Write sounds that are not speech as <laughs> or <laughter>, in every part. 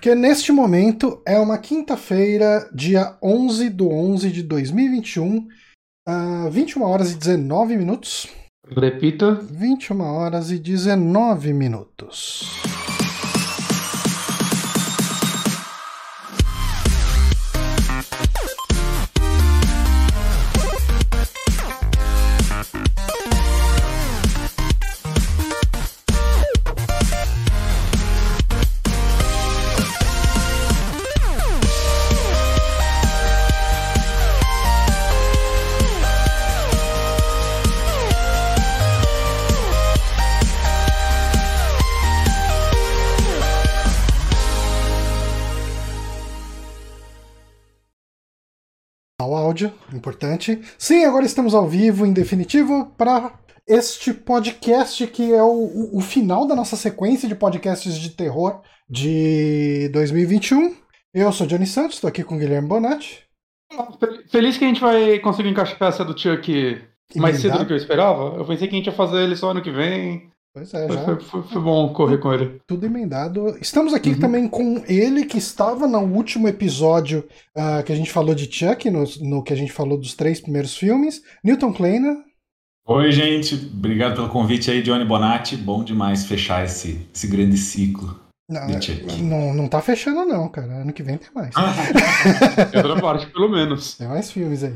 Porque neste momento é uma quinta-feira, dia 11 do 11 de 2021, uh, 21 horas e 19 minutos. Repita. 21 horas e 19 minutos. Áudio, importante. Sim, agora estamos ao vivo, em definitivo, para este podcast que é o, o, final da nossa sequência de podcasts de terror de 2021. Eu sou Johnny Santos, estou aqui com o Guilherme Bonatti. Feliz que a gente vai conseguir encaixar a peça do Chuck mais cedo do que eu esperava. Eu pensei que a gente ia fazer ele só ano que vem. Pois é, já. Foi, foi, foi, bom correr com ele. Tudo emendado. Estamos aqui uhum. também com ele, que estava no último episódio uh, que a gente falou de Chuck, no, no, que a gente falou dos três primeiros filmes. Newton Kleiner. Oi, gente. Obrigado pelo convite aí, Johnny Bonatti. Bom demais fechar esse, esse grande ciclo. Não, não, não tá fechando, não, cara. Ano que vem tem mais. <laughs> é outra parte, pelo menos. Tem mais filmes aí.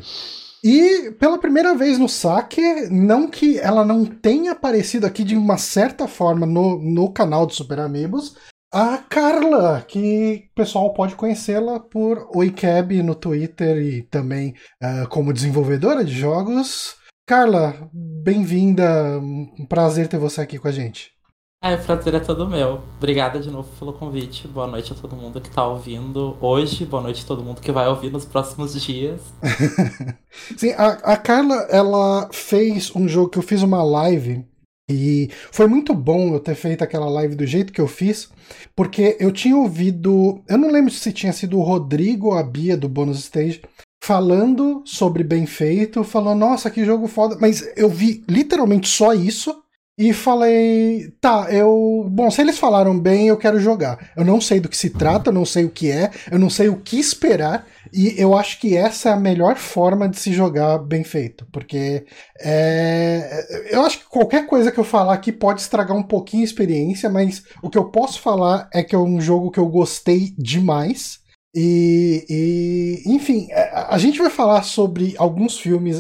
E pela primeira vez no saque, não que ela não tenha aparecido aqui de uma certa forma no, no canal do Super Amigos, a Carla, que o pessoal pode conhecê-la por Oicab no Twitter e também uh, como desenvolvedora de jogos. Carla, bem-vinda, um prazer ter você aqui com a gente. É, o prazer é todo meu. Obrigada de novo pelo convite. Boa noite a todo mundo que está ouvindo hoje. Boa noite a todo mundo que vai ouvir nos próximos dias. <laughs> Sim, a, a Carla, ela fez um jogo que eu fiz uma live e foi muito bom eu ter feito aquela live do jeito que eu fiz, porque eu tinha ouvido. Eu não lembro se tinha sido o Rodrigo ou a Bia do Bonus Stage falando sobre bem feito, falando, nossa, que jogo foda. Mas eu vi literalmente só isso e falei, tá, eu. Bom, se eles falaram bem, eu quero jogar. Eu não sei do que se trata, eu não sei o que é, eu não sei o que esperar, e eu acho que essa é a melhor forma de se jogar bem feito, porque é, eu acho que qualquer coisa que eu falar aqui pode estragar um pouquinho a experiência, mas o que eu posso falar é que é um jogo que eu gostei demais. E, e, enfim, é, a, gente vai falar sobre alguns filmes,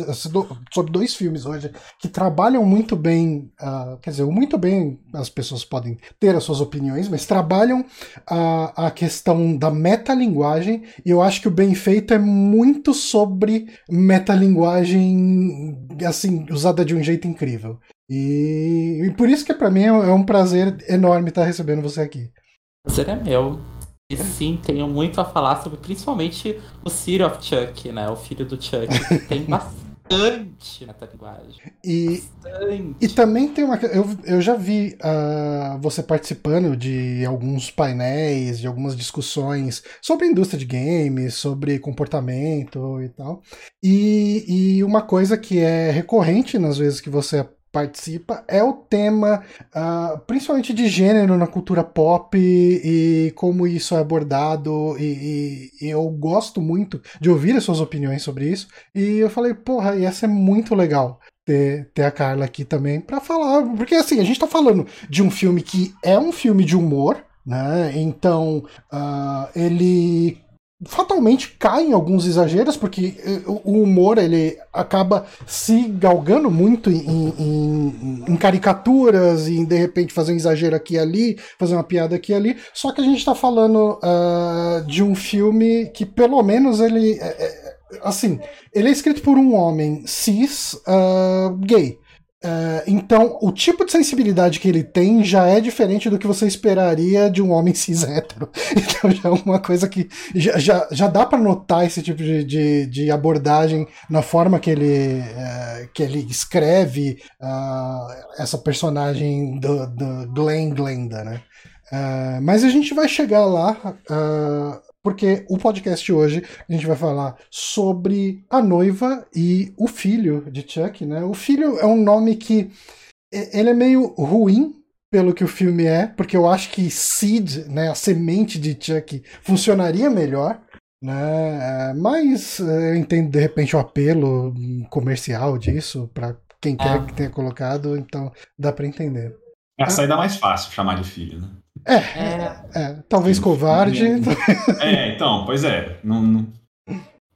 sobre dois filmes hoje, que trabalham muito bem, uh, quer dizer, muito bem, as pessoas podem ter as suas opiniões, mas trabalham a, a questão da metalinguagem, e eu acho que o Bem Feito é muito sobre metalinguagem, assim, usada de um jeito incrível. E, e por isso que para mim é, é um prazer enorme estar recebendo você aqui. Prazer é meu. E sim, tenho muito a falar sobre principalmente o City of Chuck, né? O filho do Chuck. Tem <laughs> bastante metalinguagem. E, bastante. e também tem uma. Eu, eu já vi uh, você participando de alguns painéis, de algumas discussões sobre a indústria de games, sobre comportamento e tal. E, e uma coisa que é recorrente nas vezes que você participa é o tema, uh, principalmente de gênero na cultura pop e, e como isso é abordado. E, e, eu gosto muito de ouvir as suas opiniões sobre isso. E eu falei, porra, ia ser muito legal. Ter, ter a Carla aqui também para falar, porque assim, a gente tá falando de um filme que é um filme de humor, né? Então, uh, ele fatalmente cai em alguns exageros, porque eh, o humor ele acaba se galgando muito em, em, em, caricaturas e de repente fazer um exagero aqui e ali, fazer uma piada aqui e ali. Só que a gente está falando uh, de um filme que pelo menos ele. É, é, assim, ele é escrito por um homem cis uh, gay. Uh, então, o tipo de sensibilidade que ele tem já é diferente do que você esperaria de um homem <laughs> cis hétero. Então, já é uma coisa que já, já, já dá para notar esse tipo de, de, de, abordagem na forma que ele, uh, que ele escreve uh, essa personagem do, do Glenn Glenda, né? mas a gente vai chegar lá porque o podcast hoje a gente vai falar sobre a noiva e o filho de Chuck, né? O filho é um nome que ele é meio ruim pelo que o filme é, porque eu acho que Seed, né, a semente de Chuck, funcionaria melhor. Né? É, mas é, eu entendo de repente o apelo comercial disso para quem quer é. que tenha colocado, então dá para entender. É a saída mais fácil chamar de filho, né? É, é, é talvez covarde. <laughs> É, então, pois é. Não, não...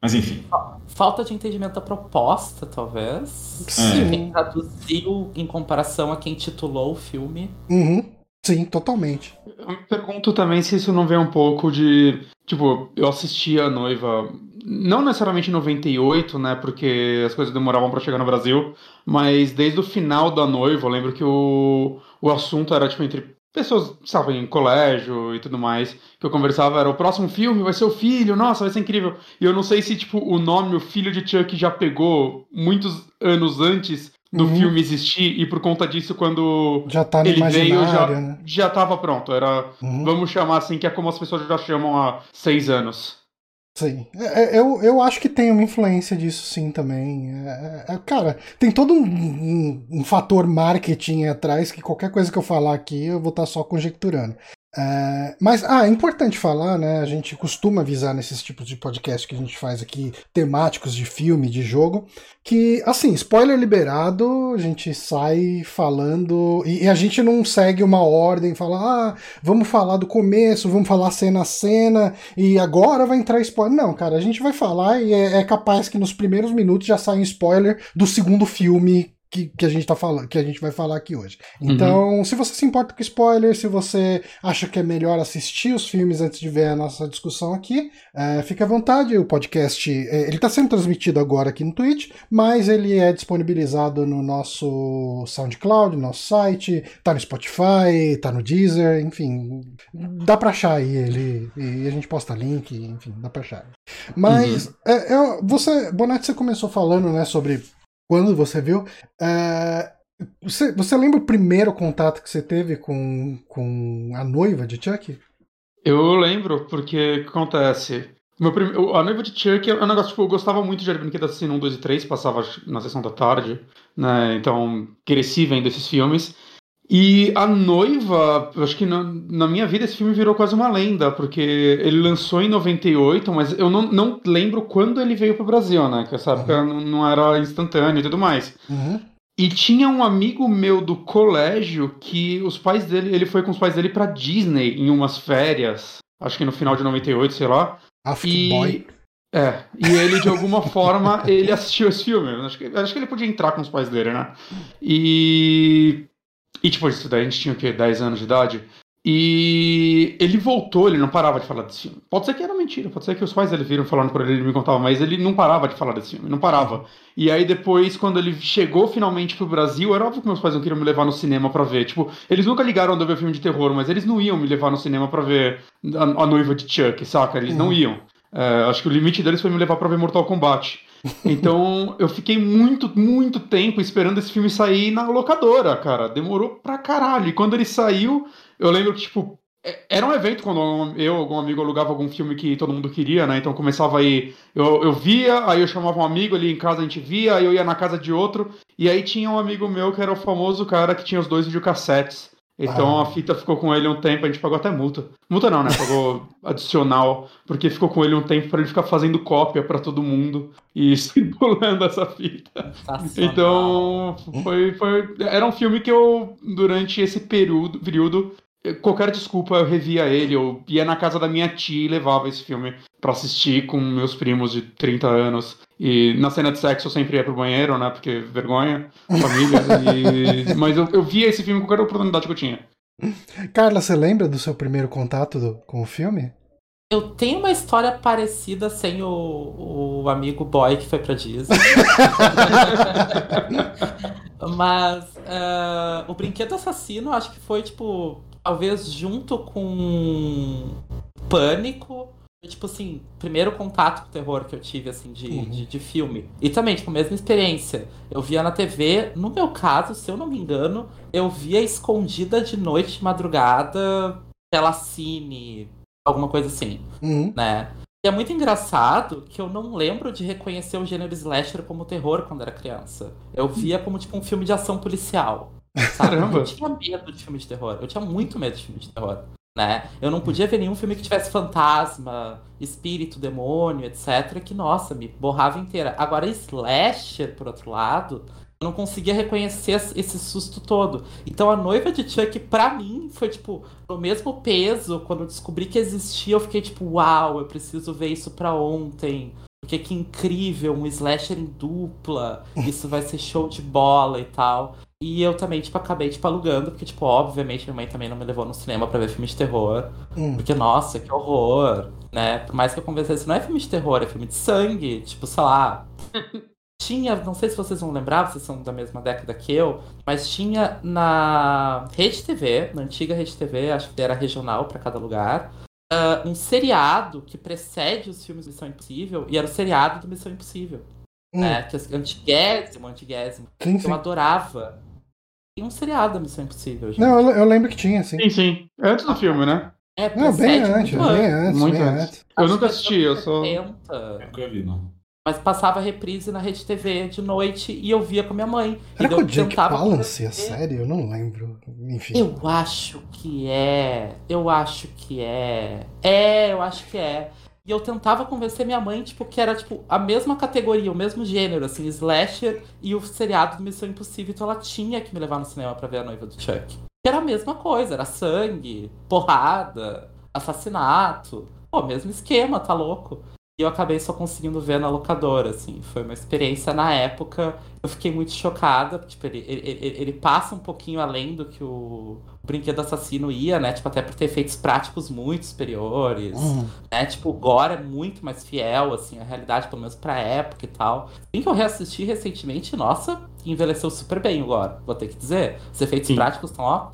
Mas enfim. Falta de entendimento da proposta, talvez. Sim. Quem traduziu em comparação a quem titulou o filme. Uhum. Sim, totalmente. Eu me pergunto também se isso não vem um pouco de. Tipo, eu assisti a noiva. Não necessariamente em 98, né? Porque as coisas demoravam para chegar no Brasil. Mas desde o final da noiva, eu lembro que o, o assunto era, tipo, entre pessoas estavam em colégio e tudo mais, que eu conversava, era o próximo filme vai ser o filho, nossa, vai ser incrível. E eu não sei se, tipo, o nome, o filho de Chuck já pegou muitos anos antes do uhum. filme existir, e por conta disso, quando já tá ele veio, já, né? já tava pronto. Era, uhum. vamos chamar assim, que é como as pessoas já chamam há seis anos. Sim. É, é, eu, eu acho que tem uma influência disso sim também. É, é, cara, tem todo um, um, um, fator marketing atrás que qualquer coisa que eu falar aqui eu vou estar tá só conjecturando. É, mas, ah, é importante falar, né? A gente costuma avisar nesses tipos de podcast que a gente faz aqui, temáticos de filme, de jogo, que, assim, spoiler liberado, a gente sai falando e, e a gente não segue uma ordem, fala, ah, vamos falar do começo, vamos falar cena a cena e agora vai entrar spoiler. Não, cara, a gente vai falar e é, é capaz que nos primeiros minutos já saia um spoiler do segundo filme que, que a gente tá falando, que a gente vai falar aqui hoje. Uhum. Então, uhum. se você se importa com spoiler, se você acha que é melhor assistir os filmes antes de ver a nossa discussão aqui, é, fique à vontade. O podcast é, ele está sendo transmitido agora aqui no Twitch, mas ele é disponibilizado no nosso SoundCloud, no nosso site, tá no Spotify, tá no Deezer, enfim, dá para achar aí ele e a gente posta link, enfim, dá para achar. Mas uhum. é, é você, Bonatti, você começou falando, né, sobre quando você viu. É, você, você lembra o primeiro contato que você teve com, com a noiva de Chuck? Eu lembro, porque o que acontece? Meu prim... A noiva de Chuck é um negócio, tipo, eu gostava muito de Brinquedos assim, 1, 2 e 3, passava na sessão da tarde, né? Então, cresci vendo esses filmes. E a noiva, acho que na, na, minha vida esse filme virou quase uma lenda, porque ele lançou em 98, mas eu não, não lembro quando ele veio pro Brasil, né? Que essa época uhum. não, não, era instantâneo e tudo mais. Uhum. E tinha um amigo meu do colégio que os pais dele, ele foi com os pais dele pra Disney em umas férias, acho que no final de 98, sei lá. e... Boy. É, e ele de alguma forma <laughs> ele assistiu esse filme. Acho que, acho que ele podia entrar com os pais dele, né? E e tipo, isso daí a gente tinha o quê? 10 anos de idade. E ele voltou, ele não parava de falar desse filme. Pode ser que era mentira, pode ser que os pais dele viram falando por ele, ele me contava, mas ele não parava de falar desse filme, não parava. E aí depois, quando ele chegou finalmente pro Brasil, era óbvio que meus pais não queriam me levar no cinema para ver. Tipo, eles nunca ligaram de eu ver filme de terror, mas eles não iam me levar no cinema para ver a, a, noiva de Chuck, saca? Eles uhum. não iam. É, acho que o limite deles foi me levar para ver Mortal Kombat. Então eu fiquei muito, muito tempo esperando esse filme sair na locadora, cara. Demorou pra caralho. E quando ele saiu, eu lembro que, tipo, é, era um evento quando eu, algum amigo, alugava algum filme que todo mundo queria, né? Então começava aí. Eu, eu via, aí eu chamava um amigo ali em casa, a gente via, aí eu ia na casa de outro. E aí tinha um amigo meu que era o famoso cara que tinha os dois videocassetes. Então ah. a fita ficou com ele um tempo, a gente pagou até multa. Multa não, né? Pagou <laughs> adicional, porque ficou com ele um tempo para ele ficar fazendo cópia para todo mundo e <laughs> circulando essa fita. Então, foi, foi. Era um filme que eu, durante esse período, período qualquer desculpa eu revia ele, eu ia na casa da minha tia e levava esse filme para assistir com meus primos de 30 anos. E na cena de sexo eu sempre ia pro banheiro, né? Porque vergonha, família. e... <laughs> Mas eu, eu via esse filme com qualquer oportunidade que eu tinha. Carla, você lembra do seu primeiro contato do, com o filme? Eu tenho uma história parecida sem o, o amigo boy que foi pra Disney. <laughs> Mas uh, o Brinquedo Assassino acho que foi, tipo, talvez junto com Pânico. Tipo assim, primeiro contato com o terror que eu tive, assim, de, uhum. de, de, filme. E também, tipo, mesma experiência. Eu via na TV, no meu caso, se eu não me engano, eu via escondida de noite, madrugada, pela cine, alguma coisa assim, uhum. né? E é muito engraçado que eu não lembro de reconhecer o gênero slasher como terror quando era criança. Eu via como, tipo, um filme de ação policial. Sabe? Caramba. Eu tinha medo de filme de terror. Eu tinha muito medo de filme de terror. Né? Eu não podia ver nenhum filme que tivesse fantasma, espírito, demônio, etc. Que, nossa, me borrava inteira. Agora, slasher, por outro lado, eu não conseguia reconhecer esse susto todo. Então, a noiva de Chuck, pra mim, foi, tipo, no mesmo peso. Quando eu descobri que existia, eu fiquei, tipo, uau, eu preciso ver isso pra ontem. Porque que incrível, um slasher em dupla. Isso vai ser show de bola e tal. E eu também, tipo, acabei, tipo, alugando, porque, tipo, obviamente minha mãe também não me levou no cinema para ver filme de terror. Hum. Porque, nossa, que horror, né? Por mais que eu conversesse, não é filme de terror, é filme de sangue. Tipo, sei lá. <laughs> tinha, não sei se vocês vão lembrar, vocês são da mesma década que eu, mas tinha na Rede TV, na antiga Rede TV, acho que era regional para cada lugar, uh, um seriado que precede os filmes Missão Impossível, e era o seriado do Missão Impossível. Hum. Né? Que é antiguésimo, antiguésimo. Sim, sim. Eu adorava. Tem um seriado da Missão Impossível, gente. Não, eu, eu, lembro que tinha, sim. Sim, sim. Antes do filme, né? É, não, bem antes, bem antes, muito bem antes. antes. Eu nunca assisti, eu só. Nunca vi, não. Mas passava reprise na Rede TV de noite e eu via com minha mãe. Era com o Jack Palance a série? Eu não lembro. Enfim. Eu acho que é. Eu acho que é. É, eu acho que é. E eu tentava convencer minha mãe, tipo, que era, tipo, a mesma categoria, o mesmo gênero, assim, slasher e o seriado do Missão Impossível. Então ela tinha que me levar no cinema para ver a noiva do Chuck. Era a mesma coisa, era sangue, porrada, assassinato. Pô, mesmo esquema, tá louco? E eu acabei só conseguindo ver na locadora, assim. Foi uma experiência na época. Eu fiquei muito chocada. Tipo, ele, ele, ele passa um pouquinho além do que o brinquedo assassino ia, né? Tipo, até por ter efeitos práticos muito superiores. Uhum. Né? Tipo, o gore é muito mais fiel, assim, a realidade, pelo menos pra época e tal. Assim que eu reassisti recentemente, nossa, envelheceu super bem o gore, vou ter que dizer. Os efeitos Sim. práticos estão, ó,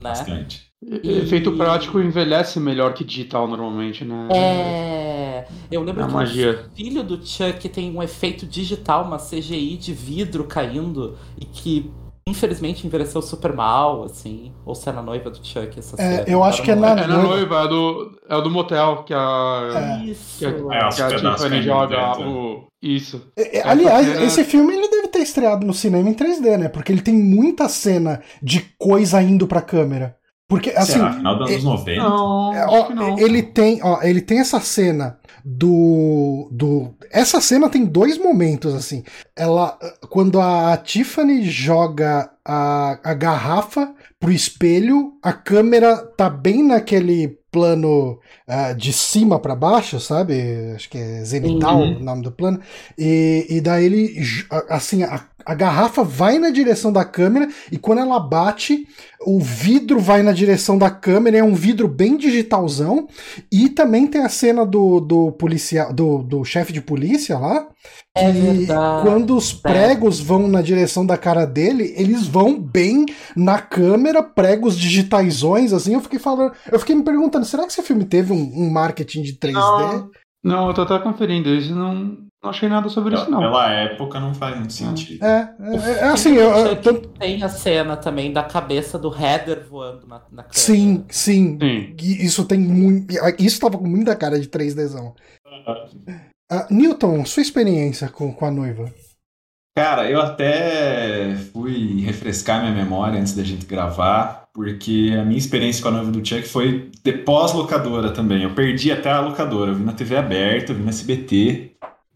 né? Bastante. E... Efeito prático envelhece melhor que digital normalmente, né? É. Eu lembro é que magia. o filho do Chuck tem um efeito digital, uma CGI de vidro caindo e que infelizmente envelheceu super mal, assim. Ou se é na noiva do Chuck essa é, Eu acho que é na, é na noiva. É do, é o do motel que a. É. Isso. Que a, é, que a Tiffany joga o. Isso. É, é aliás, cena... esse filme ele deve ter estreado no cinema em 3D, né? Porque ele tem muita cena de coisa indo pra câmera. Porque, assim. Será? Final dos anos 90? Não, é, ó, não. Ele tem, ó, ele tem essa cena do, do. Essa cena tem dois momentos, assim. Ela. Quando a Tiffany joga a, a garrafa pro espelho, a câmera tá bem naquele plano uh, de cima para baixo, sabe? Acho que é zenital uhum. o nome do plano. E, e daí ele, assim, a, a garrafa vai na direção da câmera e quando ela bate, o vidro vai na direção da câmera. É um vidro bem digitalzão. E também tem a cena do, do policial, do, do chefe de polícia lá. É verdade. quando os pregos vão na direção da cara dele, eles vão bem na câmera, pregos digitaizões, assim. Eu fiquei falando, eu fiquei me perguntando, será que esse filme teve um, um marketing de 3D? Não, não, eu tô até conferindo, eles não, não achei nada sobre isso, não. Pela época não faz muito sentido. É, é, é assim, eu, eu, Tem a cena também da cabeça do Heather voando na, na câmera. Sim, sim, sim. Isso tem muito. Isso tava com muita cara de 3Dzão. Uh, Newton, sua experiência com, com a noiva? Cara, eu até fui refrescar minha memória antes da gente gravar, porque a minha experiência com a noiva do Chuck foi de pós-locadora também. Eu perdi até a locadora, eu vi na TV aberta, eu vi na SBT.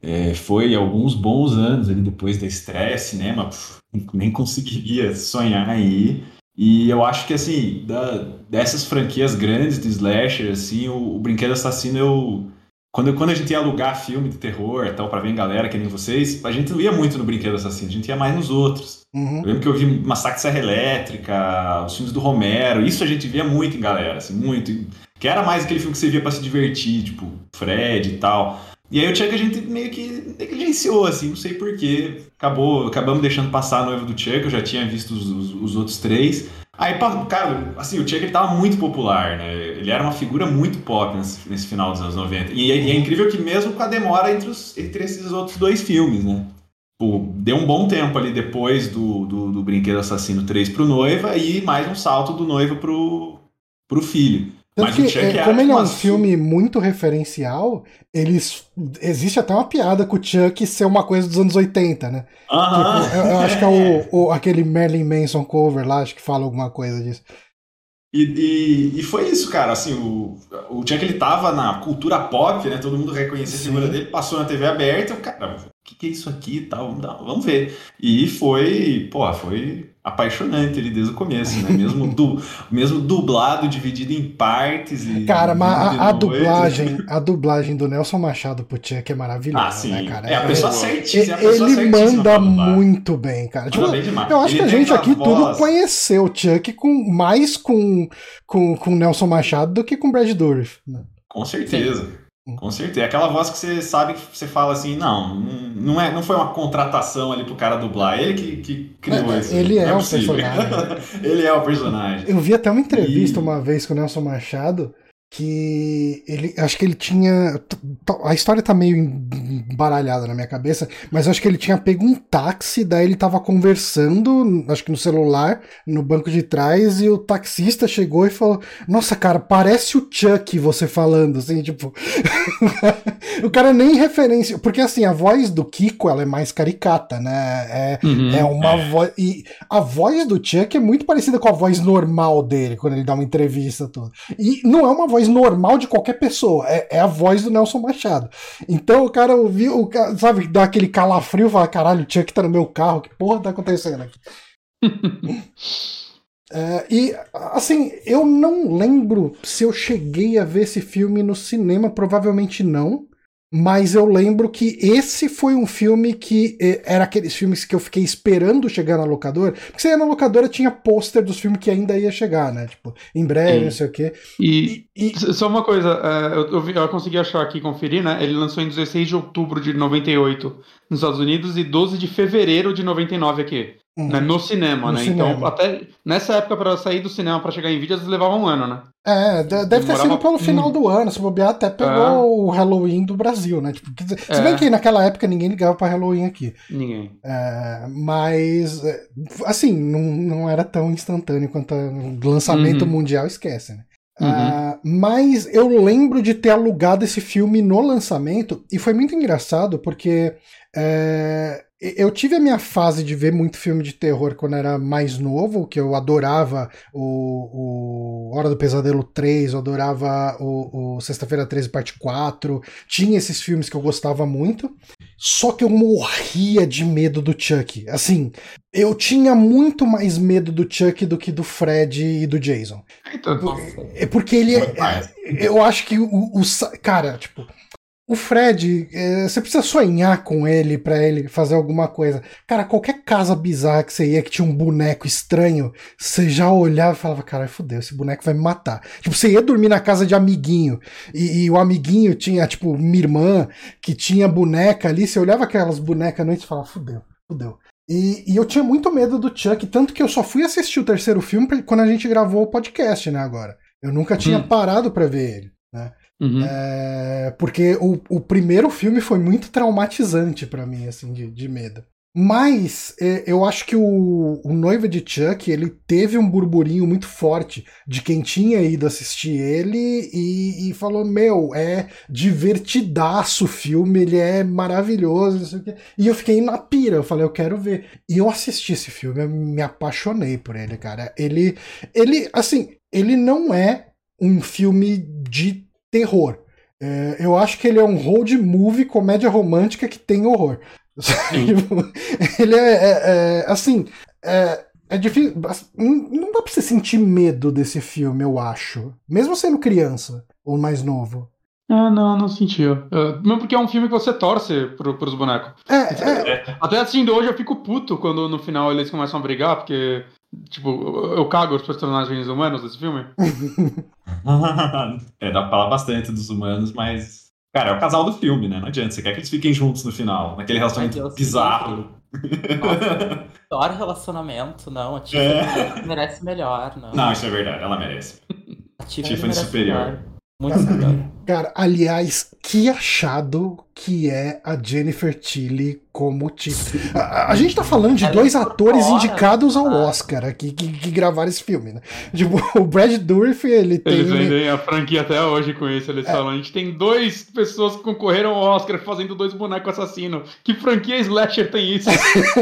É, foi alguns bons anos ali depois da estreia, cinema, puf, nem conseguiria sonhar aí. E eu acho que, assim, da, dessas franquias grandes de slasher, assim, o, o Brinquedo Assassino eu quando, quando a gente ia alugar filme de terror tal, para ver em galera, que nem vocês, a gente não ia muito no Brinquedo Assassino, a gente ia mais nos outros. Uhum. Eu lembro que eu vi Massacre Serra Elétrica, os filmes do Romero, isso a gente via muito em galera, assim, muito. Que era mais aquele filme que você via para se divertir, tipo, Fred e tal. E aí tinha que a gente meio que negligenciou, assim, não sei porquê. Acabou, acabamos deixando passar a noiva do Chuck, eu já tinha visto os, os, os outros três. Aí, cara, assim, o Chuck ele tava muito popular, né? Ele era uma figura muito pop nesse, nesse final dos anos 90. E, e, é incrível que mesmo com a demora entre, os, entre esses outros dois filmes, né? Pô, deu um bom tempo ali depois do, do, do Brinquedo Assassino 3 pro Noiva e mais um salto do Noiva pro, pro filho. Tanto que, é, é como ele é um uma- filme muito referencial, eles. Existe até uma piada com o Chuck ser uma coisa dos anos 80, né? Aham. Tipo, eu, eu acho que é o, <laughs> o- aquele Marilyn Manson cover lá, acho que fala alguma coisa disso. E, e, e foi isso, cara. Assim, o, o Chuck ele tava na cultura pop, né? Todo mundo reconhecia a figura dele, passou na TV aberta, o cara, o que, que é isso aqui e tal? Vamos, dar- vamos ver. E foi, pô, foi apaixonante ele desde o começo, né? Mesmo, du, <laughs> mesmo dublado, dividido em partes. E Cara, mas a, a dublagem, a dublagem do Nelson Machado pro Chuck é maravilhosa, Ah, sim. né, cara? É a pessoa É- certíssima. é ele certíssima manda muito bem, cara. Tipo, eu acho Ele que a gente aqui tudo voz- conheceu o Chuck com, mais com, com, com Nelson Machado do que com Brad Dourif. né? Com certeza. Sim. Com certeza. Aquela voz que você sabe que você fala assim, não, não, é, não foi uma contratação ali pro cara dublar. Ele que, que criou É, isso. ele Não é o personagem. <laughs> ele é o personagem. Eu vi até uma entrevista E- uma vez com o Nelson Machado que ele acho que ele tinha a história tá meio embaralhada na minha cabeça, mas acho que ele tinha pego um táxi, daí ele tava conversando, acho que no celular, no banco de trás e o taxista chegou e falou: "Nossa, cara, parece o Chuck você falando", assim, tipo, <laughs> o cara nem referência, porque assim, a voz do Kiko, ela é mais caricata, né? É, Uhum. é uma voz. E a voz do Chuck é muito parecida com a voz normal dele, quando ele dá uma entrevista toda. E não é uma voz normal de qualquer pessoa, é, é a voz do Nelson Machado. Então o cara ouviu, o cara, sabe, dá aquele calafrio e fala: caralho, o Chuck tá no meu carro, que porra tá acontecendo aqui? <laughs> É, e, assim, eu não lembro se eu cheguei a ver esse filme no cinema, provavelmente não. Mas eu lembro que esse foi um filme que eh, era aqueles filmes que eu fiquei esperando chegar na locadora. Porque você ia na locadora, tinha pôster dos filmes que ainda ia chegar, né? Tipo, em breve, Sim. não sei o quê. E, E, e- Só uma coisa, é, eu, eu consegui achar aqui, conferir, né? Ele lançou em 16 de outubro de 98 nos Estados Unidos e 12 de fevereiro de 99 aqui, hum, né? No cinema, No né? cinema. Então, até nessa época, para sair do cinema para chegar em vídeo, às vezes levava um ano, né? É, de- deve ter Demorava sido pelo final do ano. Se bobear, até pegou É. o Halloween do Brasil, né? Tipo, dizer, se É. bem que naquela época ninguém ligava pra Halloween aqui. Ninguém. É, mas, é, assim, não, não era tão instantâneo quanto o lançamento Uhum. mundial, esquece, né? Uhum. Ah, mas eu lembro de ter alugado esse filme no lançamento e foi muito engraçado porque é, eu tive a minha fase de ver muito filme de terror quando era mais novo, que eu adorava o, o Hora do Pesadelo 3, eu adorava o, o Sexta-feira 13 parte 4, tinha esses filmes que eu gostava muito, só que eu morria de medo do Chuck. Assim, eu tinha muito mais medo do Chuck do que do Fred e do Jason. Então, É porque ele é. Eu acho que o. o cara, tipo. O Fred, é, você precisa sonhar com ele pra ele fazer alguma coisa. Cara, qualquer casa bizarra que você ia que tinha um boneco estranho, você já olhava e falava: Cara, fudeu, esse boneco vai me matar. Tipo, você ia dormir na casa de amiguinho e, e o amiguinho tinha, tipo, minha irmã que tinha boneca ali. Você olhava aquelas bonecas à noite e falava: Fudeu, fudeu. E, e eu tinha muito medo do Chuck, tanto que eu só fui assistir o terceiro filme quando a gente gravou o podcast, né, agora. Eu nunca tinha Hum. parado pra ver ele, né? Uhum. É, porque o, o primeiro filme foi muito traumatizante pra mim, assim, de, de medo. Mas é, eu acho que o, o Noiva de Chuck, ele teve um burburinho muito forte de quem tinha ido assistir ele e, e falou, meu, é divertidaço o filme, ele é maravilhoso. E eu fiquei na pira, eu falei, eu quero ver. E eu assisti esse filme, eu me apaixonei por ele, cara. Ele, ele assim, ele não é um filme de terror. É, eu acho que ele é um road movie, comédia romântica que tem horror. <laughs> Ele é, é- é, assim, é, é difícil. Não dá pra você sentir medo desse filme, eu acho. Mesmo sendo criança ou mais novo. Ah, não, não sentia. Uh, mesmo porque é um filme que você torce pro, pros bonecos. É, é, Até assistindo hoje eu fico puto quando no final eles começam a brigar, porque, tipo, eu cago os personagens humanos desse filme. <laughs> é, dá pra falar bastante dos humanos, mas. Cara, é o casal do filme, né? Não adianta. Você quer que eles fiquem juntos no final, naquele relacionamento Deus, bizarro. <laughs> Pior relacionamento, não. A Tiffany É. merece melhor, não. Não, isso é verdade, ela merece. A Tiffany Tiffany merece superior. melhor. Muito superior. Cara, aliás, que achado que é a Jennifer Tilly como Tiff. A, a, gente tá falando de Ela dois atores indicados ao Oscar aqui que, que, gravaram esse filme, né? Tipo, <laughs> o Brad Dourif, ele tem... Eles vendem a franquia até hoje com isso, eles é. falam, a gente tem duas pessoas que concorreram ao Oscar fazendo dois bonecos assassinos. Que franquia slasher tem isso?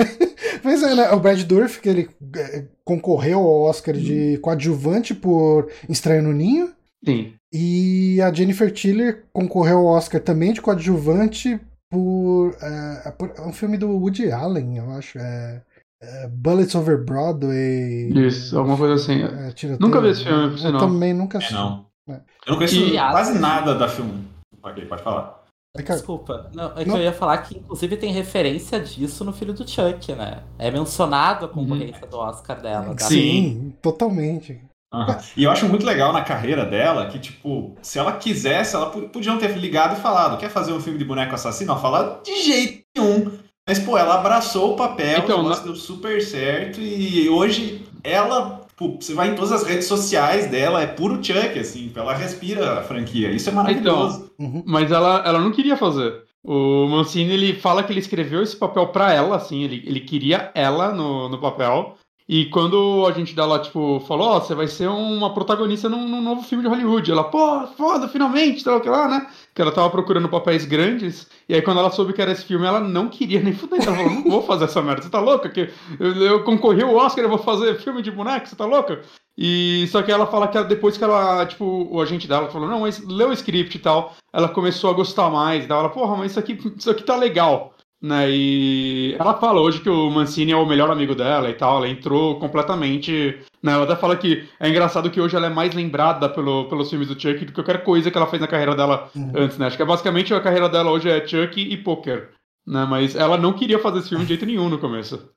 <laughs> pois é, né? O Brad Dourif, que ele é, concorreu ao Oscar de coadjuvante por Estranho no Ninho. Sim. E a Jennifer Tiller concorreu ao Oscar também de coadjuvante por, é, por é um filme do Woody Allen, eu acho. É, é Bullets Over Broadway. Isso, alguma coisa assim. É, nunca vi esse filme, Eu também nunca assisti. É, não. É. Eu não conheço e quase nada da filme. Pode, pode falar. Desculpa, não, é que não. eu ia falar que inclusive tem referência disso no filho do Chuck, né? É mencionado a concorrência uhum. do Oscar dela. Sim, totalmente. Uhum. E eu acho muito legal na carreira dela que, tipo, se ela quisesse, ela podiam ter ligado e falado: quer fazer um filme de boneco assassino? Ela fala de jeito nenhum. Mas, pô, ela abraçou o papel, então, deu super certo e hoje ela. Pô, você vai em todas as redes sociais dela, é puro Chuck, assim, ela respira a franquia. Isso é maravilhoso. Então, uhum. Mas ela, ela não queria fazer. O Mancini, ele fala que ele escreveu esse papel pra ela, assim, ele, ele queria ela no, no papel. E quando a gente dela, tipo, falou, ó, oh, você vai ser uma protagonista num, num, novo filme de Hollywood. Ela, pô, foda, finalmente, tal, que lá, né? Que ela tava procurando papéis grandes. E aí, quando ela soube que era esse filme, ela não queria nem fuder. Ela falou, não vou fazer essa merda, você tá louca? Que eu, eu concorri ao Oscar, eu vou fazer filme de boneco, você tá louca? E só que ela fala que ela, depois que ela, tipo, o agente dela falou, não, mas leu o script e tal, ela começou a gostar mais. E. Ela, porra, mas isso aqui, isso aqui tá legal. Né, e ela fala hoje que o Mancini é o melhor amigo dela e tal, ela entrou completamente. Né, ela até fala que é engraçado que hoje ela é mais lembrada pelo, pelos filmes do Chuck do que qualquer coisa que ela fez na carreira dela uhum. antes, né? Acho que é basicamente a carreira dela hoje é Chuck e poker. Né, mas ela não queria fazer esse filme de jeito nenhum no começo.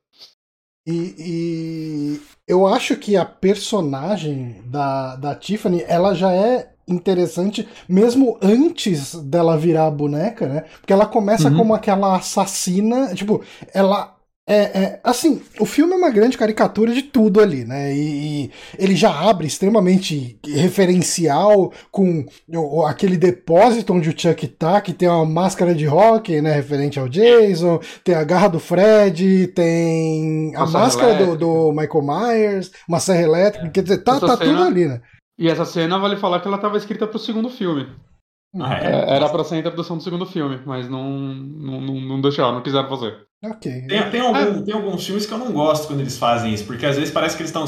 E, e, eu acho que a personagem da, da Tiffany, ela já é interessante, mesmo antes dela virar a boneca, né? Porque ela começa uhum. como aquela assassina, tipo, ela é, é, assim, o filme é uma grande caricatura de tudo ali, né? E, e ele já abre extremamente referencial com o, aquele depósito onde o Chuck tá, que tem uma máscara de rock, né? Referente ao Jason, tem a garra do Fred, tem a, máscara do, do, Michael Myers, uma serra elétrica, é. quer dizer, tá, tá tudo ali, né? E essa cena, vale falar que ela estava escrita pro segundo filme. Ah, é? era pra ser a introdução do segundo filme, mas não, não, não, não deixaram, não quiseram fazer. Ok. Tem, tem, algum, é. tem alguns filmes que eu não gosto quando eles fazem isso, porque às vezes parece que eles estão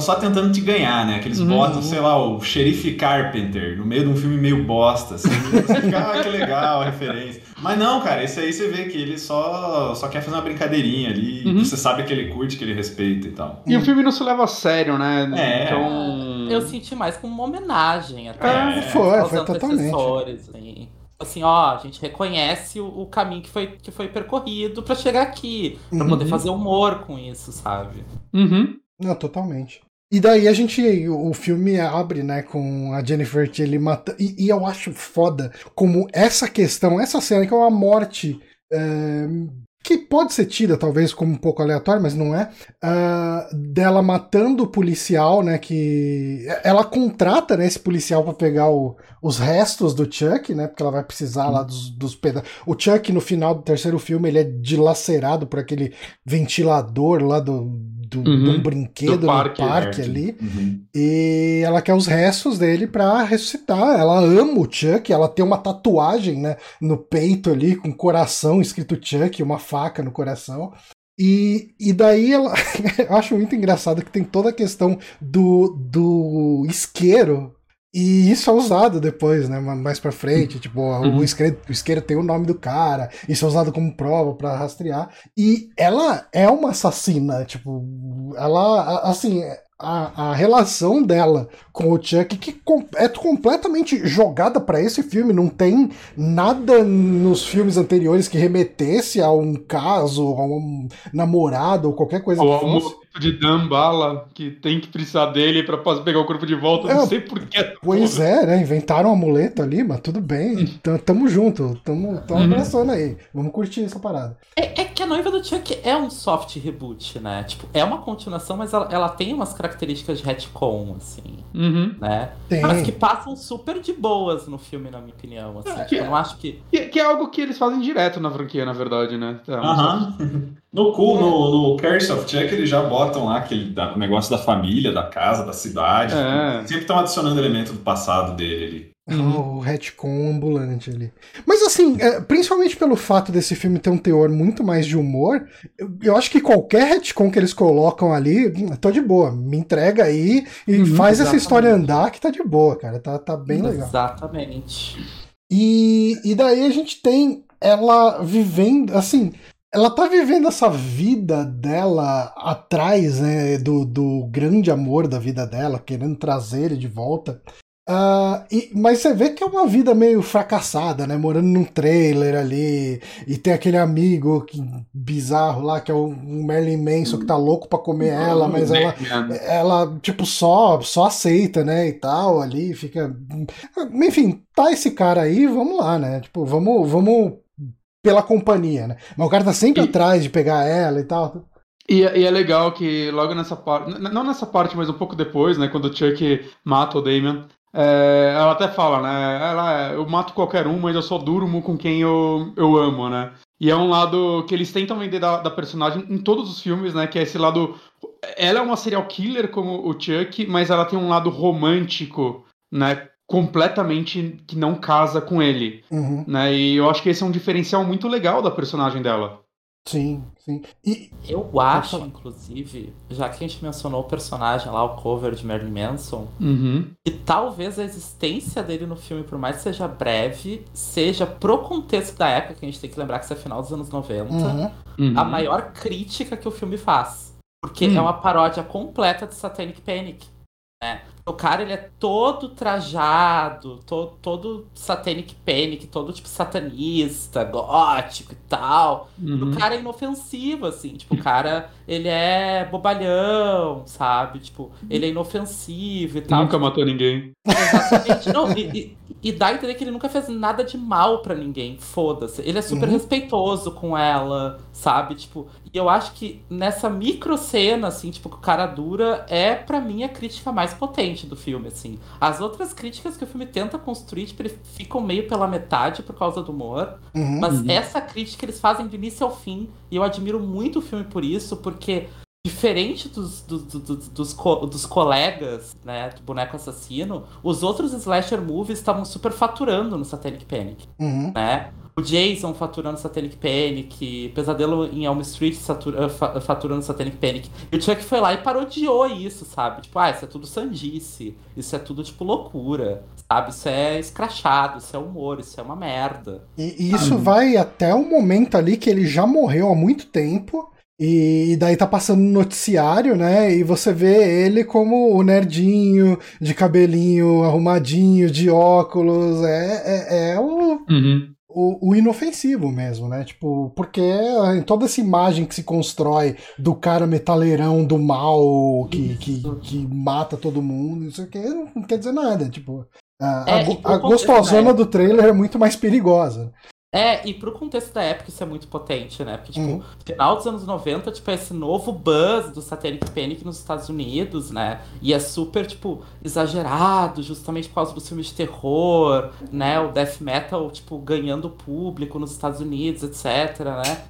só tentando te ganhar, né? Que eles uhum. botam, sei lá, o Sheriff Carpenter no meio de um filme meio bosta. Assim, <laughs> você fica, ah, que legal a referência. Mas não, cara, esse aí você vê que ele só, só quer fazer uma brincadeirinha ali, uhum. você sabe que ele curte, que ele respeita e tal. E o filme não se leva a sério, né? É. Então... Eu senti mais como uma homenagem até. É, foi, foi totalmente. Assim assim, ó, a gente reconhece o, o, caminho que foi, que foi percorrido para chegar aqui, para uhum. poder fazer humor com isso, sabe? Uhum. Não, totalmente. E daí a gente, o filme abre, né, com a Jennifer Tilly matando, e, e, eu acho foda como essa questão, essa cena que é uma morte é, que pode ser tida talvez como um pouco aleatório, mas não é, uh, dela matando o policial, né, que ela contrata né, esse policial para pegar o, os restos do Chuck, né, porque ela vai precisar lá dos, dos pedaços. O Chuck no final do terceiro filme ele é dilacerado por aquele ventilador lá do, do, uhum, do brinquedo do parque, no parque né? ali, uhum. e ela quer os restos dele para ressuscitar. Ela ama o Chuck, ela tem uma tatuagem, né, no peito ali com coração escrito Chuck, uma faca no coração. E, e daí ela, <laughs> eu acho muito engraçado que tem toda a questão do, do isqueiro. E isso é usado depois, né? Mais pra frente. Tipo, uhum. o, isqueiro, o isqueiro tem o nome do cara. Isso é usado como prova para rastrear. E ela é uma assassina. Tipo, ela, assim, a, a relação dela com o Chuck que é completamente jogada para esse filme. Não tem nada nos filmes anteriores que remetesse a um caso, a um namorado ou qualquer coisa ou que fosse. De Dambala, que tem que precisar dele pra pegar o corpo de volta, é, não sei porquê. Pois porra. é, né? Inventaram um amuleto ali, mas tudo bem. Tamo junto, tamo, tamo uhum. abraçando aí. Vamos curtir essa parada. É, é, que a noiva do Chuck é um soft reboot, né? Tipo, é uma continuação, mas ela, ela tem umas características de retcon, assim. Uhum. Né? Tem. Mas que passam super de boas no filme, na minha opinião. Assim. É, tipo, eu não acho que... que. Que é algo que eles fazem direto na franquia, na verdade, né? É, Aham. Uhum. No, cool, no, no Curse of Chuck, eles já botam lá aquele o negócio da família, da casa, da cidade. É. Sempre estão adicionando elemento do passado dele ali. Uhum. O retcon ambulante ali. Mas assim, é, principalmente pelo fato desse filme ter um teor muito mais de humor, eu, eu, acho que qualquer retcon que eles colocam ali, tô de boa. Me entrega aí e uhum, faz exatamente. essa história andar que tá de boa, cara. Tá, tá bem legal. Exatamente. E, e daí a gente tem ela vivendo, assim, ela tá vivendo essa vida dela atrás, né, do, do grande amor da vida dela, querendo trazer ele de volta. Uh, e, mas você vê que é uma vida meio fracassada, né? Morando num trailer ali, e tem aquele amigo que, bizarro lá, que é o Merlin Manson, que tá louco pra comer ela, mas ela, ela, tipo, só, só aceita, né? E tal, ali, fica. Enfim, tá esse cara aí, vamos lá, né? Tipo, vamos, vamos pela companhia, né? Mas o cara tá sempre e... atrás de pegar ela e tal. E, e, é legal que logo nessa parte, não nessa parte, mas um pouco depois, né, quando o Chuck mata o Damien, é, ela até fala, né, ela, eu mato qualquer um, mas eu só durmo com quem eu, eu amo, né. E é um lado que eles tentam vender da, da personagem em todos os filmes, né, que é esse lado... Ela é uma serial killer como o Chuck, mas ela tem um lado romântico, né, completamente que não casa com ele, uhum. né? E eu acho que esse é um diferencial muito legal da personagem dela. Sim, sim. E eu acho, inclusive, já que a gente mencionou o personagem lá, o cover de Marilyn Manson, uhum. que talvez a existência dele no filme, por mais que seja breve, seja pro contexto da época, que a gente tem que lembrar que isso é final dos anos 90, uhum. Uhum. a maior crítica que o filme faz. Porque hum. é uma paródia completa de Satanic Panic. Né? O cara, ele é todo trajado, todo, todo satanic panic, todo, tipo, satanista, gótico e tal. Uhum. O cara é inofensivo, assim. Tipo, o cara, ele é bobalhão, sabe? Tipo, ele é inofensivo e tal. Nunca matou ninguém. Exatamente. Não, e, <laughs> e, e, dá a entender que ele nunca fez nada de mal para ninguém. Foda-se. Ele é super uhum. respeitoso com ela, sabe? Tipo, e eu acho que nessa micro cena, assim, tipo, que o cara dura, é para mim a crítica mais potente do filme, assim. As outras críticas que o filme tenta construir, tipo, eles ficam meio pela metade por causa do humor. Uhum, mas uhum. essa crítica eles fazem do início ao fim. E eu admiro muito o filme por isso, porque diferente dos, dos, dos, dos, dos, colegas, né, do Boneco Assassino, os outros slasher movies estavam super faturando no Satanic Panic, uhum. né? O Jason faturando Satanic Panic, Pesadelo em Elm Street faturando Satanic Panic. E o Chuck foi lá e parodiou isso, sabe? Tipo, ah, isso é tudo sandice, isso é tudo, tipo, loucura, sabe? Isso é escrachado, isso é humor, isso é uma merda. E, e isso vai até o momento ali que ele já morreu há muito tempo. E daí tá passando no noticiário, né? E você vê ele como o nerdinho, de cabelinho arrumadinho, de óculos. É, é, é o, uhum o, o, inofensivo mesmo, né? Tipo, porque em toda essa imagem que se constrói do cara metaleirão do mal que, que, que mata todo mundo, isso aqui não quer dizer nada. Tipo, a, é, a, a gostosona do trailer é muito mais perigosa. É, e pro contexto da época isso é muito potente, né? Porque, tipo, uhum. final dos anos 90, tipo, é esse novo buzz do Satanic Panic nos Estados Unidos, né? E é super, tipo, exagerado, justamente por causa do filme de terror, né? O death metal, tipo, ganhando público nos Estados Unidos, etc, né?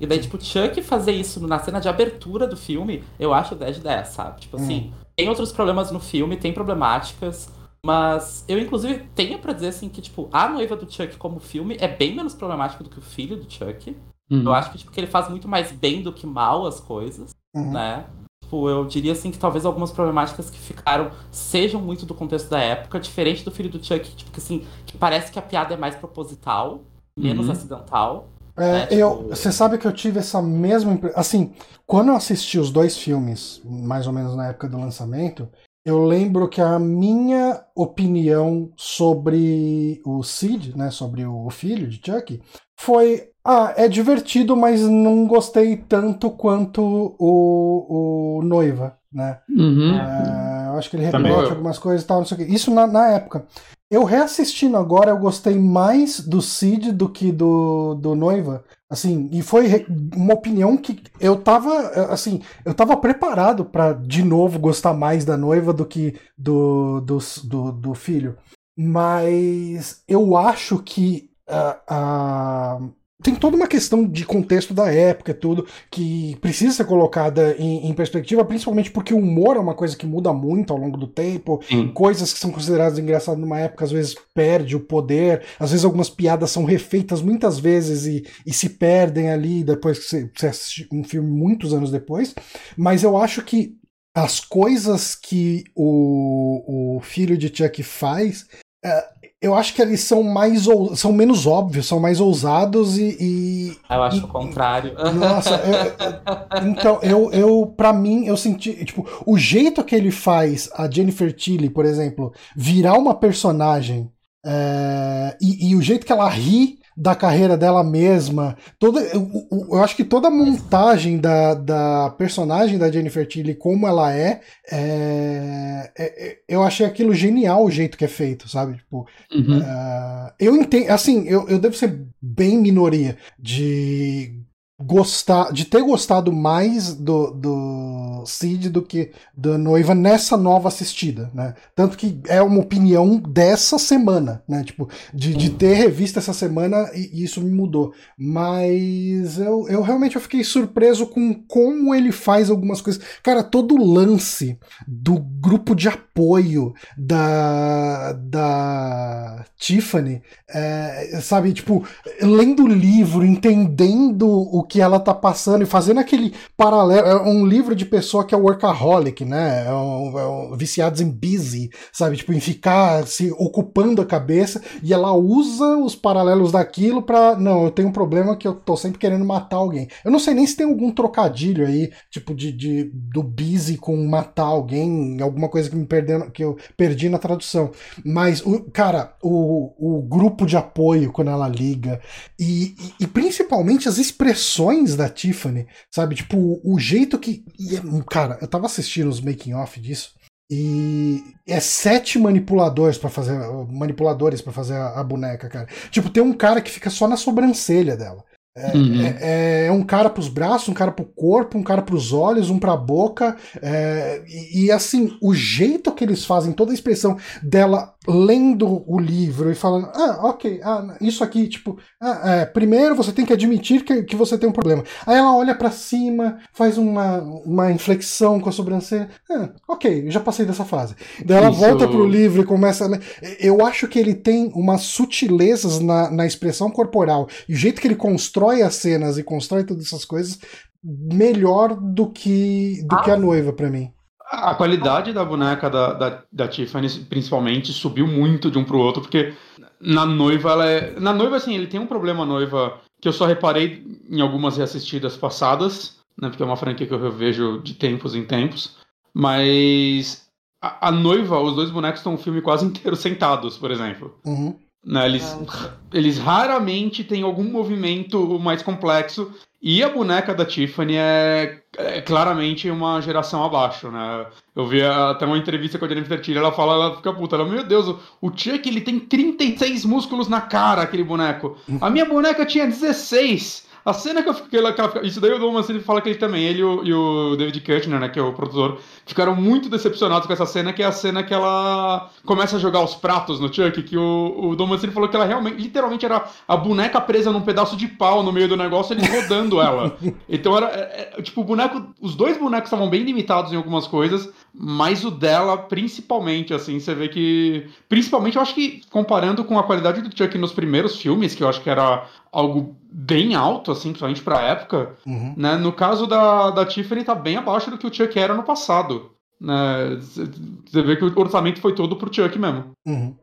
E daí, tipo, Chuck fazer isso na cena de abertura do filme, eu acho 10 de 10, sabe? Tipo assim, uhum. tem outros problemas no filme, tem problemáticas, mas eu, inclusive, tenho para dizer assim que, tipo, a noiva do Chuck como filme é bem menos problemática do que o filho do Chuck. Uhum. Eu acho que, tipo, que ele faz muito mais bem do que mal as coisas, uhum. né? Tipo, eu diria assim que talvez algumas problemáticas que ficaram sejam muito do contexto da época, diferente do filho do Chuck, tipo, que assim, que parece que a piada é mais proposital, menos uhum. acidental. É, né? eu, tipo, você sabe que eu tive essa mesma impressão. Assim, quando eu assisti os dois filmes, mais ou menos na época do lançamento, eu lembro que a minha opinião sobre o Sid, né, sobre o filho de Chuck, foi ah, é divertido, mas não gostei tanto quanto o, o Noiva, né? Uhum. É, eu acho que ele repete algumas coisas e tal, não sei o quê. Isso na, na época. Eu reassistindo agora, eu gostei mais do Cid do que do, do Noiva. Assim, e foi uma opinião que eu tava, assim, eu tava preparado para de novo gostar mais da noiva do que do, do, do, do filho. Mas eu acho que uh, uh, tem toda uma questão de contexto da época, tudo, que precisa ser colocada em, em, perspectiva, principalmente porque o humor é uma coisa que muda muito ao longo do tempo. Sim. Coisas que são consideradas engraçadas numa época, às vezes perde o poder, às vezes algumas piadas são refeitas muitas vezes e, e se perdem ali depois que você, você assiste um filme muitos anos depois. Mas eu acho que as coisas que o, o filho de Chuck faz. É, eu acho que eles são mais são menos óbvios, são mais ousados e. e eu acho e, o contrário. <laughs> Nossa, eu, então, eu, eu, pra mim, eu senti. Tipo, o jeito que ele faz a Jennifer Tilly, por exemplo, virar uma personagem é, e, e o jeito que ela ri da carreira dela mesma. Toda, eu, eu, acho que toda a montagem da, da personagem da Jennifer Tilly, como ela é, é, é, é eu achei aquilo genial o jeito que é feito, sabe? Tipo, uhum. uh, eu entendo, assim, eu, eu devo ser bem minoria de gostar, de ter gostado mais do, do Cid do que da noiva nessa nova assistida, né? Tanto que é uma opinião dessa semana, né? Tipo, de, de ter revista essa semana e, e isso me mudou. Mas eu, eu realmente eu fiquei surpreso com como ele faz algumas coisas. Cara, todo o lance do grupo de apoio da, da Tiffany, é, sabe? Tipo, lendo o livro, entendendo o que ela tá passando e fazendo aquele paralelo. É um livro de pessoa que é workaholic, né? É um, é um, viciados em busy, sabe? Tipo, em ficar se ocupando a cabeça e ela usa os paralelos daquilo pra. Não, eu tenho um problema que eu tô sempre querendo matar alguém. Eu não sei nem se tem algum trocadilho aí, tipo, de, de do busy com matar alguém, alguma coisa que me perdendo, que eu perdi na tradução. Mas, o, cara, o, o grupo de apoio quando ela liga e, e, e principalmente as expressões da Tiffany, sabe? Tipo, o jeito que. É, cara, eu tava assistindo os making off disso. E é sete manipuladores para fazer manipuladores para fazer a, a, boneca, cara. Tipo, tem um cara que fica só na sobrancelha dela. É, uhum. é, é, é um cara pros braços, um cara pro corpo, um cara pros olhos, um pra boca. É, e, e, assim, o jeito que eles fazem, toda a expressão dela lendo o livro e falando, ah, ok, ah, isso aqui, tipo, ah, é, primeiro você tem que admitir que, que você tem um problema. Aí ela olha para cima, faz uma, uma inflexão com a sobrancelha, ah, ok, já passei dessa fase. Daí ela isso... volta pro livro e começa a ler. Eu acho que ele tem umas sutilezas na, na expressão corporal e o jeito que ele constrói as cenas e constrói todas essas coisas melhor do que, do ah. que a noiva para mim. A qualidade da boneca da, da, da, Tiffany, principalmente, subiu muito de um pro outro, porque na noiva ela é. Na noiva, assim, ele tem um problema noiva que eu só reparei em algumas reassistidas passadas, né? Porque é uma franquia que eu revejo de tempos em tempos. Mas a, a noiva, os dois bonecos estão o filme quase inteiro <laughs> sentados, por exemplo. Uhum. Né, eles, ah, eles raramente têm algum movimento mais complexo e a boneca da Tiffany é, é, claramente uma geração abaixo, né? Eu vi até uma entrevista com a Jennifer Tilly, ela fala, ela fica puta, ela, meu Deus, o Chuck ele tem 36 músculos na cara, aquele boneco. A minha boneca tinha 16. A cena que eu fiquei lá, isso daí o Douglas ele fala que ele também, ele e o, e o David Kushner, né, que é o produtor, ficaram muito decepcionados com essa cena, que é a cena que ela começa a jogar os pratos no Chuck, que o, o Douglas ele falou que ela realmente, literalmente era a boneca presa num pedaço de pau no meio do negócio, eles rodando ela. <laughs> Então era, é, é, tipo, o boneco, os dois bonecos estavam bem limitados em algumas coisas, mas o dela, principalmente, assim, você vê que, principalmente eu acho que comparando com a qualidade do Chuck nos primeiros filmes, que eu acho que era algo bem alto, assim, principalmente pra época, uhum. né? No caso da, da Tiffany tá bem abaixo do que o Chuck era no passado. Né? Você vê que o orçamento foi todo pro Chuck mesmo. Uhum.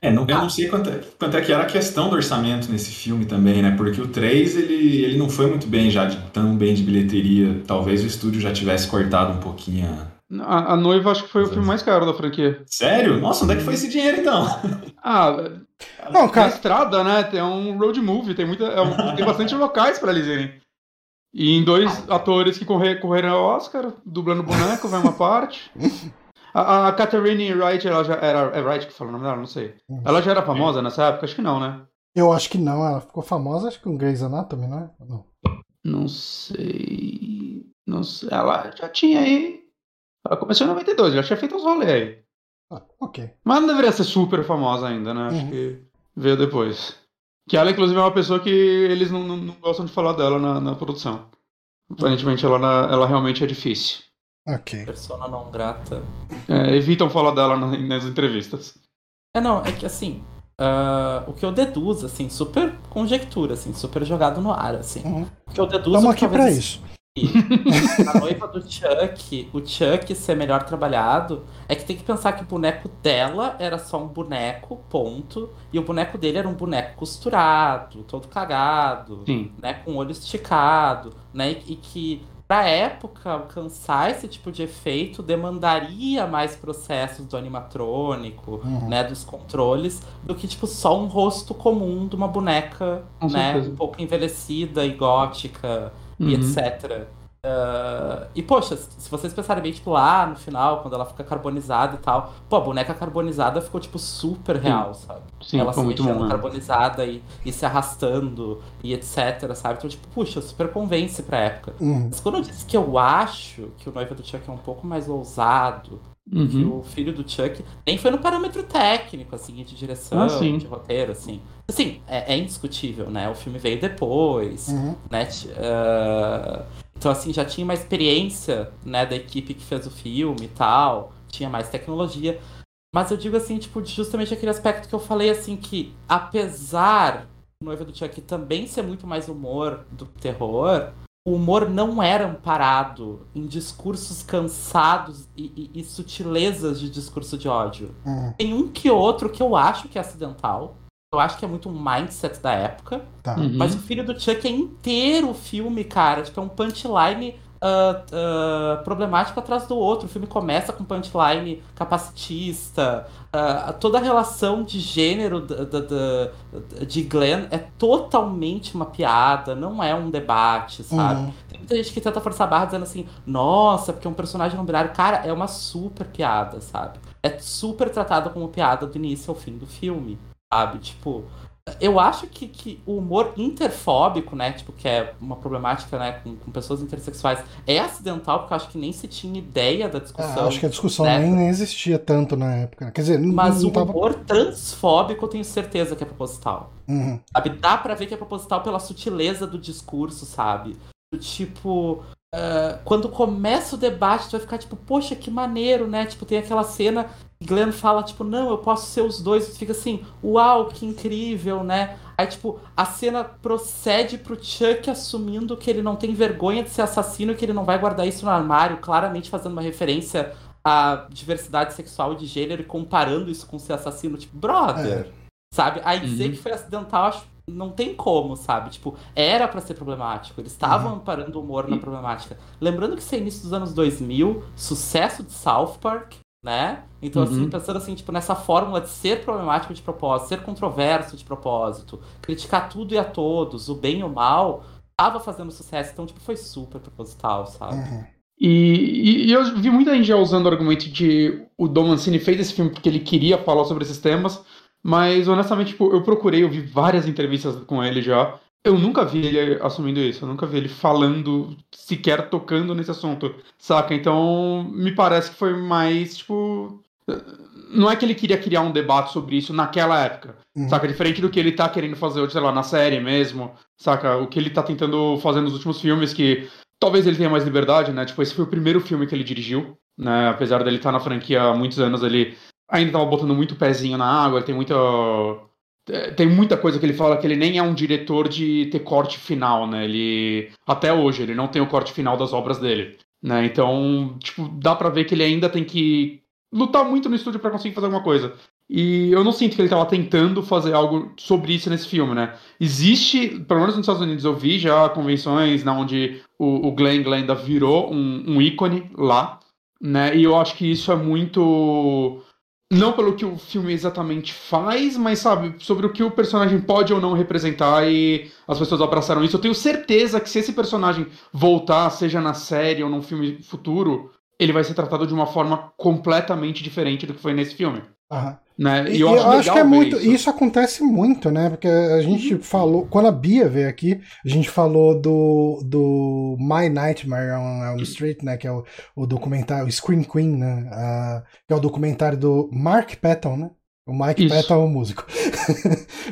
É, não, eu não sei quanto é, quanto é que era a questão do orçamento nesse filme também, né? Porque o 3, ele, ele não foi muito bem já, de, tão bem de bilheteria. Talvez o estúdio já tivesse cortado um pouquinho A, a Noiva acho que foi o filme mais caro da franquia. Sério? Nossa, onde é que foi esse dinheiro então? Ah, <laughs> Não, cara, na estrada, né? Tem um road movie, tem, muita, é um- tem bastante locais pra eles irem. E em dois atores que corre, correram ao Oscar, dublando boneco, vai uma parte. A, a Catherine Wright, ela já era. É Wright que fala o nome dela? Não sei. Ela já era famosa nessa época? Acho que não, né? eu acho que não. Ela ficou famosa, acho que com Grey's Anatomy, não é? Não. Não sei. Não sei. Ela já tinha aí. Ela começou em 92, já tinha feito uns rolês aí. Ah, ok. Mas não deveria ser super famosa ainda, né? Acho Uhum. que veio depois. Que ela, inclusive, é uma pessoa que eles não, não, não gostam de falar dela na, na produção. Aparentemente, ela, na- ela realmente é difícil. Ok. Persona não grata. É, evitam falar dela na- nas entrevistas. É, não, é que assim, ah, o que eu deduzo, assim, super conjectura, assim, super jogado no ar, assim. Uhum. O que eu deduzo Estamos que aqui pra isso. A noiva do Chuck, o Chuck ser melhor trabalhado, é que tem que pensar que o boneco dela era só um boneco, ponto, e o boneco dele era um boneco costurado, todo cagado, Sim. né, com o olho esticado, né, e, e que pra época alcançar esse tipo de efeito demandaria mais processos do animatrônico, Uhum. né, dos controles, do que tipo só um rosto comum de uma boneca, Com né, certeza. um pouco envelhecida e gótica Uhum. e etc. Ah, e poxa, se vocês pensarem bem, tipo, lá no final, quando ela fica carbonizada e tal, pô, a boneca carbonizada ficou, tipo, super real, sabe? Sim, ela foi se muito mexendo bom. carbonizada e, e se arrastando e etc, sabe? Então, tipo, puxa, super convence pra época. Uhum. Mas quando eu disse que eu acho que o noivo do Chuck é um pouco mais ousado Uhum. o filho do Chuck, nem foi no parâmetro técnico, assim, de direção, Ah, de roteiro, assim. Assim, é, é indiscutível, né? O filme veio depois, Uhum. né? Ah, então, assim, já tinha uma experiência, né, da equipe que fez o filme e tal, tinha mais tecnologia. Mas eu digo assim, tipo, justamente aquele aspecto que eu falei, assim, que apesar do Noiva do Chuck também ser muito mais humor do que terror, o humor não era amparado em discursos cansados e, e- e sutilezas de discurso de ódio. Uhum. Tem um que outro que eu acho que é acidental. Eu acho que é muito um mindset da época. Tá. Uhum. Mas o filho do Chuck é inteiro o filme, cara. Tipo, é um punchline ah, ah, problemático atrás do outro. O filme começa com punchline capacitista. ah, toda a relação de gênero de Glenn é totalmente uma piada, não é um debate, sabe? Uhum. Tem muita gente que tenta forçar a barra dizendo assim, nossa, porque é um personagem não binário. Cara, é uma super piada, sabe? É super tratado como piada do início ao fim do filme, sabe? Tipo, eu acho que, que o humor interfóbico, né? Tipo, que é uma problemática, né, com, com pessoas intersexuais, é acidental, porque eu acho que nem se tinha ideia da Ah, discussão. acho que a discussão né? nem, nem existia tanto na época. né? Quer dizer, não, Mas não o tava. humor transfóbico eu tenho certeza que é proposital. Uhum. Sabe? Dá pra ver que é proposital pela sutileza do discurso, sabe? Do tipo. ah, quando começa o debate, tu vai ficar tipo, poxa, que maneiro, né? Tipo, tem aquela cena Glenn fala, tipo, não, eu posso ser os dois. Fica assim, uau, que incrível, né? Aí, tipo, a cena procede pro Chuck assumindo que ele não tem vergonha de ser assassino e que ele não vai guardar isso no armário, claramente fazendo uma referência à diversidade sexual e de gênero e comparando isso com ser assassino. Tipo, brother. Sabe? Aí dizer Uhum. que foi acidental, acho não tem como, sabe? Tipo, era pra ser problemático. Eles estavam Uhum. amparando o humor na problemática. Lembrando que isso é início dos anos 2000, sucesso de South Park, né? Então, assim, Uhum. pensando assim, tipo, nessa fórmula de ser problemático de propósito, ser controverso de propósito, criticar tudo e a todos, o bem e o mal, tava fazendo sucesso. Então, tipo, foi super proposital, sabe? Uhum. E, e- e eu vi muita gente já usando o argumento de o Dom Mancini fez esse filme porque ele queria falar sobre esses temas, mas honestamente, tipo, eu procurei, eu vi várias entrevistas com ele já. Eu nunca vi ele assumindo isso, eu nunca vi ele falando, sequer tocando nesse assunto, saca? Então, me parece que foi mais, tipo. Não é que ele queria criar um debate sobre isso naquela época, Uhum. saca? Diferente do que ele tá querendo fazer sei lá, na série mesmo, saca? O que ele tá tentando fazer nos últimos filmes, que talvez ele tenha mais liberdade, né? Tipo, esse foi o primeiro filme que ele dirigiu, né? Apesar dele estar na franquia há muitos anos, ele ainda tava botando muito pezinho na água, ele tem muita. É, Tem muita coisa que ele fala que ele nem é um diretor de ter corte final, né? Ele. Até hoje, ele não tem o corte final das obras dele. Né? Então, tipo, dá pra ver que ele ainda tem que lutar muito no estúdio pra conseguir fazer alguma coisa. E eu não sinto que ele tava tentando fazer algo sobre isso nesse filme, né? Existe, pelo menos nos Estados Unidos eu vi já convenções na onde o, o Glenn Glenda virou um, um ícone lá. né? E eu acho que isso é muito não pelo que o filme exatamente faz, mas sabe, sobre o que o personagem pode ou não representar e as pessoas abraçaram isso. Eu tenho certeza que se esse personagem voltar, seja na série ou num filme futuro, ele vai ser tratado de uma forma completamente diferente do que foi nesse filme. Né? E eu, eu acho, que é muito. Isso. isso. acontece muito, né? Porque a gente uhum. falou. Quando a Bia veio aqui, a gente falou do, do My Nightmare on Elm Street, né? Que é o, o documentário, o Scream Queen, né? Uh, que é o documentário do Mark Patton, né? O Mike Isso. Patton é <laughs> o músico.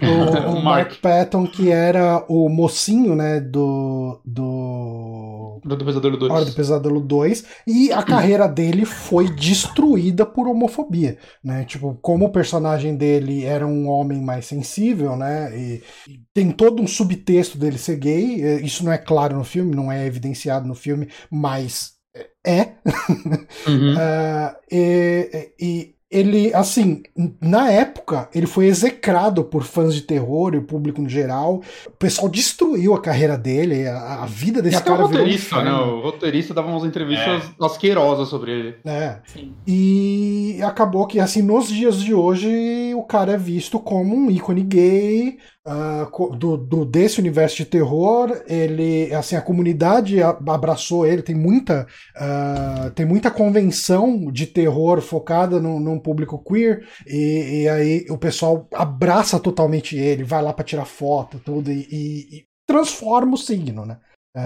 o, o Mark Patton, que era o mocinho, né, do. Do, do Pesadelo 2. Hora do Pesadelo 2. E a carreira dele foi destruída por homofobia. Né? Tipo, como o personagem dele era um homem mais sensível, né? E tem todo um subtexto dele ser gay. Isso não é claro no filme, não é evidenciado no filme, mas é. <laughs> Uhum. uh, e, e ele, assim, na época, ele foi execrado por fãs de terror e o público no geral. O pessoal destruiu a carreira dele, a, a vida desse e até cara o roteirista, né? O roteirista dava umas entrevistas é. asquerosas sobre ele. É. Sim. E acabou que, assim, nos dias de hoje, o cara é visto como um ícone gay, Uh, do, do, desse universo de terror, ele, assim, a comunidade abraçou ele, tem muita, uh, tem muita convenção de terror focada no, num público queer, e, e, aí o pessoal abraça totalmente ele, vai lá para tirar foto, tudo, e, e, e transforma o signo, né?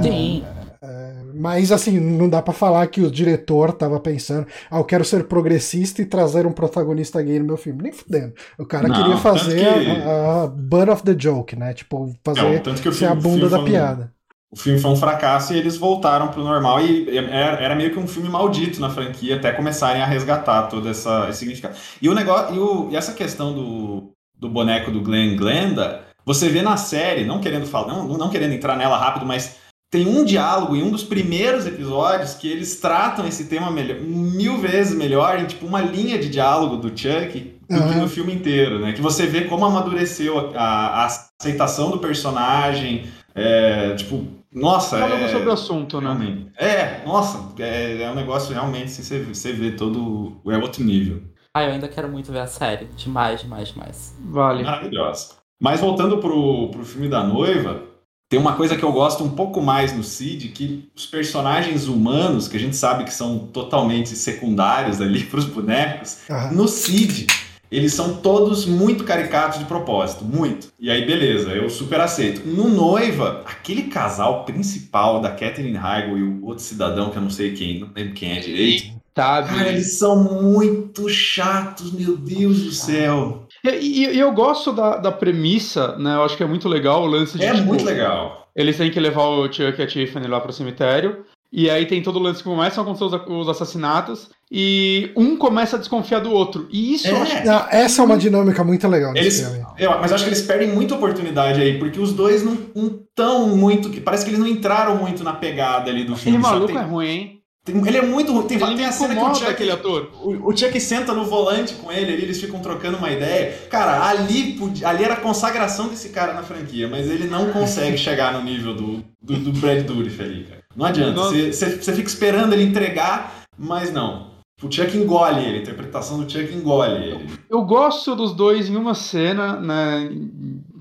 Sim. É, é, mas assim, não dá para falar que o diretor tava pensando, ah, eu quero ser progressista e trazer um protagonista gay no meu filme. Nem fudendo. O cara não, queria fazer que... a, a butt of the joke, né? Tipo, fazer não, tanto que o filme, ser a bunda da piada. o filme foi um fracasso e eles voltaram pro normal e era, era, meio que um filme maldito na franquia até começarem a resgatar todo essa, esse significado. E o negócio, e, o, e essa questão do, do boneco do Glenn Glenda, você vê na série, não querendo falar, não, não querendo entrar nela rápido, mas tem um diálogo em um dos primeiros episódios que eles tratam esse tema melhor, mil vezes melhor, em tipo uma linha de diálogo do Chuck do uhum. que no filme inteiro, né? Que você vê como amadureceu a, a aceitação do personagem, é, tipo, nossa. Falando é, sobre o assunto, né? É, nossa, é, é um negócio realmente, assim, você, você vê todo. É outro nível. Ah, eu ainda quero muito ver a série. Demais, demais, demais. Vale. Maravilhosa. Mas voltando pro, pro filme da noiva, tem uma coisa que eu gosto um pouco mais no Cid, que os personagens humanos, que a gente sabe que são totalmente secundários ali <laughs> para os bonecos, uhum. no Cid, eles são todos muito caricatos de propósito, muito. E aí, beleza, eu super aceito. No Noiva, aquele casal principal da Catherine Heigl e o outro cidadão, que eu não sei quem, não lembro quem é direito. Tá, Cara, eles são muito chatos, meu Deus do céu. E, e, e, eu gosto da, da premissa, né? Eu acho que é muito legal o lance de. É tipo, muito legal. Eles têm que levar o Chuck e a Tiffany lá pro cemitério. E aí tem todo o lance que começam a acontecer os, os assassinatos. E um começa a desconfiar do outro. E isso é. eu acho ah, Essa é uma dinâmica muito legal eles, eu, Mas acho que eles perdem muita oportunidade aí, porque os dois não estão muito. Parece que eles não entraram muito na pegada ali do filme. Aquele maluco tem... é ruim, hein? Ele é muito ruim. Tem, ele tem a cena que o Chuck, aquele ator. O, o, Chuck senta no volante com ele ali, eles ficam trocando uma ideia. Cara, ali, ali era a consagração desse cara na franquia, mas ele não consegue <laughs> chegar no nível do, do, do Brad Dourif ali, cara. Não adianta. Você fica esperando ele entregar, mas não. O Chuck engole ele, a interpretação do Chuck engole ele. Eu gosto dos dois em uma cena, né?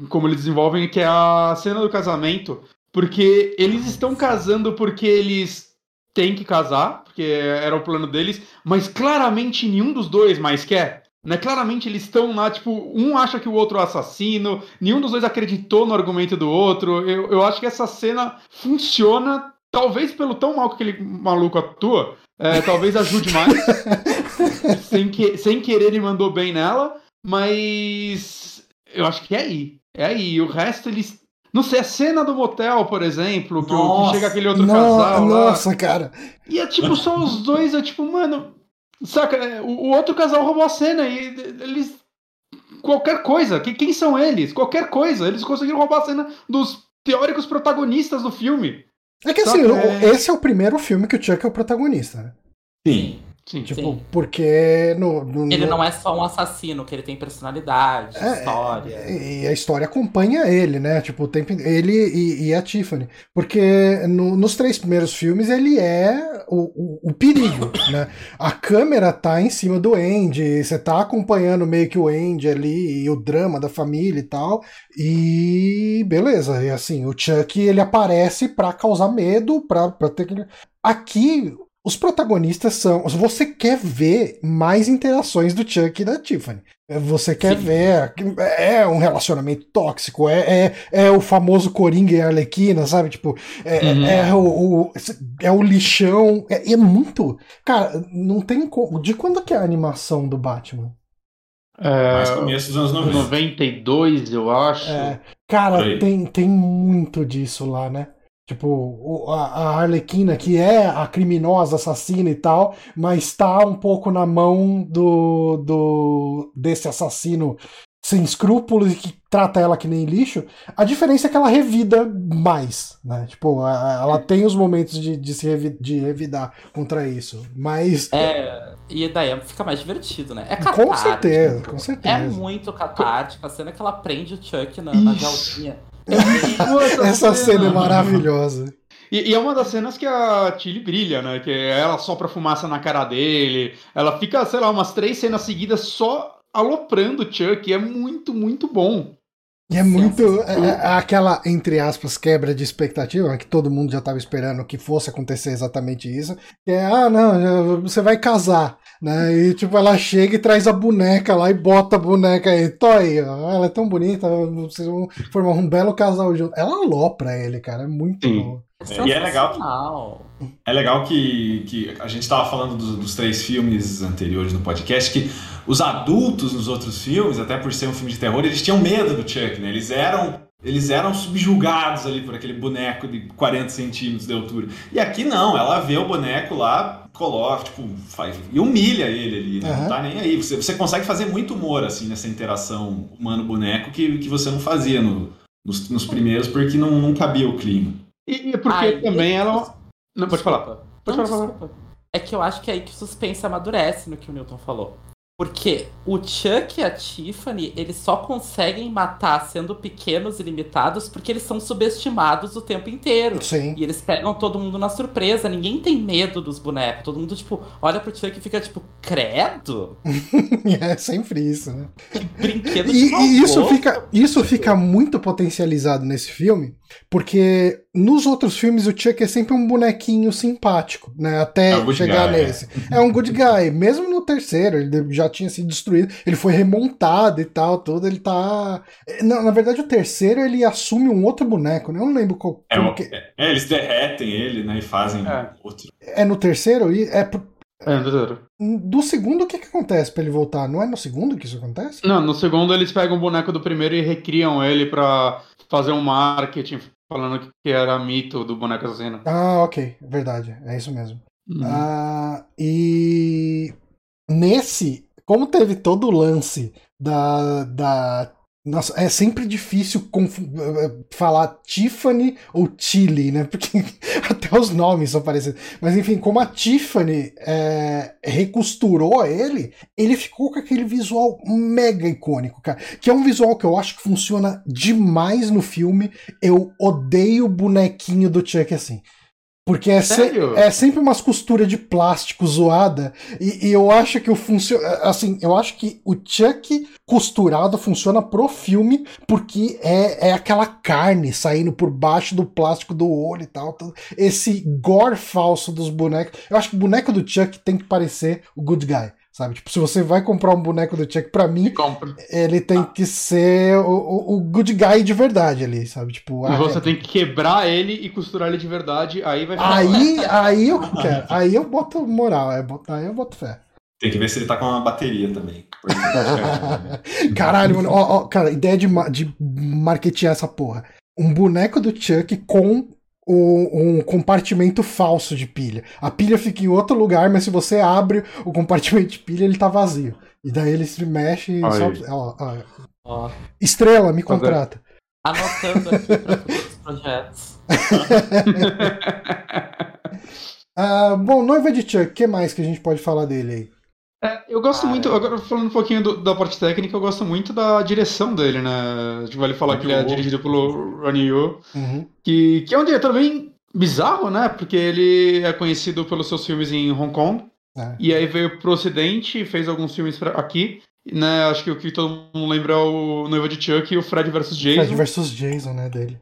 Como eles desenvolvem, que é a cena do casamento. Porque eles estão casando porque eles tem que casar, porque era o plano deles, mas claramente nenhum dos dois mais quer. Né? Claramente eles estão lá, tipo, um acha que o outro é assassino, nenhum dos dois acreditou no argumento do outro. Eu, eu acho que essa cena funciona, talvez pelo tão mal que aquele maluco atua, é, talvez ajude mais. <laughs> sem, que, sem querer ele mandou bem nela, mas eu acho que é aí. É aí. O resto eles não sei, a cena do motel, por exemplo, que, nossa, que chega aquele outro no, casal. Nossa, lá. cara. E é tipo, só os dois, é tipo, mano. Saca, é, o, o outro casal roubou a cena e eles. Qualquer coisa. Que, quem são eles? Qualquer coisa. Eles conseguiram roubar a cena dos teóricos protagonistas do filme. É que assim, é... esse é o primeiro filme que o Chuck é o protagonista, né? Sim. Sim, tipo, sim. porque. No, no, ele não é só um assassino, que ele tem personalidade, é, história. E a história acompanha ele, né? Tipo, o tempo, ele e, e a Tiffany. Porque no, nos três primeiros filmes ele é o, o, o perigo, <coughs> né? A câmera tá em cima do Andy, você tá acompanhando meio que o Andy ali e o drama da família e tal. E beleza, e assim, o Chuck ele aparece pra causar medo, pra, pra ter que. Aqui os protagonistas são. Você quer ver mais interações do Chuck e da Tiffany. Você quer Sim. ver. É um relacionamento tóxico, é, é, é, o famoso Coringa e Arlequina, sabe? Tipo, é, uhum. é, o, o, é o lixão. É, é muito. Cara, não tem como. De quando que é a animação do Batman? É, Mais começo dos anos 90. 92, eu acho. É, cara, tem, tem muito disso lá, né? Tipo, a Arlequina, que é a criminosa assassina e tal, mas tá um pouco na mão do, do desse assassino sem escrúpulos e que trata ela que nem lixo. A diferença é que ela revida mais, né? Tipo, ela tem os momentos de, de se revi, de revidar contra isso, mas... É, e daí fica mais divertido, né? É catártico. Com certeza, com certeza. É muito catártico. A cena que ela prende o Chuck na, na essa cena é maravilhosa. E, e, é uma das cenas que a Tilly brilha, né? Que ela sopra fumaça na cara dele. Ela fica, sei lá, umas três cenas seguidas só aloprando o Chuck. É muito, muito bom. E é muito. É, é, aquela, entre aspas, quebra de expectativa, que todo mundo já estava esperando que fosse acontecer exatamente isso. Que é, ah, não, você vai casar. Né? E tipo, ela chega e traz a boneca lá e bota a boneca aí. Toy, ela é tão bonita, vocês vão formar um belo casal junto. Ela alopra ele, cara, é muito bom. É, e é legal é legal que, que a gente estava falando dos, dos, três filmes anteriores no podcast, que os adultos nos outros filmes, até por ser um filme de terror, eles tinham medo do Chuck, né? Eles eram eles eram subjugados ali por aquele boneco de 40 centímetros de altura. E aqui não, ela vê o boneco lá, coloca, tipo, faz, e humilha ele ali, né? uhum. não tá nem aí. Você, você consegue fazer muito humor, assim, nessa interação humano-boneco que, que você não fazia no, nos, nos primeiros, porque não, não cabia o clima. E, e porque Ai, também ela. Não, pode falar. Pode não, falar. É que eu acho que é aí que o suspense amadurece no que o Newton falou. Porque o Chuck e a Tiffany, eles só conseguem matar sendo pequenos e limitados porque eles são subestimados o tempo inteiro. Sim. E eles pegam todo mundo na surpresa. Ninguém tem medo dos bonecos. Todo mundo, tipo, olha pro Chuck e fica, tipo, credo? <laughs> é sempre isso, né? Que brinquedo e, e isso fica Isso fica muito potencializado nesse filme, porque nos outros filmes o Chuck é sempre um bonequinho simpático, né? Até é chegar guy, nesse. É. é um good guy. Mesmo no terceiro, ele já tinha sido destruído, ele foi remontado e tal, tudo, ele tá. Na, na verdade, o terceiro ele assume um outro boneco, né? Eu não lembro qual. É, que... é eles derretem ele, né? E fazem é. outro. É no terceiro? É. É, terceiro. Do segundo, o que, que acontece pra ele voltar? Não é no segundo que isso acontece? Não, no segundo eles pegam o boneco do primeiro e recriam ele pra fazer um marketing falando que era mito do boneco assassino. Ah, ok. Verdade. É isso mesmo. Uhum. Ah, e nesse, como teve todo o lance da, da nossa, é sempre difícil eh, falar Tiffany ou Tilly, né? Porque <laughs> até os nomes são parecidos. Mas enfim, como a Tiffany é, recosturou ele, ele ficou com aquele visual mega icônico, cara. Que é um visual que eu acho que funciona demais no filme. Eu odeio o bonequinho do Chuck assim. Porque é, se, é, sempre umas costuras de plástico zoada. E, e eu acho que o funciona. Assim, eu acho que o Chuck costurado funciona pro filme, porque é, é aquela carne saindo por baixo do plástico do olho e tal. Esse gore falso dos bonecos. Eu acho que o boneco do Chuck tem que parecer o good guy. Sabe? Tipo, se você vai comprar um boneco do Chuck, pra mim, ele tem ah. que ser o, o, o, good guy de verdade ali, sabe? Tipo, e você é... tem que quebrar ele e costurar ele de verdade, aí vai ficar. Aí, <laughs> aí eu quero. Aí eu boto moral, aí eu boto fé. Tem que ver se ele tá com uma bateria também. <laughs> Caralho, mano. Ó, ó, cara, ideia de, de marketear essa porra. Um boneco do Chuck com um compartimento falso de pilha. A pilha fica em outro lugar, mas se você abre o compartimento de pilha, ele tá vazio. E daí ele se mexe e só... ó, ó. Ó. Estrela, me contrata. Anotando aqui para futuros projetos. Uh, <laughs> bom, Noiva de Chuck, o que mais que a gente pode falar dele aí? É, eu gosto ah, muito, agora falando um pouquinho do, da parte técnica, eu gosto muito da direção dele, né? A gente vale falar que ele é dirigido pelo Ronnie Yu, uhum. que, que é um diretor bem bizarro, né? Porque ele é conhecido pelos seus filmes em Hong Kong, é. e aí veio pro ocidente e fez alguns filmes pra, aqui, né? Acho que o que todo mundo lembra é o Noiva de Chuck e o Fred vs Jason. Fred vs Jason, né, dele.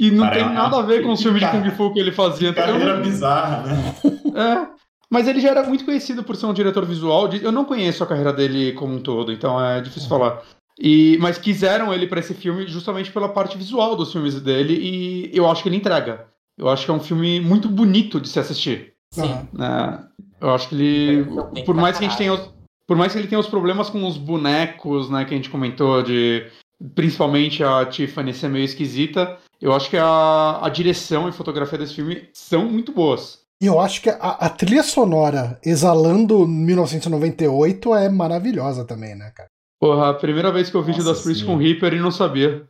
E não tem nada a ver com os filmes de Kung Fu que ele fazia. Carreira bizarra, né? É. Mas ele já era muito conhecido por ser um diretor visual. Eu não conheço a carreira dele como um todo, então é difícil uhum. falar. E, mas quiseram ele para esse filme justamente pela parte visual dos filmes dele e eu acho que ele entrega. Eu acho que é um filme muito bonito de se assistir. Sim. É, eu acho que ele, por mais que a gente tenha, os, por mais que ele tenha os problemas com os bonecos, né, que a gente comentou de, principalmente a Tiffany ser meio esquisita, eu acho que a, a direção e fotografia desse filme são muito boas. E eu acho que a, a, trilha sonora exalando 1998 é maravilhosa também, né, cara? Porra, a primeira vez que eu vi das Priest com Reaper e não sabia.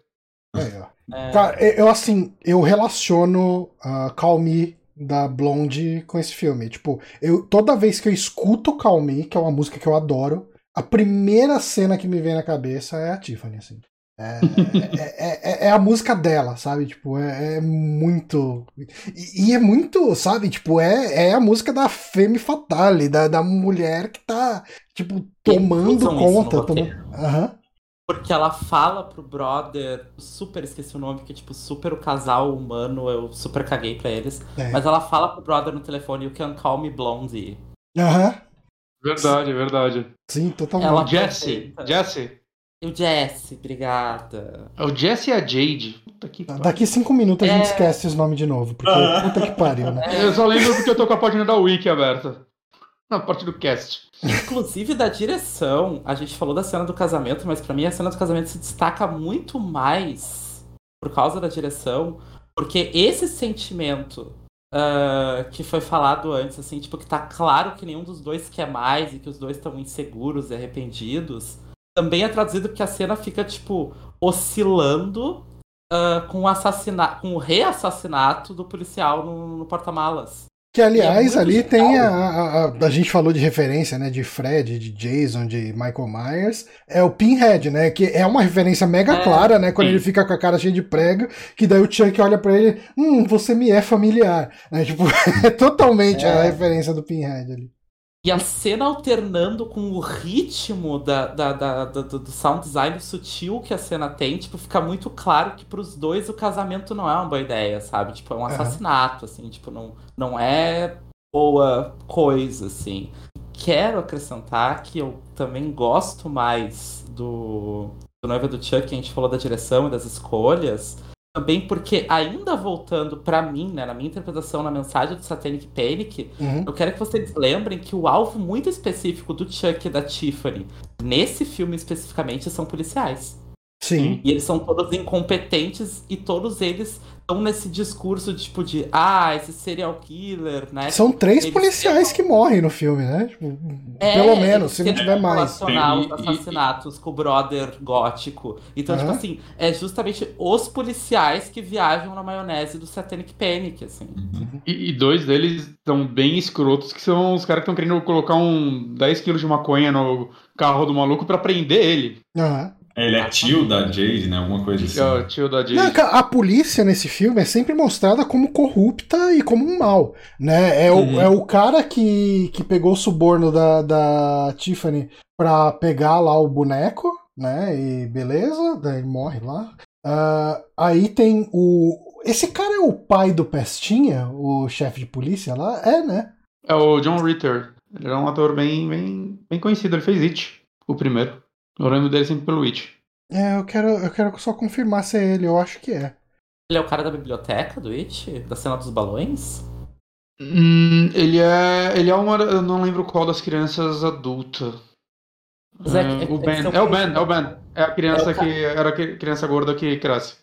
É, é. Cara, eu assim, eu relaciono uh, Call Me da Blonde com esse filme. Tipo, eu toda vez que eu escuto Call Me, que é uma música que eu adoro, a primeira cena que me vem na cabeça é a Tiffany, assim. É, é, é, é, a música dela, sabe? Tipo, é, é muito. E, e, é muito, sabe? Tipo, é, é a música da Femme Fatale, da, da mulher que tá, tipo, tomando conta. Tomando... Uhum. Porque ela fala pro brother, super esqueci o nome, que é tipo super o casal humano, eu super caguei pra eles. É. Mas ela fala pro brother no telefone, you can call me blondie. Aham. Uhum. Verdade, verdade. Sim, totalmente. Ela Jesse, Jesse. O Jesse, obrigada. É o Jesse e a Jade. Puta que pariu. Daqui cinco minutos a gente é... esquece os nomes de novo, porque <laughs> puta que pariu, né? Eu só lembro porque eu tô com a página da Wiki aberta. Na parte do cast. Inclusive da direção, a gente falou da cena do casamento, mas para mim a cena do casamento se destaca muito mais por causa da direção, porque esse sentimento uh, que foi falado antes, assim, tipo, que tá claro que nenhum dos dois quer mais e que os dois estão inseguros e arrependidos também é traduzido porque a cena fica, tipo, oscilando uh, com, o assassinato, com o reassassinato do policial no, no porta-malas. Que, aliás, é ali tem a, a, a, a. gente falou de referência, né? De Fred, de Jason, de Michael Myers. É o Pinhead, né? Que é uma referência mega é, clara, né? Quando sim. ele fica com a cara cheia de prego, que daí o Chuck olha para ele, hum, você me é familiar. Né? Tipo, <laughs> é totalmente é. a referência do Pinhead ali. E a cena alternando com o ritmo da, da, da, da, do sound design sutil que a cena tem, tipo, fica muito claro que pros dois o casamento não é uma boa ideia, sabe? Tipo, é um assassinato, assim, tipo, não, não é boa coisa, assim. Quero acrescentar que eu também gosto mais do, do Noiva do Chuck, que a gente falou da direção e das escolhas, também porque, ainda voltando para mim, né, na minha interpretação, na mensagem do Satanic Panic, uhum. eu quero que vocês lembrem que o alvo muito específico do Chuck e da Tiffany, nesse filme especificamente, são policiais. Sim. E eles são todos incompetentes e todos eles estão nesse discurso de, tipo de ah, esse serial killer, né? São três eles policiais que morrem no filme, né? Tipo, é, pelo menos, se não tiver mais. Relacionar os assassinatos com o brother gótico. Então, uhum. tipo assim, é justamente os policiais que viajam na maionese do Satanic Panic, assim. E, e dois deles são bem escrotos, que são os caras que estão querendo colocar um 10 quilos de maconha no carro do maluco para prender ele. Aham. Uhum. Ele é tio da Jade, né? Alguma coisa assim. É o tio da Jade. Não, a polícia nesse filme é sempre mostrada como corrupta e como um mal, né? É o, uhum. é o cara que, que pegou o suborno da, da Tiffany pra pegar lá o boneco, né? E beleza, daí morre lá. Uh, aí tem o... Esse cara é o pai do Pestinha, o chefe de polícia lá? É, né? É o John Ritter. Ele é um ator bem, bem, bem conhecido. Ele fez It, o primeiro. Eu lembro dele sempre pelo It. É, eu quero, eu quero só confirmar se é ele, eu acho que é. Ele é o cara da biblioteca do It? Da cena dos balões? Hum, ele é. Ele é uma. Eu não lembro qual das crianças adulta. É, é, o Ben. É o Ben, é o Ben. É a criança é que. Era a criança gorda que cresce.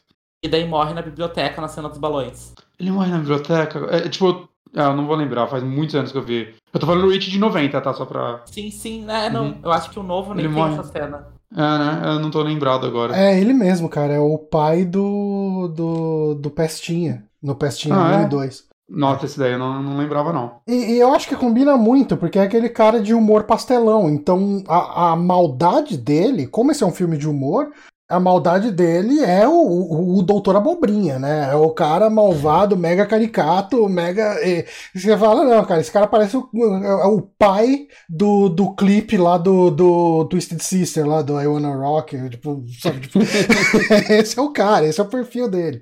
E daí morre na biblioteca na cena dos balões. Ele morre na biblioteca? É, tipo, ah, eu não vou lembrar, faz muitos anos que eu vi. Eu tô falando do It de 90, tá? Só pra. Sim, sim, né? Não, uhum. eu acho que o novo nem ele tem morre. essa cena. É, né? Eu não tô lembrado agora. É ele mesmo, cara. É o pai do. do, do Pestinha. No Pestinha ah, 1 é? e 2. Nossa, esse daí eu não, não lembrava, não. E, e, eu acho que combina muito, porque é aquele cara de humor pastelão. Então, a, a maldade dele, como esse é um filme de humor, a maldade dele é o, o, o, Doutor Abobrinha, né? É o cara malvado, mega caricato, mega. E, você fala, não, cara, esse cara parece o, é o pai do, do clipe lá do, do Twisted Sister, lá do I Wanna Rock. Tipo, sabe? Tipo, <laughs> esse é o cara, esse é o perfil dele.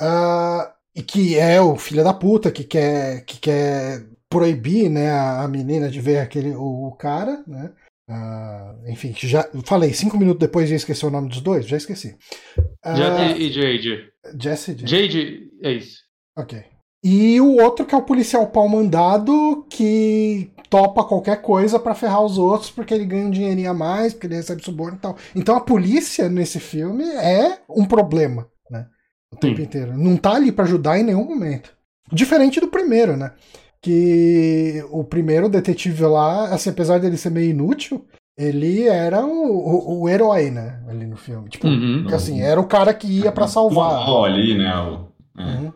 Uh, e que é o filho da puta que quer, que quer proibir né, a, a menina de ver aquele, o, o cara, né? Uh, enfim, já falei, cinco minutos depois já esqueci o nome dos dois? Já esqueci. Uh, Jesse e Jade. Jesse e Jade. Jade, é isso. Ok. E o outro que é o policial pau mandado que topa qualquer coisa para ferrar os outros porque ele ganha um dinheirinho a mais, porque ele recebe suborno e tal. Então a polícia nesse filme é um problema, né? O tempo Sim. inteiro. Não tá ali para ajudar em nenhum momento. Diferente do primeiro, né? Que o primeiro detetive lá, assim, apesar dele ser meio inútil, ele era o, o, o herói, né? Ali no filme. Tipo, uhum, assim, era o cara que ia para salvar. O ali, né? O, é. uhum.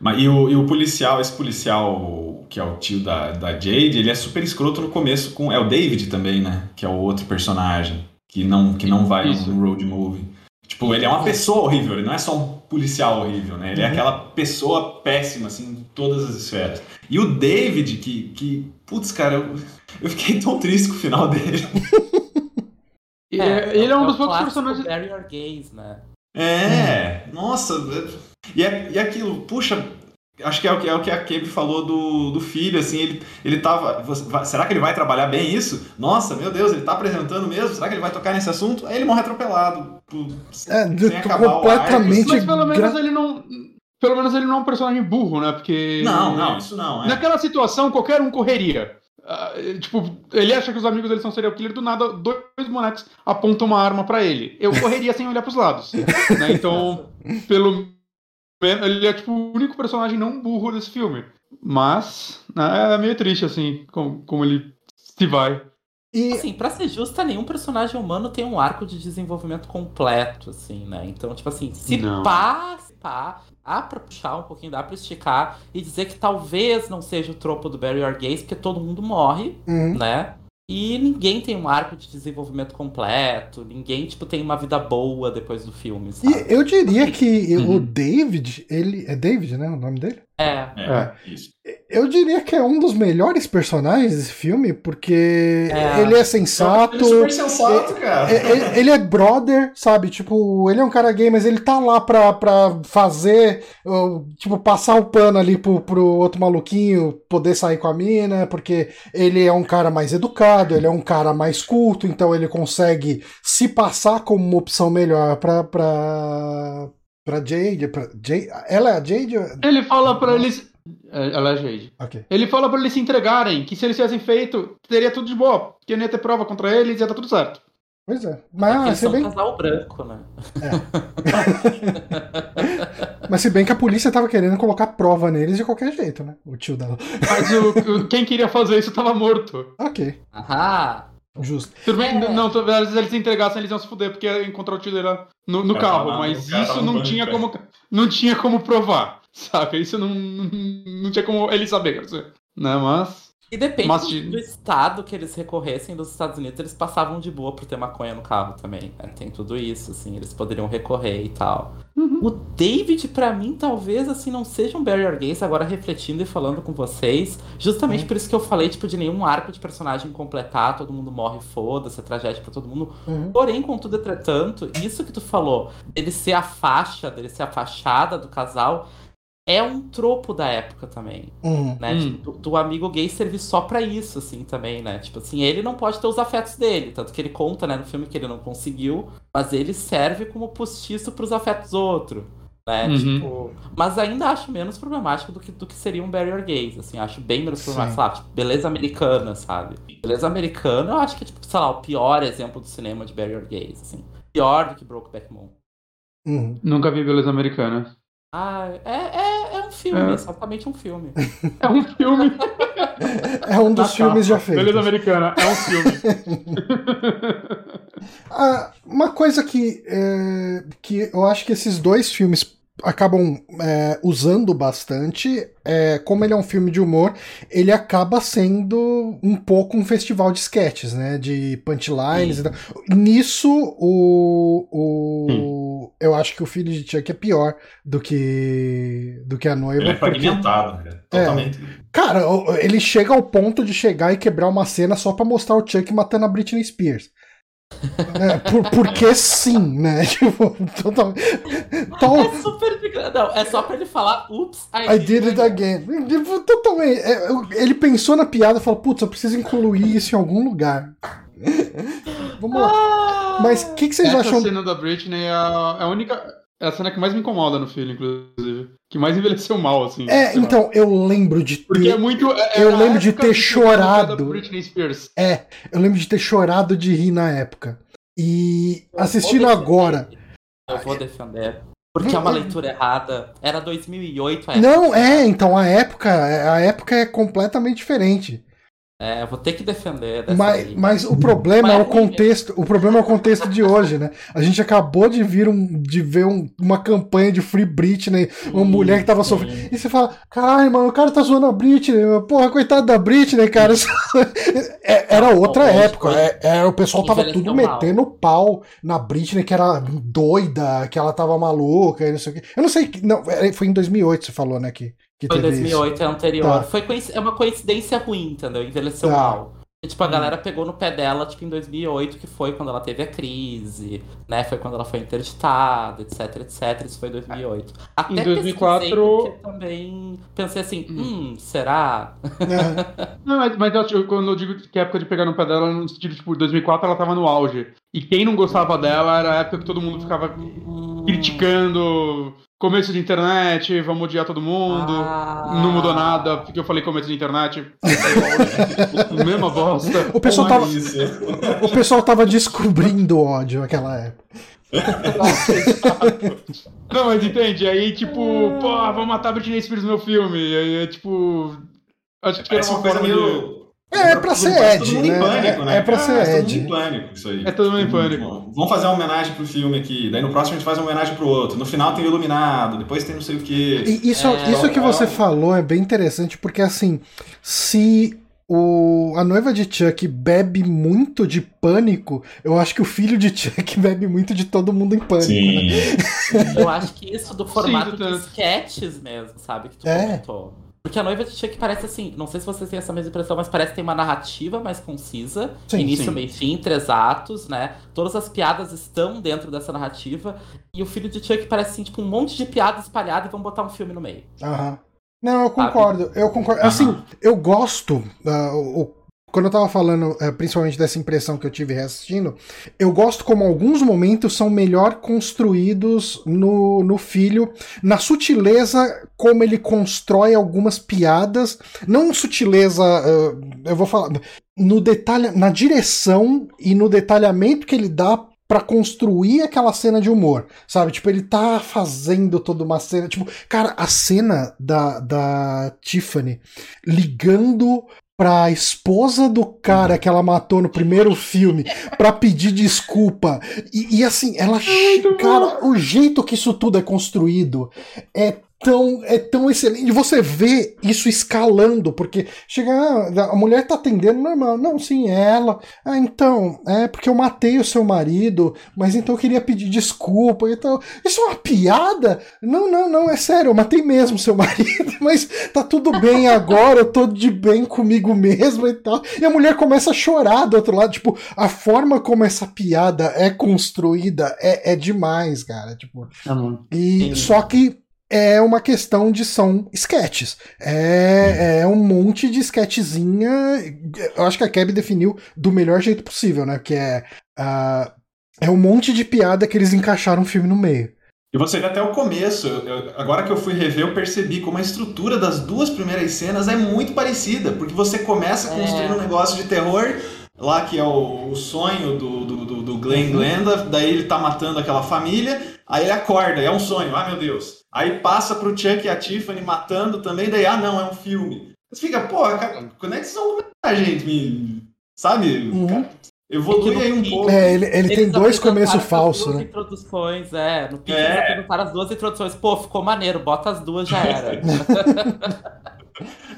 Mas, e, o, e o policial, esse policial que é o tio da, da Jade, ele é super escroto no começo com. É o David também, né? Que é o outro personagem que não, que não vai Isso. no road movie. Tipo, ele é uma pessoa horrível, ele não é só um policial horrível, né? Ele é uhum. é aquela pessoa péssima, assim, em todas as esferas. E o David, que, que putz, cara, eu, eu fiquei tão triste com o final dele. <laughs> é, ele é, um dos poucos personagens. Gaze, né? É, nossa. E, é, e aquilo, puxa, Acho que é o que, é o que a Kebe falou do, do filho, assim, ele, ele tava. Será que ele vai trabalhar bem isso? Nossa, meu Deus, ele tá apresentando mesmo? Será que ele vai tocar nesse assunto? Aí ele morre atropelado. é, sem acabar completamente. Mas pelo menos ele não. Pelo menos ele não é um personagem burro, né? Porque. Não, não, isso não. É. Naquela situação, qualquer um correria. Uh, tipo, ele acha que os amigos dele são serial killer, do nada, dois bonecos apontam uma arma para ele. Eu correria <laughs> sem olhar pros lados. né? Então, pelo ele é tipo o único personagem não burro desse filme. Mas né, é meio triste, assim, como, como ele se vai. E... Assim, pra ser justa, nenhum personagem humano tem um arco de desenvolvimento completo, assim, né? Então, tipo assim, se não. pá, se pá, dá pra puxar um pouquinho, dá pra esticar e dizer que talvez não seja o tropo do Barry Gaze, porque todo mundo morre, uhum. né? E ninguém tem um arco de desenvolvimento completo, ninguém, tipo, tem uma vida boa depois do filme, sabe? E eu diria que uhum. o David, ele. É David, né? O nome dele? É. É, é. isso. Eu diria que é um dos melhores personagens desse filme, porque é. ele é sensato. Ele é super sensato, cara. Ele, ele, é brother, sabe? Tipo, ele é um cara gay, mas ele tá lá pra, pra fazer, tipo, passar o pano ali pro, pro outro maluquinho poder sair com a mina, porque ele é um cara mais educado, ele é um cara mais culto, então ele consegue se passar como uma opção melhor pra. pra Pra Jade, pra Jade. Ela é a Jade? Ele fala pra eles. É, ela é a Jade. Okay. Ele fala pra eles se entregarem, que se eles tivessem feito, teria tudo de boa. Que não ia ter prova contra eles e ia tá tudo certo. Pois é. Mas se bem. Um casal branco, né? É. <laughs> Mas se bem que a polícia tava querendo colocar prova neles de qualquer jeito, né? O tio dela. Mas o, o quem queria fazer isso tava morto. Ok. Aham. Justo. Tudo bem, é. não, às vezes eles se entregassem, eles iam se fuder, porque ia encontrar o dele no, no carro, mas isso não tinha, como, não tinha como provar, <laughs> saca? Isso não, não tinha como ele saber, quer dizer. Né, mas... E depende mas, do, do, estado que eles recorressem dos Estados Unidos, eles passavam de boa por ter maconha no carro também. Né? Tem tudo isso, assim, eles poderiam recorrer e tal. Uhum. O David, para mim, talvez, assim, não seja um barrier gaze, agora refletindo e falando com vocês. Justamente uhum. por isso que eu falei, tipo, de nenhum arco de personagem completar, todo mundo morre, foda-se, é tragédia pra todo mundo. Uhum. Porém, contudo, entretanto, isso que tu falou, dele ser a faixa, dele ser a fachada do casal é um tropo da época também, uhum. né? Tipo, do, do, amigo gay servir só para isso, assim, também, né? Tipo assim, ele não pode ter os afetos dele, tanto que ele conta, né, no filme que ele não conseguiu, mas ele serve como postiço pros afetos do outro, né? Uhum. Tipo, mas ainda acho menos problemático do que, do que seria um barrier gays, assim, acho bem menos problemático, sei lá, tipo, beleza americana, sabe? Beleza americana, eu acho que é, tipo, sei lá, o pior exemplo do cinema de barrier gays, assim. Pior do que Brokeback Mountain. Uhum. Nunca vi beleza americana. Ah, é, é, filme, é. exatamente um filme. <laughs> É um filme. É um dos filmes já feitos. Beleza americana, é um filme. <laughs> ah, uma coisa que, é, que eu acho que esses dois filmes acabam é, usando bastante. É, como ele é um filme de humor, ele acaba sendo um pouco um festival de sketches, né? De punchlines. Nisso, o, o eu acho que o filho de Chuck é pior do que do que a noiva. Ele é fragmentado, porque... totalmente. É, cara, ele chega ao ponto de chegar e quebrar uma cena só para mostrar o Chuck matando a Britney Spears. É, por, porque sim, né? <laughs> Tipo, total, tal... É super. Não, é só pra ele falar, ups, I, I did, it again. again. Tipo, totalmente. É, ele pensou na piada e falou, putz, eu preciso incluir isso em algum lugar. <laughs> Vamos lá. Ah, Mas o que, que vocês Essa acham? A cena da Britney é a, é a única. É a cena que mais me incomoda no filme, inclusive. Que mais envelheceu mal, assim. É, então, lá. eu lembro de ter. Porque é muito. É, eu lembro de ter chorado. É, eu lembro de ter chorado de rir na época. E eu assistindo agora. Eu vou defender. Porque é uma leitura errada. Era 2008 a época. Não, é, então a época, a época é completamente diferente. É, eu vou ter que defender mas, mas o problema mas é o contexto. O problema é o contexto de hoje, né? A gente acabou de vir um, de ver um, uma campanha de Free Britney, uma mulher que tava sofrendo. E você fala, caralho, mano, o cara tá zoando a Britney. Porra, coitado da Britney, cara. <laughs> É, era outra época. É, é, o pessoal tava tudo metendo pau na Britney, que era doida, que ela tava maluca, não sei o quê. Eu não sei. Não, é, foi em 2008 você falou, né? Que, que foi 2008, isso. é anterior. Tá. Foi é uma coincidência ruim, entendeu? Envelheceu tá. mal. E, tipo, a hum. galera pegou no pé dela, tipo, em 2008, que foi quando ela teve a crise, né? Foi quando ela foi interditada, etc, etc. Isso foi em 2008. Até em 2004... também pensei assim, hum, hum será? É. <laughs> Não, mas, mas eu, quando eu digo que é época de pegar no pé dela, no sentido, tipo, 2004 ela tava no auge. E quem não gostava dela era a época que todo mundo ficava hum. criticando começo de internet, vamos odiar todo mundo. Ah. Não mudou nada, porque eu falei começo de internet. <laughs> Mesma bosta. O pessoal, tava, o pessoal tava descobrindo ódio naquela época. Não, mas entende? Aí, tipo, pô, vamos matar a Britney Spears no meu filme. Aí é tipo. Acho que era uma coisa meio. É, é pra ser Ed, né? Pânico, né? É pra ser é, Ed. Todo mundo em pânico, isso aí. É todo mundo em pânico. Vamos fazer uma homenagem pro filme aqui, daí no próximo a gente faz uma homenagem pro outro. No final tem o Iluminado, depois tem não sei o quê. E isso, é, isso que você falou é bem interessante, porque assim, se o, a noiva de Chuck bebe muito de pânico, eu acho que o filho de Chuck <laughs> bebe muito de todo mundo em pânico. Sim. Né? <laughs> eu acho que isso do formato Sim, de sketches mesmo, sabe? Que tu é. comentou. Porque a noiva de Chuck parece assim, não sei se vocês têm essa mesma impressão, mas parece que tem uma narrativa mais concisa. Sim, início, sim. meio fim, três atos, né? Todas as piadas estão dentro dessa narrativa. E o filho de Chuck parece assim, tipo, um monte de piadas espalhadas e vão botar um filme no meio. Aham. Não, eu concordo. Sabe? Eu concordo. Assim, eu gosto. Uh, o quando eu tava falando, eh, principalmente dessa impressão que eu tive reassistindo, eu gosto como alguns momentos são melhor construídos no, no filho, na sutileza como ele constrói algumas piadas, não sutileza, uh, eu vou falar, no detalhe, na direção e no detalhamento que ele dá para construir aquela cena de humor, sabe? Tipo, ele tá fazendo toda uma cena. Tipo, cara, a cena da, da Tiffany ligando pra esposa do cara que ela matou no primeiro filme pra pedir desculpa. E, e assim, ela. Cara, o jeito que isso tudo é construído é tão, é tão excelente. E você vê isso escalando, porque chega, ah, a mulher tá atendendo normal. Não, sim, é ela. Ah, então, é porque eu matei o seu marido, mas então eu queria pedir desculpa. Então, isso é uma piada? Não, não, não, é sério, eu matei mesmo seu <laughs> marido, mas tá tudo bem agora, eu tô de bem comigo mesmo e tal. E a mulher começa a chorar do outro lado, tipo, a forma como essa piada é construída é, é demais, cara. Tipo, e só que é uma questão de são sketches. É, é um monte de sketchzinha. Eu acho que a Keb definiu do melhor jeito possível, né? Que é. Uh, é um monte de piada que eles encaixaram o filme no meio. E você vê até o começo. Eu, agora que eu fui rever, eu percebi como a estrutura das duas primeiras cenas é muito parecida. Porque você começa construindo é. um negócio de terror lá que é o, o sonho do, do, do Glenn uhum. Glenda, daí ele tá matando aquela família, aí ele acorda, é um sonho, ah meu Deus. Aí passa pro Chuck e a Tiffany matando também, daí, ah não, é um filme. Você fica, pô, cara, quando é que vocês vão a gente? Me... Sabe? Uhum. Cara, Evolui aí um pouco. É, ele, ele tem dois começos falsos, né? introduções, é. No Pitch é. apresentaram as duas introduções. Pô, ficou maneiro, bota as duas, já era. <laughs> <laughs>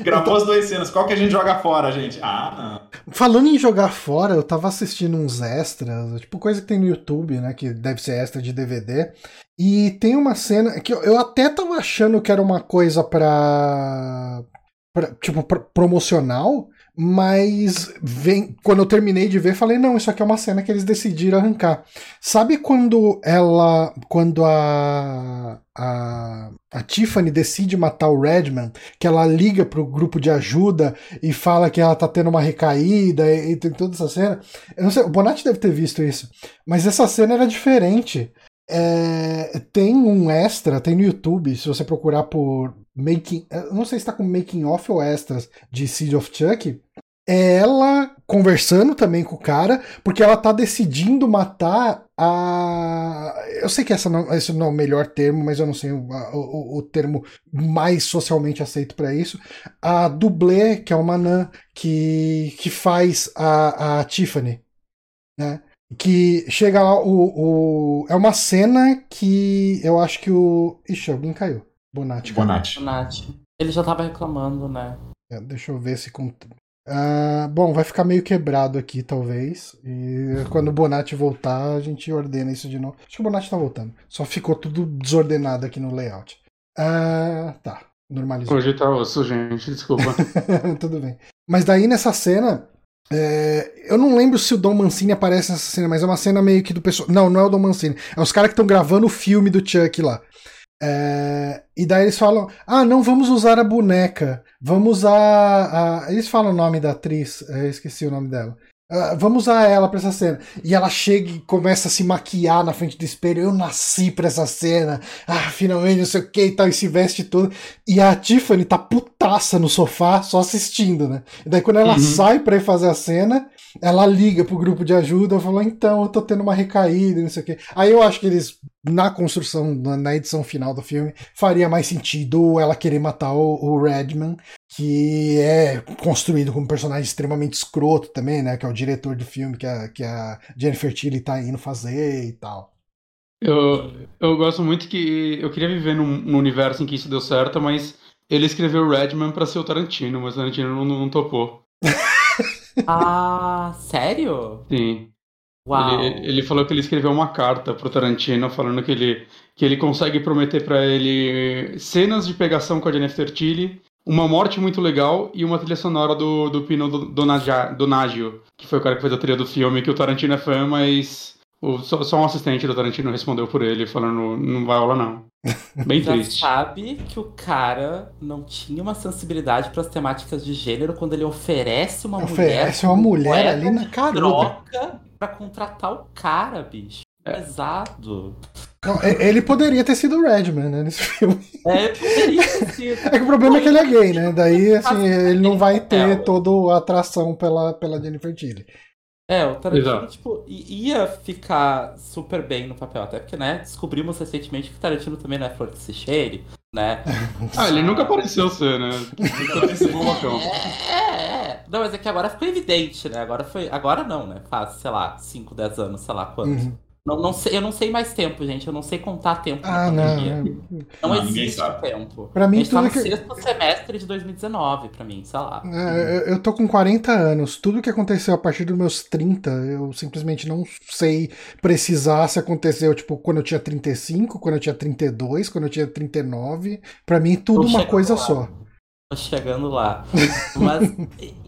Gravou as duas cenas. Qual que a gente joga fora, gente? Ah, não. Falando em jogar fora, eu tava assistindo uns extras, tipo coisa que tem no YouTube, né? Que deve ser extra de DVD. E tem uma cena que eu, eu até tava achando que era uma coisa pra. pra tipo, pra, promocional. Mas vem, quando eu terminei de ver, falei, não, isso aqui é uma cena que eles decidiram arrancar. Sabe quando ela. Quando a. A, a Tiffany decide matar o Redman, que ela liga pro grupo de ajuda e fala que ela tá tendo uma recaída e, e tem toda essa cena. Eu não sei, o Bonatti deve ter visto isso. Mas essa cena era diferente. É, tem um extra, tem no YouTube, se você procurar por making, não sei se está com making off ou extras de Seed of Chuck, é ela conversando também com o cara, porque ela tá decidindo matar a. Eu sei que essa não, esse não é o melhor termo, mas eu não sei o, o, o termo mais socialmente aceito para isso. A dublê, que é uma Nan, que, que faz a, a Tiffany. Né? Que chega lá, o, o. É uma cena que eu acho que o. Ixi, alguém caiu. Bonatti. Bonatti. Bonatti. Ele já tava reclamando, né? É, deixa eu ver se. Uh, bom, vai ficar meio quebrado aqui, talvez. E quando o Bonatti voltar, a gente ordena isso de novo. Acho que o Bonatti tá voltando. Só ficou tudo desordenado aqui no layout. Uh, tá, normalizou. Hoje tá osso, gente, desculpa. <laughs> tudo bem. Mas daí nessa cena. É, eu não lembro se o Dom Mancini aparece nessa cena, mas é uma cena meio que do pessoal. Não, não é o Dom Mancini. É os caras que estão gravando o filme do Chuck lá. É, e daí eles falam: ah, não vamos usar a boneca, vamos usar. A... Eles falam o nome da atriz, eu esqueci o nome dela. Uh, vamos usar ela pra essa cena. E ela chega e começa a se maquiar na frente do espelho. Eu nasci pra essa cena. Ah, finalmente, não sei o que e tal. E se veste tudo. E a Tiffany tá putaça no sofá, só assistindo, né? E daí quando ela uhum. sai pra ir fazer a cena, ela liga pro grupo de ajuda e fala: então, eu tô tendo uma recaída, não sei o que. Aí eu acho que eles, na construção, na edição final do filme, faria mais sentido ela querer matar o, o Redman que é construído como um personagem extremamente escroto também, né? Que é o diretor do filme que a, que a Jennifer Tilly tá indo fazer e tal. Eu, eu gosto muito que. Eu queria viver num, num universo em que isso deu certo, mas ele escreveu Redman pra ser o Tarantino, mas o Tarantino não, não topou. <laughs> ah, sério? Sim. Uau. Ele, ele, falou que ele escreveu uma carta pro Tarantino falando que ele, que ele consegue prometer para ele cenas de pegação com a Jennifer Tilly uma morte muito legal e uma trilha sonora do, do Pino Donaggio, que foi o cara que fez a trilha do filme, que o Tarantino é fã, mas o, só, só, um assistente do Tarantino respondeu por ele, falando, não vai rolar não. <laughs> Bem Já triste. sabe que o cara não tinha uma sensibilidade para as temáticas de gênero quando ele oferece uma oferece mulher... Oferece uma mulher ali na caruda. Troca pra contratar o cara, bicho. É. Pesado. Não, ele poderia ter sido o Redman, né, nesse filme. É, poderia ter sido. <laughs> É que o problema é que ele é gay, né? Daí, assim, ele não vai ter toda a atração pela, pela Jennifer Tilly. É, o Tarantino, Exato. tipo, ia ficar super bem no papel, até porque, né, descobrimos recentemente que o Tarantino também não é flor de se cheire, né? <laughs> ah, ele nunca apareceu ser, né? Nunca apareceu é, é, é. Não, mas é que agora ficou evidente, né? Agora foi. Agora não, né? Faz, sei lá, 5, 10 anos, sei lá quantos. Uhum. Não, não sei, eu não sei mais tempo, gente. Eu não sei contar tempo ah, na pandemia. Não, não existe tempo. Pra mim, tudo tá no que... sexto semestre de 2019, pra mim, sei lá. É, eu tô com 40 anos. Tudo que aconteceu a partir dos meus 30, eu simplesmente não sei precisar se aconteceu, tipo, quando eu tinha 35, quando eu tinha 32, quando eu tinha 39. Pra mim, tudo uma coisa lá. só. Tô chegando lá. Mas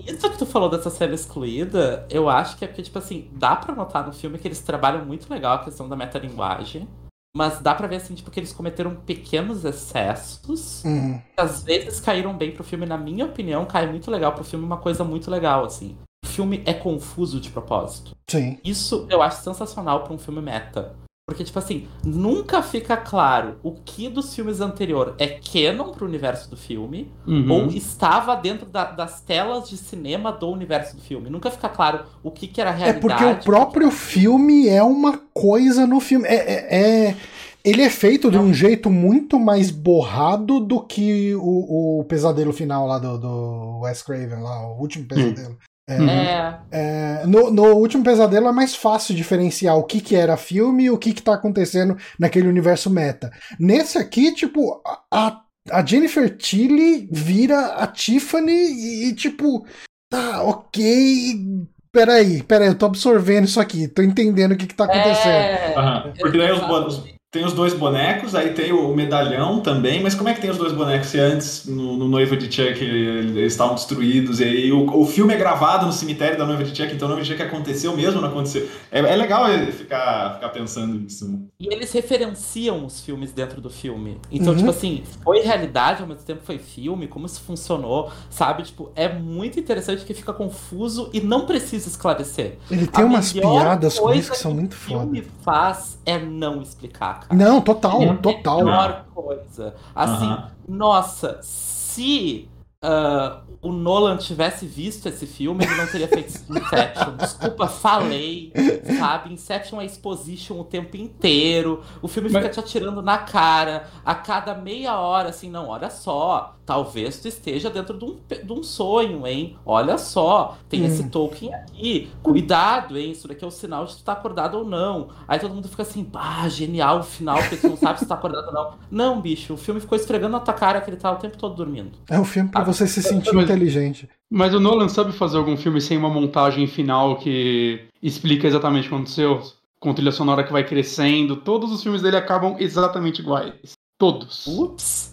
isso que tu falou dessa série excluída, eu acho que é porque, tipo assim, dá pra notar no filme que eles trabalham muito legal a questão da metalinguagem. Mas dá pra ver, assim, tipo, que eles cometeram pequenos excessos. Uhum. Que às vezes caíram bem pro filme. Na minha opinião, cai muito legal pro filme uma coisa muito legal, assim. O filme é confuso de propósito. Sim. Isso eu acho sensacional pra um filme meta. Porque, tipo assim, nunca fica claro o que dos filmes anteriores é canon pro universo do filme uhum. ou estava dentro da, das telas de cinema do universo do filme. Nunca fica claro o que, que era realidade. É porque o próprio filme é uma coisa no filme. É, é, é... Ele é feito de um jeito muito mais borrado do que o, o pesadelo final lá do, do Wes Craven, lá, o último pesadelo. Hum. É, é. é no, no, último pesadelo é mais fácil diferenciar o que, que era filme e o que, que tá acontecendo naquele universo meta. Nesse aqui, tipo, a, a Jennifer Tilly vira a Tiffany e, e tipo, tá, ok. Peraí, peraí, eu tô absorvendo isso aqui, tô entendendo o que, que tá acontecendo. É, uhum. Porque daí os, tem os dois bonecos, aí tem o medalhão também, mas como é que tem os dois bonecos se antes, no, no Noiva de Chuck, eles estavam destruídos, e aí o, o filme é gravado no cemitério da Noiva de Chuck, então a Noiva de Chuck aconteceu mesmo, não aconteceu. É, é legal ficar, ficar pensando nisso. E eles referenciam os filmes dentro do filme. Então, uhum. tipo assim, foi realidade, ao mesmo tempo foi filme, como isso funcionou, sabe? Tipo, é muito interessante que fica confuso e não precisa esclarecer. Ele tem a umas piadas com isso que são muito foda. O que o filme faz é não explicar cara. Não, total, é total. A melhor coisa. Assim, nossa, se uh, o Nolan tivesse visto esse filme, ele não teria feito <laughs> Inception. Desculpa, falei, sabe? Inception é exposition o tempo inteiro. O filme fica Mas... te atirando na cara a cada meia hora, assim, não, olha só. Talvez tu esteja dentro de um, de um sonho, hein? Olha só, tem hum. esse token aqui. Cuidado, hein? Isso daqui é o sinal de tu tá acordado ou não. Aí todo mundo fica assim, pá, genial o final, porque tu não sabe se tá acordado ou não. Não, bicho, o filme ficou esfregando na tua cara que ele tá o tempo todo dormindo. É um filme pra você se sentir mas, inteligente. Mas o Nolan sabe fazer algum filme sem uma montagem final que explica exatamente o que aconteceu? Com trilha sonora que vai crescendo. Todos os filmes dele acabam exatamente iguais. Todos. Ups!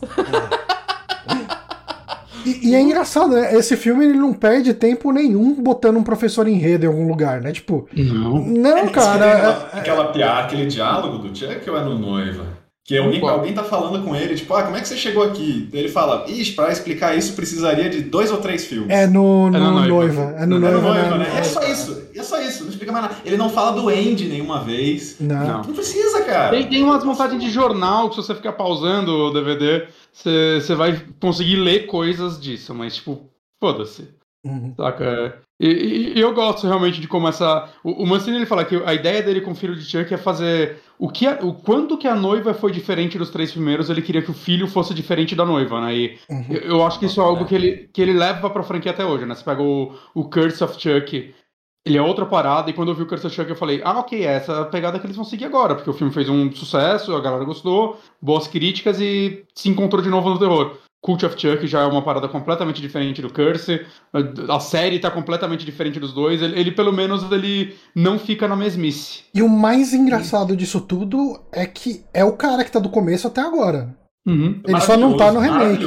E, e, é engraçado, né? Esse filme ele não perde tempo nenhum botando um professor enredo em algum lugar, né? Tipo, não, não é, cara. É, aquela piada, aquele diálogo do Chuck ou é no Noiva? Que alguém, alguém tá falando com ele, tipo, ah, como é que você chegou aqui? Ele fala, ixi, pra explicar isso precisaria de dois ou três filmes. É no, no, é no noiva. noiva. É no, noiva, é no noiva, né? né? É só isso. É só isso. Não explica mais nada. Ele não fala do Andy nenhuma vez. Não. Não, não precisa, cara. Tem, tem umas montagens de jornal que se você ficar pausando o DVD, você, você vai conseguir ler coisas disso, mas, tipo, foda-se. Uhum. Saca? E, e, eu gosto realmente de como essa. O, o Mancini ele fala que a ideia dele com o filho de Chuck é fazer. O, que a, o quanto que a noiva foi diferente dos três primeiros, ele queria que o filho fosse diferente da noiva, né? E uhum. eu, eu, acho que isso é algo que ele, que ele leva pra franquia até hoje, né? Você pega o, o Curse of Chuck, ele é outra parada, e quando eu vi o Curse of Chuck eu falei, ah, ok, essa é a pegada que eles vão seguir agora, porque o filme fez um sucesso, a galera gostou, boas críticas e se encontrou de novo no terror. Cult of Chuck já é uma parada completamente diferente do Curse. A série tá completamente diferente dos dois. Ele, ele, pelo menos, ele não fica na mesmice. E o mais engraçado disso tudo é que é o cara que tá do começo até agora. Uhum. Ele só não tá no remake.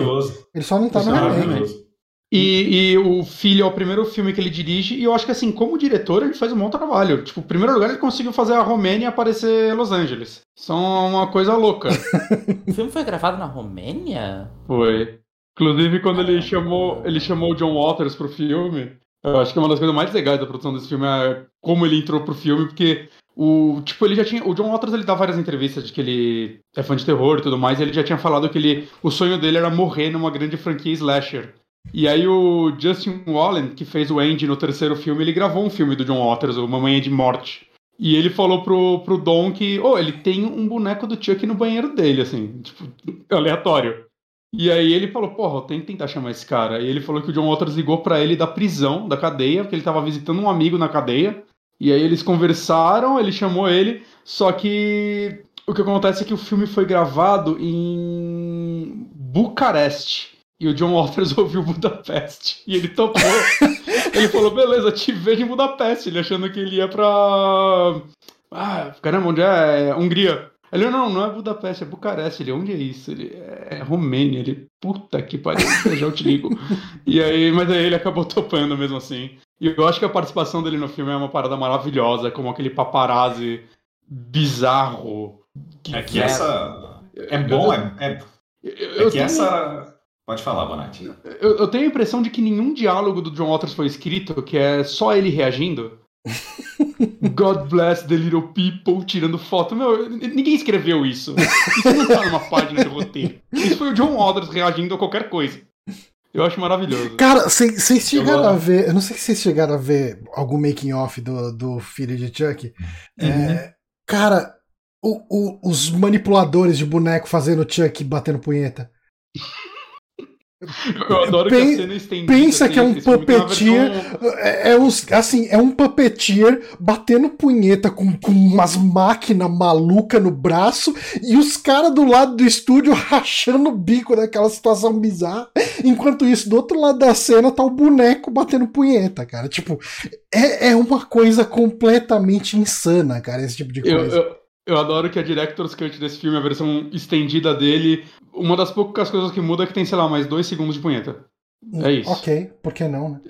Ele só não tá no remake. E, e, o Filho é o primeiro filme que ele dirige, e eu acho que assim, como diretor, ele faz um bom trabalho. Tipo, em primeiro lugar, ele conseguiu fazer a Romênia aparecer Los Angeles. São uma coisa louca. <laughs> o filme foi gravado na Romênia? Foi. Inclusive, quando ele chamou, ele chamou o John Waters pro filme, eu acho que uma das coisas mais legais da produção desse filme é como ele entrou pro filme, porque o tipo ele já tinha o John Waters ele dá várias entrevistas de que ele é fã de terror e tudo mais e ele já tinha falado que ele o sonho dele era morrer numa grande franquia slasher e aí o Justin Wallen, que fez o Andy no terceiro filme, ele gravou um filme do John Waters, o Mamãe de Morte. E ele falou pro, pro Don que, oh, ele tem um boneco do Chuck no banheiro dele, assim, tipo, <laughs> aleatório. E aí ele falou, porra, tenho que tentar chamar esse cara. E ele falou que o John Waters ligou para ele da prisão, da cadeia, porque ele tava visitando um amigo na cadeia. E aí eles conversaram, ele chamou ele, só que o que acontece é que o filme foi gravado em Bucareste. E o John Waters <laughs> ouviu Budapeste. E ele topou. ele falou, beleza, te vejo em Budapeste. Ele achando que ele ia pra. Ah, caramba, onde é? é Hungria. Ele, não, não é Budapeste, é Bucareste. Ele, onde é isso? Ele, é Romênia. Ele, puta que pariu, <laughs> eu já te ligo. e aí, mas aí ele acabou topando mesmo assim. E eu acho que a participação dele no filme é uma parada maravilhosa, como aquele paparazzi bizarro. Que é que essa. É bom, é. É, é que essa Pode falar, Bonatti. Eu, eu, tenho a impressão de que nenhum diálogo do John Waters foi escrito, que é só ele reagindo. <laughs> God bless the little people tirando foto. Meu, ninguém escreveu isso. Isso não tá numa página de roteiro. Isso foi o John Waters reagindo a qualquer coisa. Eu acho maravilhoso. Cara, vocês chegaram a ver. Eu não sei se vocês chegaram a ver algum making off do, do filho de Chuck. Uhum. É, cara, o, o, os manipuladores de boneco fazendo Chuck batendo punheta. Eu adoro Pen- que a cena estendida. Pensa assim, que é um tem uma puppeteer. versão- É, é uns, assim, é um puppeteer batendo punheta com, com umas máquinas malucas no braço e os caras do lado do estúdio <laughs> rachando o bico daquela situação bizarra. Enquanto isso, do outro lado da cena tá o boneco batendo punheta, cara. Tipo, é, é uma coisa completamente insana, cara, esse tipo de coisa. eu, eu adoro que a Director's Cut desse filme, a versão estendida dele, uma das poucas coisas que muda é que tem, sei lá, mais dois segundos de punheta. É isso. Ok, por que não, né?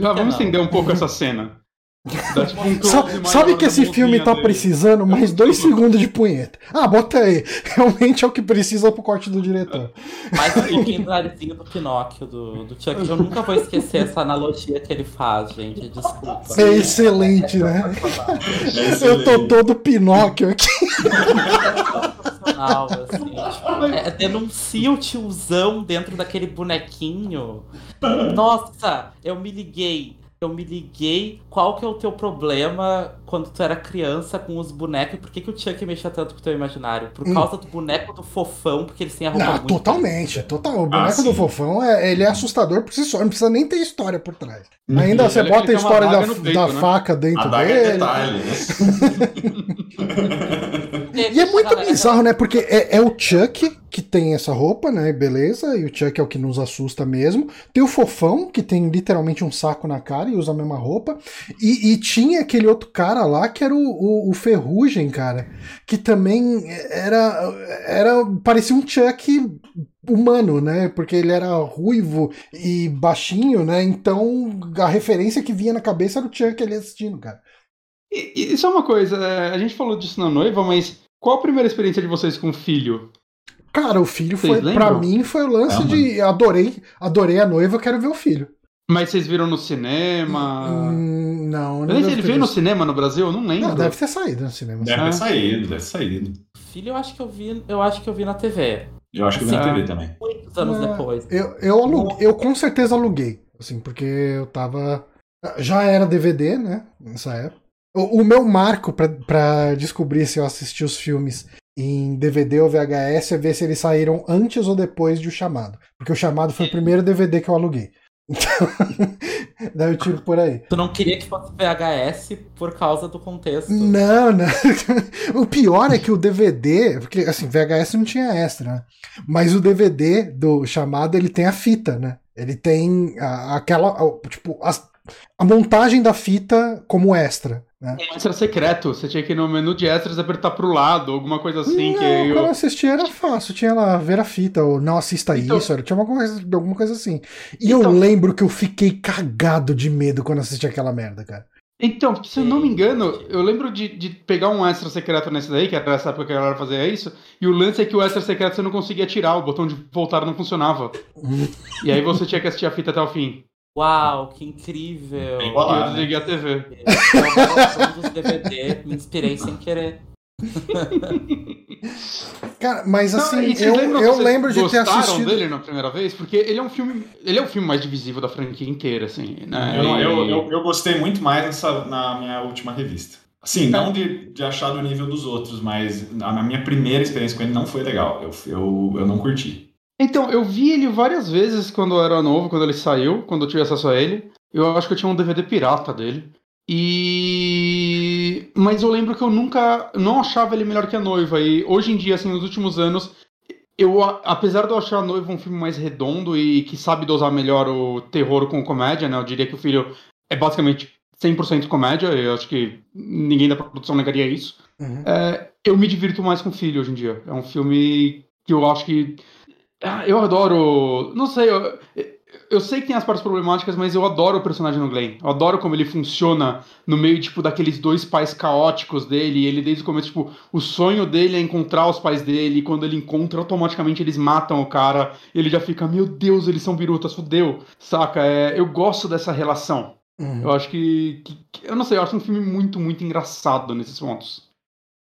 Já vamos não? estender um pouco essa cena. Tipo um Sabe, que esse filme tá dele. precisando? Mais <laughs> dois segundos de punheta. Ah, bota aí. <laughs> Realmente é o que precisa pro corte do diretor. Mais um pouquinho do narizinho do Pinóquio, do, do Chuck. Eu nunca vou esquecer essa analogia que ele faz, gente. Desculpa. É excelente, né? É Eu tô todo Pinóquio aqui. Assim. Tipo, é, denuncia o tiozão dentro daquele bonequinho. Nossa, eu me liguei. Eu me liguei. Qual que é o teu problema quando tu era criança com os bonecos? Por que, que o Chuck mexia tanto com o teu imaginário? Por Hum. causa do boneco do fofão, porque eles têm a roupa Não, muito totalmente. Total. O boneco Ah, do fofão é, ele é assustador por si só. Não precisa nem ter história por trás. Uhum. Ainda você bota a história da, peito, da né? faca A dentro daga é dele. detalhe, né? <laughs> E é muito bizarro, né? Porque é, é o Chuck que tem essa roupa, né? Beleza. E o Chuck é o que nos assusta mesmo. Tem o Fofão, que tem literalmente um saco na cara e usa a mesma roupa. E, e tinha aquele outro cara lá que era o, o, o Ferrugem, cara. Que também era. era parecia um Chuck humano, né? Porque ele era ruivo e baixinho, né? Então a referência que vinha na cabeça era o Chuck ali assistindo, cara. E, e só uma coisa, é, a gente falou disso na noiva, mas qual a primeira experiência de vocês com o filho? Cara, o filho Vocês foi, lembram? pra mim, foi o lance Calma. de adorei, adorei a noiva, quero ver o filho. Mas vocês viram no cinema? Hum, não, não Eu nem sei, deve ele veio no cinema no Brasil? Eu não lembro. Não, deve ter saído no cinema. Deve ter saído, deve ter saído. Filho, eu acho que eu vi, eu acho que eu vi na TV. Eu acho que eu vi na Sim. TV também. Muitos anos É, depois. Eu, eu, eu com certeza aluguei, assim, porque eu tava. Já era DVD, né? Nessa época. O, o meu marco pra, pra descobrir se eu assisti os filmes em DVD ou VHS é ver se eles saíram antes ou depois de O Chamado. Porque O Chamado foi o primeiro DVD que eu aluguei. Então, <laughs> daí eu tiro por aí. Tu não queria que fosse VHS por causa do contexto. Não, não. <laughs> O pior é que o DVD, porque assim, VHS não tinha extra, né? Mas o DVD do chamado, ele tem a fita, né? Ele tem a- aquela, a- tipo, as- a montagem da fita como extra, né? Um extra secreto. Você tinha que ir no menu de extras apertar pro lado, alguma coisa assim. não, que aí quando eu eu... assistia era fácil, tinha lá ver a fita, ou não assista Então- isso, era, tinha alguma coisa, alguma coisa assim. E eu Então- lembro que eu fiquei cagado de medo quando assisti aquela merda, cara. Então, se eu não me engano, eu lembro de, de pegar um extra secreto nesse daí, que era essa época que a galera fazia isso, e o lance é que o extra secreto você não conseguia tirar, o botão de voltar não funcionava. e aí você tinha que assistir a fita até o fim. Uau, que incrível! Bem E eu bolado. né? desliguei a TV. Eu dos DVD, me inspirei sem querer. Cara, mas assim, Não, eu, lembram eu lembro de ter gostaram assistido. dele na primeira vez? Porque ele é um filme. Ele é o filme mais divisível da franquia inteira, assim. Né? Eu, não- eu, E- eu, eu gostei muito mais nessa, na minha última revista. Assim, não de, de achar do nível dos outros, mas a a minha primeira experiência com ele não foi legal. Eu, eu, eu não curti. Então, eu vi ele várias vezes quando eu era novo, quando ele saiu, quando eu tive acesso a ele. Eu acho que eu tinha um DVD pirata dele. E. Mas eu lembro que eu nunca. Não achava ele melhor que a noiva. E hoje em dia, assim, nos últimos anos. Eu, apesar de eu achar a noiva um filme mais redondo e que sabe dosar melhor o terror com comédia, né? Eu diria que o filho é basicamente 100% comédia. Eu acho que ninguém da produção negaria isso. Uhum. É, eu me divirto mais com o filho hoje em dia. É um filme que eu acho que. Ah, eu adoro. Não sei, eu, eu sei que tem as partes problemáticas, mas eu adoro o personagem do Glenn. Eu adoro como ele funciona no meio, tipo, daqueles dois pais caóticos dele. E ele, desde o começo, tipo, o sonho dele é encontrar os pais dele. E quando ele encontra, automaticamente eles matam o cara. Ele já fica, meu Deus, eles são birutas, fudeu. Saca? É, eu gosto dessa relação. Uhum. Eu acho que, que- que- Eu não sei, eu acho um filme muito, muito engraçado nesses pontos.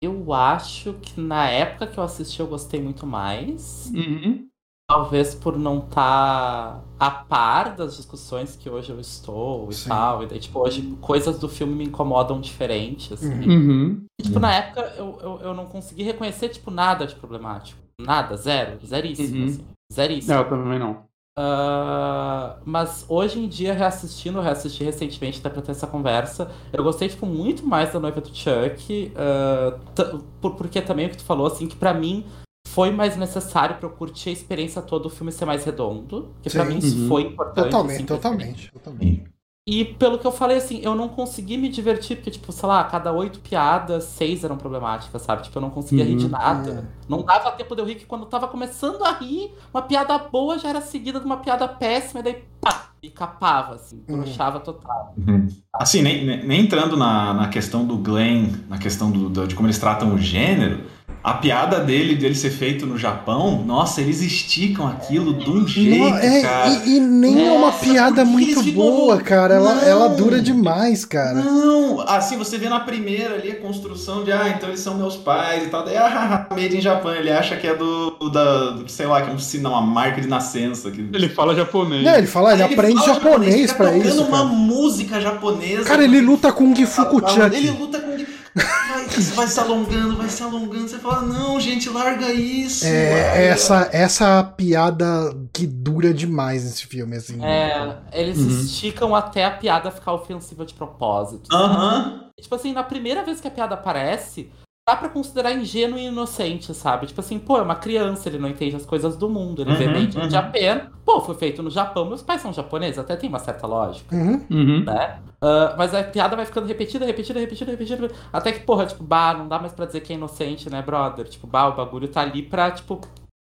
Eu acho que na época que eu assisti eu gostei muito mais. Uhum. Talvez por não estar a par das discussões que hoje eu estou e Sim. tal. E daí, tipo, hoje coisas do filme me incomodam diferente, assim. Uhum. Uhum. E, tipo, na época eu, eu, eu não consegui reconhecer, tipo, nada de problemático. Nada, zero. Zeríssimo, Uhum. assim. Zeríssimo. É, eu também não. Uh, mas hoje em dia, reassistindo, reassisti recentemente até pra ter essa conversa, eu gostei, tipo, muito mais da noiva do Chuck, uh, por, porque também o que tu falou, assim, que para mim foi mais necessário pra eu curtir a experiência toda, o filme ser mais redondo, que para mim isso uhum. foi importante. Totalmente, assim, totalmente, totalmente. E pelo que eu falei, assim, eu não consegui me divertir, porque, tipo, sei lá, cada oito piadas, seis eram problemáticas, sabe? Tipo, eu não conseguia uhum, rir de uhum. nada. É. Não dava tempo de eu rir que quando eu tava começando a rir, uma piada boa já era seguida de uma piada péssima, e daí, pá, e capava, assim, broxava uhum. total. Uhum. Assim, nem, nem entrando na, na questão do Glenn, na questão do, do, de como eles tratam o gênero, a piada dele, dele ser feito no Japão, nossa, eles esticam aquilo de um jeito, é, cara. E, e nem é uma piada muito boa, cara. Ela, ela dura demais, cara. Não, assim, você vê na primeira ali a construção de, ah, então eles são meus pais e tal. Daí, <laughs> ah, made in Japan. Ele acha que é do, da, do, sei lá, que é um sinal, uma marca de nascença. Que... Ele fala japonês. Não, ele fala, ele, ele aprende fala japonês, japonês pra isso. uma música japonesa. Cara, ele luta com o Fukuchaki. Ele luta com Vai, vai se alongando, vai se alongando. Você fala, não, gente, larga isso. É, essa, essa piada que dura demais nesse filme, assim. É, eles uhum. esticam até a piada ficar ofensiva de propósito. Aham. Uhum. Tipo assim, na primeira vez que a piada aparece, dá pra considerar ingênuo e inocente, sabe? Tipo assim, pô, é uma criança, ele não entende as coisas do mundo, ele uhum, vê Made uhum. in Japan. Pô, foi feito no Japão, meus pais são japoneses, até tem uma certa lógica, uhum. uhum. né? Uh, mas a piada vai ficando repetida, repetida, repetida, repetida, até que, porra, tipo, bah, não dá mais pra dizer que é inocente, né, brother? Tipo, bah, o bagulho tá ali pra, tipo,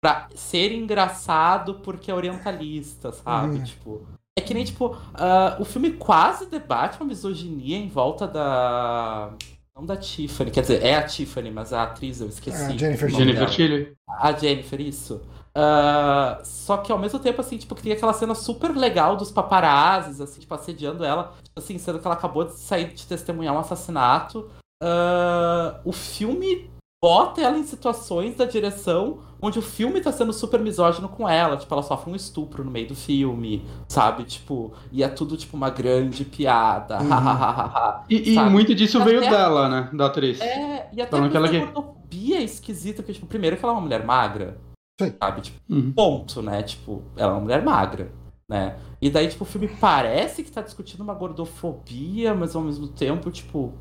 pra ser engraçado porque é orientalista, sabe? Uhum. Tipo... É que nem, tipo, uh, o filme quase debate uma misoginia em volta da não da Tiffany, quer dizer, é a Tiffany, mas a atriz eu esqueci. A Jennifer Jennifer Tilly. A Jennifer, isso. Uh, só que ao mesmo tempo, assim, tipo, cria aquela cena super legal dos paparazzis, assim, tipo, assediando ela, tipo assim, sendo que ela acabou de sair de testemunhar um assassinato. Uh, o filme bota ela em situações da direção onde o filme tá sendo super misógino com ela. Tipo, ela sofre um estupro no meio do filme, sabe? Tipo, e é tudo, tipo, uma grande piada. Uhum. e, e, muito disso e veio até, dela, né? Da atriz. É, e até Falando a gordofobia é esquisita, porque, tipo, primeiro que ela é uma mulher magra. Sim. Sabe? Tipo, uhum. ponto, né? Tipo, ela é uma mulher magra. Né? E daí, tipo, o filme parece que tá discutindo uma gordofobia, mas ao mesmo tempo, tipo.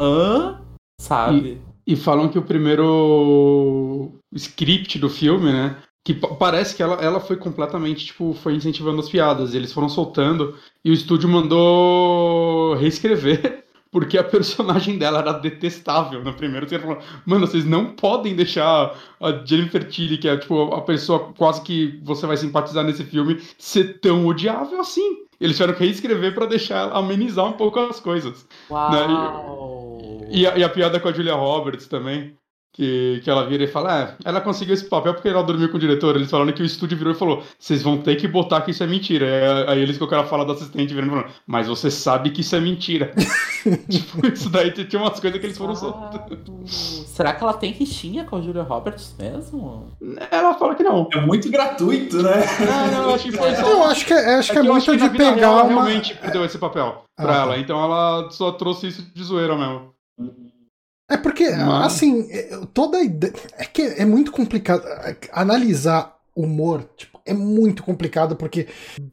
Hã? Sabe? E falam que o primeiro script do filme, né? Que parece que ela, ela foi completamente, tipo, foi incentivando as piadas. Eles foram soltando e o estúdio mandou reescrever <laughs> porque a personagem dela era detestável no primeiro. Você falou, mano, vocês não podem deixar a Jennifer Tilly, que é tipo a pessoa quase que você vai simpatizar nesse filme, ser tão odiável assim. Eles tiveram que reescrever para deixar amenizar um pouco as coisas. Uau! Né? E a, e a piada com a Julia Roberts também. Que, que ela vira e fala, é, ela conseguiu esse papel porque ela dormiu com o diretor. Eles falaram que o estúdio virou e falou, vocês vão ter que botar que isso é mentira. Aí, aí eles colocaram a fala do assistente virando e falando, mas você sabe que isso é mentira. <laughs> tipo, isso daí tinha umas coisas que eles foram soltando. Será que ela tem rixinha com a Julia Roberts mesmo? Ela fala que não. É muito gratuito, né? Não, não, eu acho que foi só... Eu acho que, é, acho é que é, muito de pegar uma... realmente deu esse papel ah, pra tá. ela. Então ela só trouxe isso de zoeira mesmo. É porque, assim, é, toda a ideia. É que é muito complicado analisar humor, tipo, é muito complicado porque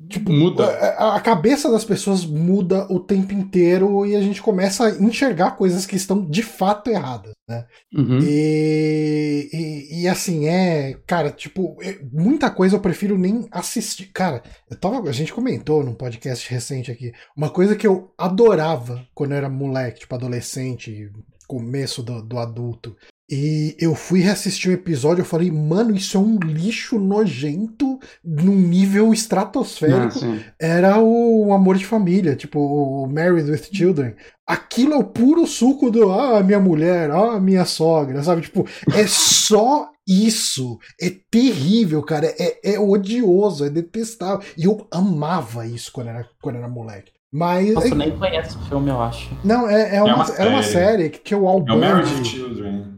tipo, muda. A, a, cabeça das pessoas muda o tempo inteiro e a gente começa a enxergar coisas que estão de fato erradas, né? Uhum. E, e, e, assim, é, cara, tipo, é, muita coisa eu prefiro nem assistir. Cara, eu tava, a gente comentou num podcast recente aqui, uma coisa que eu adorava quando eu era moleque, tipo, adolescente, começo do, do adulto. E eu fui reassistir o um episódio e falei, mano, isso é um lixo nojento num nível estratosférico. Ah, Era o, o, Amor de Família, tipo, o Married with Children. Aquilo é o puro suco do, ah, minha mulher, ah, minha sogra, sabe? Tipo, é só isso. É terrível, cara. É, é odioso, é detestável. E eu amava isso quando era, quando era moleque. Mas. Nossa, eu nem conheço o filme, eu acho. Não, é, é, uma, é uma, série. uma série que, que o Al é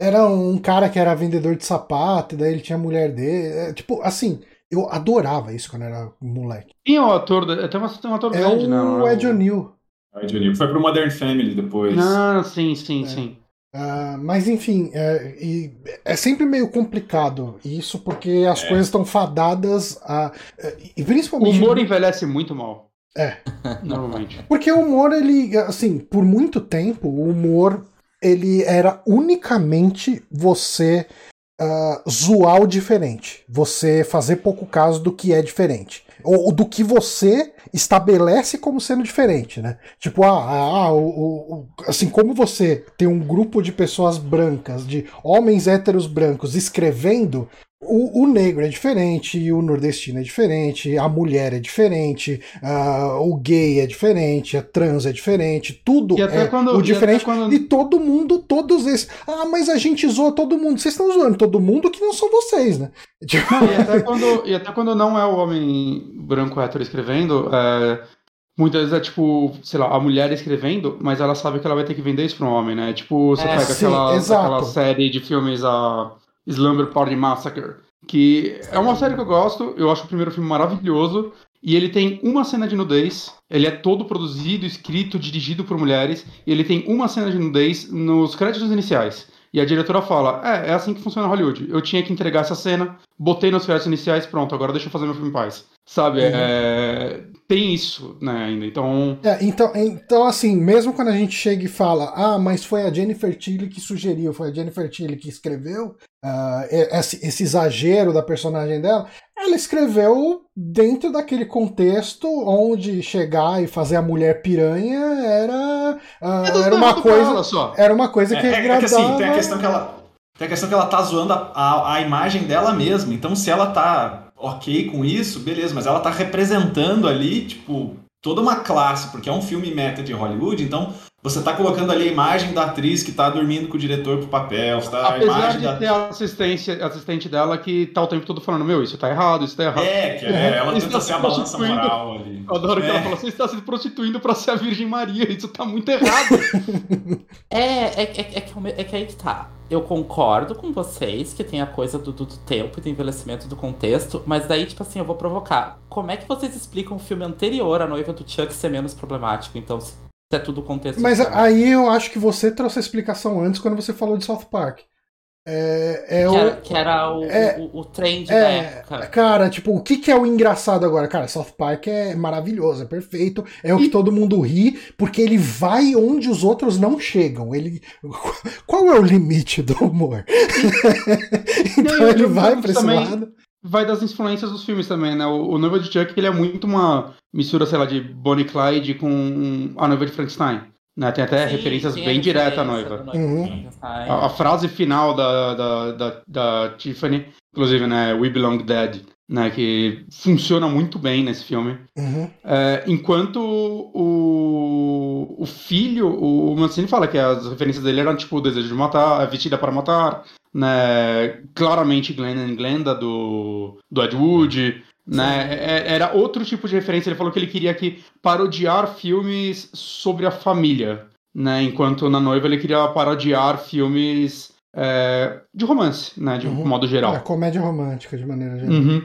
Era um cara que era vendedor de sapato, e daí ele tinha a mulher dele. É, tipo, assim, eu adorava isso quando era moleque. Quem é o ator? Tem, uma, tem um ator é grande, o, né? O Ed O'Neill. Ed O'Neill. Foi pro Modern Family depois. Ah, sim, sim, é. sim. Uh, mas enfim, é, é, sempre meio complicado isso, porque as é. coisas estão fadadas a. E principalmente. O humor envelhece muito mal. É. Normalmente. Porque o humor, ele. Assim, por muito tempo, o humor ele era unicamente você uh, zoar o diferente. Você fazer pouco caso do que é diferente ou, do que você estabelece como sendo diferente, né? Tipo, ah, ah, ah o, o, assim como você tem um grupo de pessoas brancas, de homens héteros brancos escrevendo, o, o, negro é diferente, o nordestino é diferente, a mulher é diferente, uh, o gay é diferente, a trans é diferente, tudo é quando, o diferente. E, quando... e, todo mundo, todos esses. Ah, mas a gente zoa todo mundo. Vocês estão zoando todo mundo que não são vocês, né? Não, e, até quando, e até quando não é o homem branco hétero escrevendo, é, muitas vezes é tipo, sei lá, a mulher escrevendo, mas ela sabe que ela vai ter que vender isso para um homem, né? Tipo, você é, pega sim, aquela, aquela série de filmes. A Slumber Party Massacre, que é uma série que eu gosto, eu acho o primeiro filme maravilhoso, e ele tem uma cena de nudez, ele é todo produzido, escrito, dirigido por mulheres, e ele tem uma cena de nudez nos créditos iniciais. E a diretora fala: É, é assim que funciona Hollywood. Eu tinha que entregar essa cena, botei nos créditos iniciais, pronto, agora deixa eu fazer meu filme em paz. Sabe? Uhum. É... Tem isso, né, ainda. Então... É, então. Então, assim, mesmo quando a gente chega e fala: Ah, mas foi a Jennifer Tilly que sugeriu, foi a Jennifer Tilly que escreveu, uh, esse, esse exagero da personagem dela, ela escreveu dentro daquele contexto onde chegar e fazer a mulher piranha era, uh, era uma coisa só. era uma coisa que é, agradava... é, que assim, tem a questão que ela tem a questão que ela tá zoando a, a, a, imagem dela mesma. Então, se ela tá ok com isso, beleza, mas ela tá representando ali, tipo, toda uma classe, porque é um filme meta de Hollywood, então você tá colocando ali a imagem da atriz que tá dormindo com o diretor pro papel, tá? Apesar a imagem de da... ter a assistência, assistente dela que tá o tempo todo falando, meu, isso tá errado, isso tá errado. É, que é, ela tenta ser a balança moral ali. Eu adoro é. que ela fala, você está se prostituindo pra ser a Virgem Maria, isso tá muito errado. <laughs> é, é, é, é, que, é que aí que tá. Eu concordo com vocês que tem a coisa do, do, do tempo e do envelhecimento do contexto, mas daí, tipo assim, eu vou provocar. Como é que vocês explicam o filme anterior, A Noiva do Chuck, ser menos problemático? Então, é tudo contexto. Mas aí eu acho que você trouxe a explicação antes quando você falou de South Park. É, é que, o, era, que, era, o, é, o, o trend é, da época. Cara, tipo, o que, que é o engraçado agora? Cara, South Park é maravilhoso, é perfeito. É o que todo mundo ri, porque ele vai onde os outros não chegam. Ele. <laughs> Qual é o limite do humor? <laughs> então ele vai pra esse também... lado vai das influências dos filmes também, né? O, o Noiva de Chuck, ele é muito uma mistura, sei lá, de Bonnie Clyde com A Noiva de Frankenstein. Né? Tem até sim, referências bem diretas à noiva. Uhum. A, a, frase final da, da, da, da, Tiffany, inclusive, né? We Belong Dead, né? Que funciona muito bem nesse filme. Uhum. É, enquanto o, o filho, o Mancini fala que as referências dele eram tipo o desejo de matar, a vestida para matar, né? Claramente Glenn and Glenda do, do Ed Wood. Né? É, era outro tipo de referência. Ele falou que ele queria que parodiar filmes sobre a família, né? Enquanto na noiva ele queria parodiar filmes é, de romance, né? De uhum. modo geral. É, comédia romântica, de maneira geral. Uhum.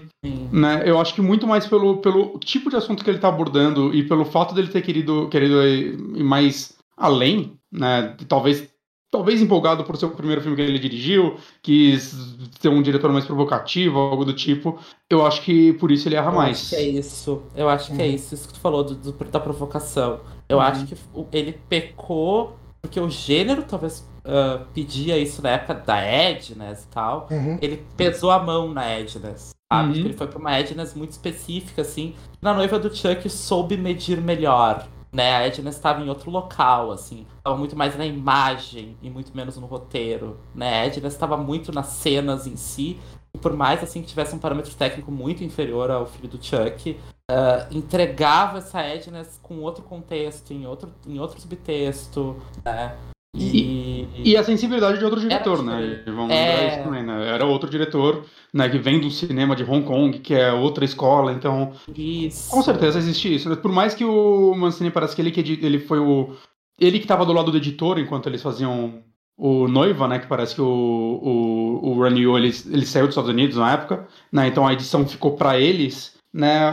Né? Eu acho que muito mais pelo, pelo tipo de assunto que ele está abordando e pelo fato dele ter querido, querido ir mais além, né? Talvez talvez empolgado por ser o primeiro filme que ele dirigiu, quis ser um diretor mais provocativo, algo do tipo. Eu acho que por isso ele erra eu mais. Acho que é isso. Eu acho que é isso, isso que tu falou do, do da provocação. Eu uhum. acho que ele pecou porque o gênero talvez uh, pedia isso na época da Edness e tal. Uhum. Ele pesou a mão na Edness. Sabe? Uhum. Ele foi pra uma Edness muito específica, assim. Na noiva do Chuck soube medir melhor né? A Edna estava em outro local, assim. Estava muito mais na imagem e muito menos no roteiro, né? A Edna estava muito nas cenas em si. E por mais, assim, que tivesse um parâmetro técnico muito inferior ao filho do Chuck, uh, entregava essa Edna com outro contexto, em outro, em outro subtexto, né? E, e, a sensibilidade de outro diretor, né? Vamos é... isso também, né? Era outro diretor, né? Que vem do cinema de Hong Kong, que é outra escola, então. Isso. Com certeza existe isso. Por mais que o Mancini parece que ele, que ele foi o. Ele que estava do lado do editor enquanto eles faziam o Noiva, né? Que parece que o, o, o Raniel, ele, ele saiu dos Estados Unidos na época, né? Então a edição ficou para eles, né?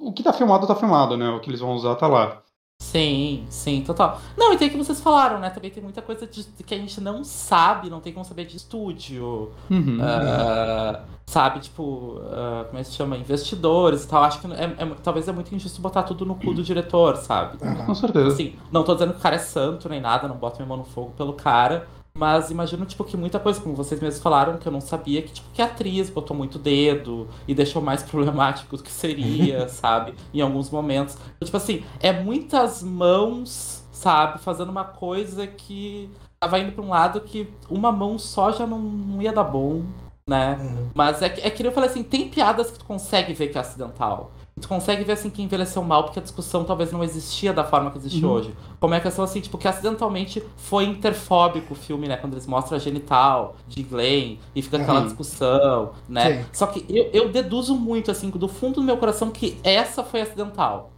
O que tá filmado, tá filmado, né? O que eles vão usar tá lá. Sim, sim, total. Não, e tem que vocês falaram, né? Também tem muita coisa de, que a gente não sabe, não tem como saber de estúdio. Uhum. Uh, sabe, tipo, uh, como é que se chama? Investidores e tal. Acho que é, é, talvez é muito injusto botar tudo no cu do diretor, sabe? Uhum. Com certeza. Assim, não tô dizendo que o cara é santo nem nada, não boto minha mão no fogo pelo cara. Mas imagino, tipo, que muita coisa, como vocês mesmos falaram, que eu não sabia, que, tipo, que a atriz botou muito dedo e deixou mais <laughs> problemático do que seria, <laughs> sabe? Em alguns momentos. Então, tipo assim, é muitas mãos, sabe? Fazendo uma coisa que tava indo pra um lado que uma mão só já não, não ia dar bom, né? Uhum. Mas é, é que eu falei assim, tem piadas que tu consegue ver que é acidental. Tu consegue ver assim que envelheceu mal, porque a discussão talvez não existia da forma que existe uhum. hoje. Como é a questão assim, tipo, que acidentalmente foi interfóbico o filme, né? Quando eles mostram a genital de Glenn e fica aquela uhum. discussão, né? Sim. Só que eu, eu deduzo muito, assim, do fundo do meu coração, que essa foi acidental.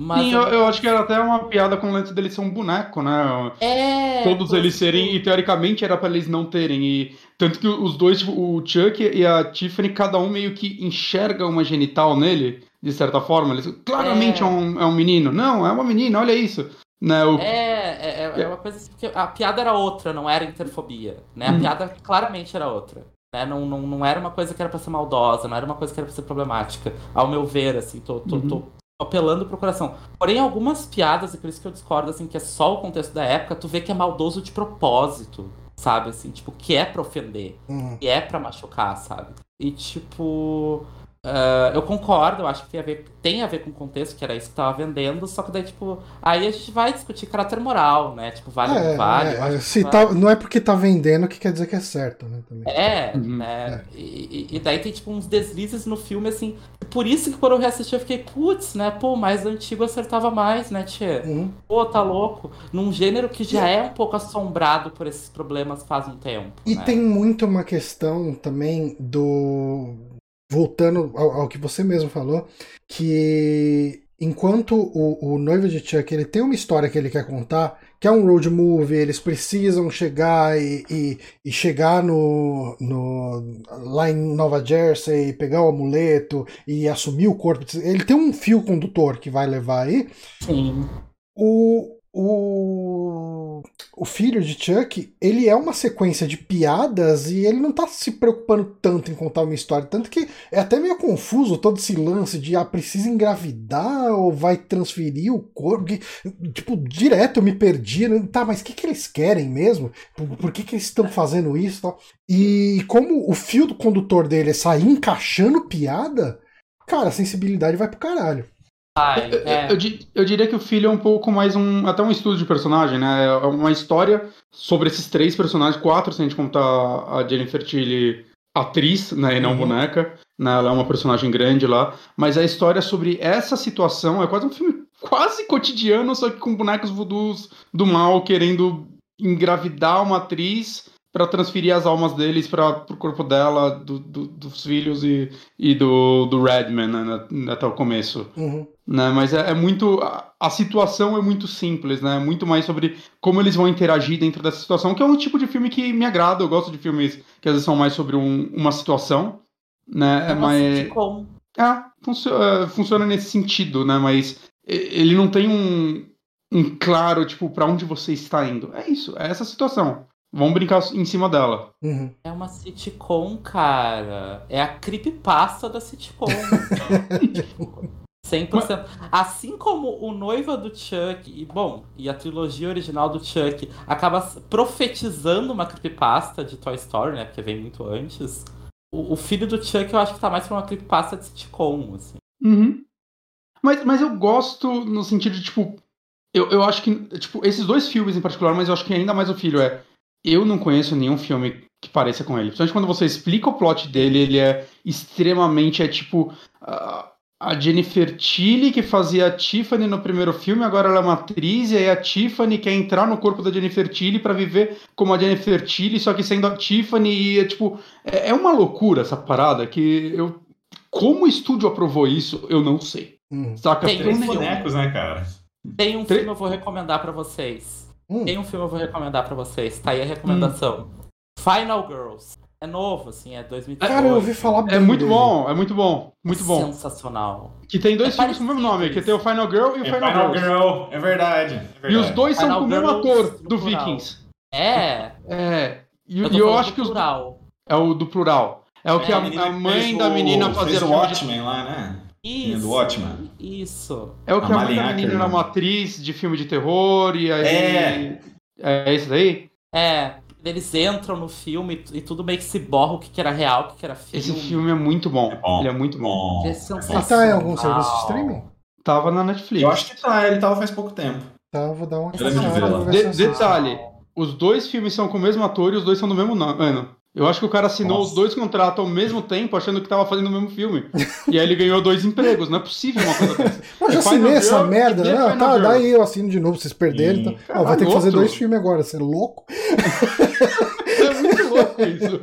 Mas Sim, eu, eu, acho que era até uma piada com o lance dele ser um boneco, né? É. Todos eles serem, e teoricamente era para eles não terem. E tanto que os dois, tipo, o Chuck e a Tiffany, cada um meio que enxerga uma genital nele de certa forma. Eles, claramente é. é, um, é um menino. Não, é uma menina, olha isso. Né, o... é, é, é, uma coisa assim, que a piada era outra, não era interfobia. Né? A hum. piada claramente era outra. Né? Não, não, não era uma coisa que era pra ser maldosa, não era uma coisa que era pra ser problemática. Ao meu ver, assim, tô, tô, uhum. tô apelando pro coração. Porém, algumas piadas, e por isso que eu discordo, assim, que é só o contexto da época, tu vê que é maldoso de propósito, sabe? Assim, tipo, que é pra ofender, uhum. que é pra machucar, sabe? E, tipo... Uh, eu concordo, eu acho que tem a, ver, tem a ver com o contexto, que era isso que tava vendendo, só que daí, tipo, aí a gente vai discutir caráter moral, né? Tipo, vale ou é, vale. É, se vale. Tá, não é porque tá vendendo que quer dizer que é certo, né? Também. É, uhum, né? É. E, e, daí tem, tipo, uns deslizes no filme, assim. Por isso que quando eu reassisti, eu fiquei, putz, né? Pô, mais antigo acertava mais, né, Tchê? Uhum. Pô, tá louco. Num gênero que já é um pouco assombrado por esses problemas faz um tempo. E né? tem muito uma questão também do voltando ao, ao, que você mesmo falou, que enquanto o, o noivo de Chuck ele tem uma história que ele quer contar, que é um road movie, eles precisam chegar e, e, e chegar no, no, lá em Nova Jersey, pegar o amuleto e assumir o corpo. Ele tem um fio condutor que vai levar aí. Sim. O, o, o filho de Chuck, ele é uma sequência de piadas e ele não tá se preocupando tanto em contar uma história. Tanto que é até meio confuso todo esse lance de ah, precisa engravidar ou vai transferir o corpo. Que, tipo, direto eu me perdi. Né? Tá, mas o que, que eles querem mesmo? Por, por que, que eles estão fazendo isso? E como o fio do condutor dele é sair encaixando piada, cara, a sensibilidade vai pro caralho. Ai, é. eu, eu, diria que o filho é um pouco mais um. Até um estudo de personagem, né? É uma história sobre esses três personagens, quatro, se a gente contar a Jennifer Tilly atriz, né? E não uhum. boneca. Né, ela é uma personagem grande lá. Mas a história sobre essa situação é quase um filme quase cotidiano, só que com bonecos voodoos do mal querendo engravidar uma atriz para transferir as almas deles para o corpo dela, do, do, dos filhos e, e do, do Redman né, até o começo. Uhum. Né, mas é, é muito. A, a, situação é muito simples, né? Muito mais sobre como eles vão interagir dentro dessa situação, que é um tipo de filme que me agrada. Eu gosto de filmes que às vezes são mais sobre um, uma situação. Né? É mas... como? É, funciona, funciona nesse sentido, né? Mas ele não tem um, um claro, tipo, para onde você está indo. É isso, é essa situação. Vamos brincar em cima dela. Uhum. É uma sitcom, cara. É a creepypasta da sitcom. <laughs> 100%. Mas... Assim como o Noiva do Chuck, e bom, e a trilogia original do Chuck acaba profetizando uma creepypasta de Toy Story, né? Porque vem muito antes. O, o filho do Chuck eu acho que tá mais pra uma creepypasta de sitcom, assim. Uhum. Mas, mas eu gosto no sentido de, tipo. Eu, eu acho que, tipo, esses dois filmes em particular, mas eu acho que ainda mais o filho é eu não conheço nenhum filme que pareça com ele. Principalmente quando você explica o plot dele, ele é extremamente. É tipo. Uh, a Jennifer Tilly, que fazia a Tiffany no primeiro filme, agora ela é uma atriz, e aí a Tiffany quer entrar no corpo da Jennifer Tilly para viver como a Jennifer Tilly, só que sendo a Tiffany, e é tipo. É, é uma loucura essa parada que eu. Como o estúdio aprovou isso, eu não sei. Hum. Saca? Tem três bonecos, né, cara? Tem um filme que eu vou recomendar para vocês. Hum. Tem um filme que eu vou recomendar para vocês. Tá aí a recomendação. Hum. Final Girls. É novo, assim, é 2018. Cara, eu ouvi falar bem É muito dele. bom, é muito bom, muito bom. Sensacional. Que tem dois É filmes com o mesmo nome, que tem o Final Girl e o É Final, Final Girl. Girl, é verdade. é E os dois são Final com o mesmo Girls ator do plural. Vikings. É. É. E, Eu, e eu acho do que os. plural. É o do plural. É o que É, a, a a que mãe da menina fazia fez o Watchmen lá, né? Isso. do. Isso. É o que A a menina era Ackerman. uma atriz de filme de terror e aí. É. É esse daí? É. Eles entram no filme e tudo meio que se borra o que era real, o que era filme. Esse filme é muito bom. É bom. Ele é muito bom. É Ele sensacional. tá em algum serviço de streaming? Tava na Netflix. Eu acho que tá, ele tava faz pouco tempo. Tá, eu vou dar uma de detalhe, os dois filmes são com o mesmo ator e os dois são do mesmo no- ano. Eu acho que o cara assinou Nossa. os dois contratos ao mesmo tempo, achando que tava fazendo o mesmo filme. e aí ele ganhou dois empregos. Não é possível uma coisa dessa. <laughs> Mas já É Final assinei essa Girl merda, e né? Final Tá, Girl. daí eu assino de novo, vocês perderam. Então... Caralho, vai ter que fazer outro. dois filmes agora, você é louco? <laughs> É muito louco isso.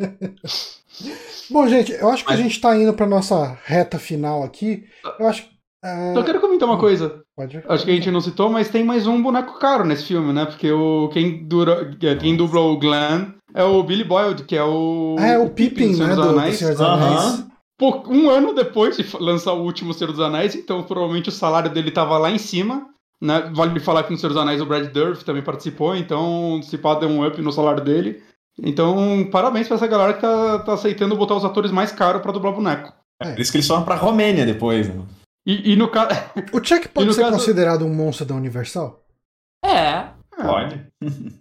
Bom, gente, eu acho que Mas- a gente tá indo pra nossa reta final aqui. Eu acho que. é, Só quero comentar uma coisa. Pode. Acho que a gente não citou, mas tem mais um boneco caro nesse filme, né? Porque o, quem, dura, quem dubla o Glenn é o Billy Boyd, que é o. Ah, é o Pippin, né? dos Do, do Anéis. Senhor dos. Anéis. Pô, um ano depois de lançar o último Senhor dos Anéis, então provavelmente o salário dele tava lá em cima. Né? Vale falar que no Senhor dos Anéis o Brad Dourif também participou, então se pá deu um up no salário dele. Então, parabéns pra essa galera que tá, tá aceitando botar os atores mais caros pra dublar boneco. É por isso que eles foram pra Romênia depois. Né? E, e no caso. O Chuck <laughs> pode ser caso- considerado um monstro da Universal? É. Pode.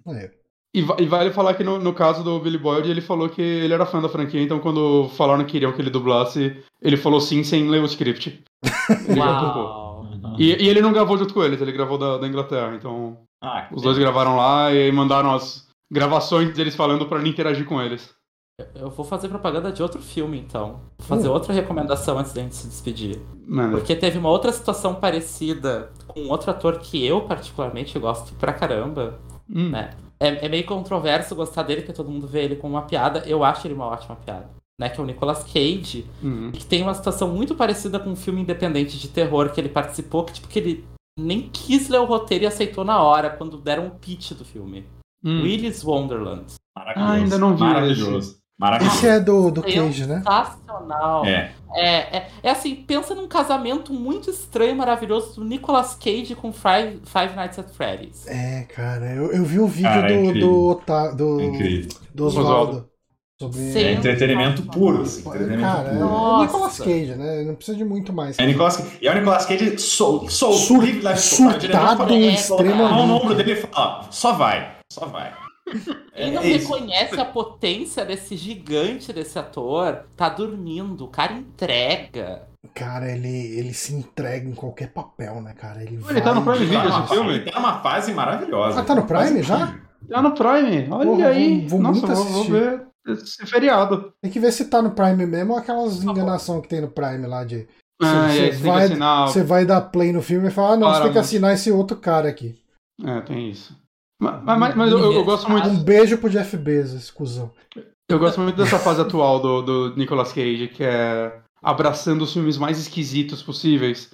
É. <laughs> E, e vale falar que no, no caso do Billy Boyd, ele falou que ele era fã da franquia, então quando falaram que queriam que ele dublasse, ele falou sim sem ler o script. <laughs> Ele. Uau. E, e ele não gravou junto com eles, ele gravou da, da Inglaterra, então Ah, os dois gravaram lá e aí mandaram as gravações deles falando pra ele interagir com eles. Eu vou fazer propaganda de outro filme, então. Vou fazer Hum. outra recomendação antes da gente se despedir. Mano, Porque teve uma outra situação parecida com outro ator que eu particularmente gosto pra caramba. hum, né? É, é meio controverso gostar dele, porque todo mundo vê ele como uma piada. Eu acho ele uma ótima piada. Né? Que é o Nicolas Cage. hum. Que tem uma situação muito parecida com um filme independente de terror que ele participou, que tipo, que ele nem quis ler o roteiro e aceitou na hora, quando deram um pitch do filme. hum. Willy's Wonderland. Maravilhoso. Ah, ainda não vi Maravilhoso. Maravilhoso. Esse é do, do Cage, né? Sensacional. É. É, é, é assim, pensa num casamento muito estranho e maravilhoso do Nicolas Cage com Five, Five Nights at Freddy's. É, cara, eu, eu vi o vídeo Cara, é do, do, do, É incrível. do Oswaldo. Sobre... Sim. É entretenimento puro. Assim, entretenimento Cara, é puro. o Nossa. Nicolas Cage, né? Não precisa de muito mais. É Nicolas. E é o Nicolas Cage sol, sol, Sur- livre, surtado soltado. É, extremamente. No ombro dele e fala, só vai, só vai. Quem não É reconhece a potência desse gigante desse ator, tá dormindo. O cara entrega. Cara, ele, ele se entrega em qualquer papel, né, cara? Ele, Ele tá no Prime Video esse filme? Ele tá numa fase maravilhosa. Ah, tá no Prime já? Tá no Prime, olha Porra, aí. vou- vou Nossa, muito vou, vou ver esse feriado. Tem que ver se tá no Prime mesmo ou aquelas enganação que tem no Prime lá de. Ah, Você- aí você tem vai-. Você vai dar play no filme e fala, ah, não, você tem que assinar esse outro cara aqui. É, tem isso. Mas, mas- mas eu, eu gosto muito. Um beijo pro Jeff Bezos, cuzão. Eu gosto muito dessa fase atual do, do Nicolas Cage, que é abraçando os filmes mais esquisitos possíveis.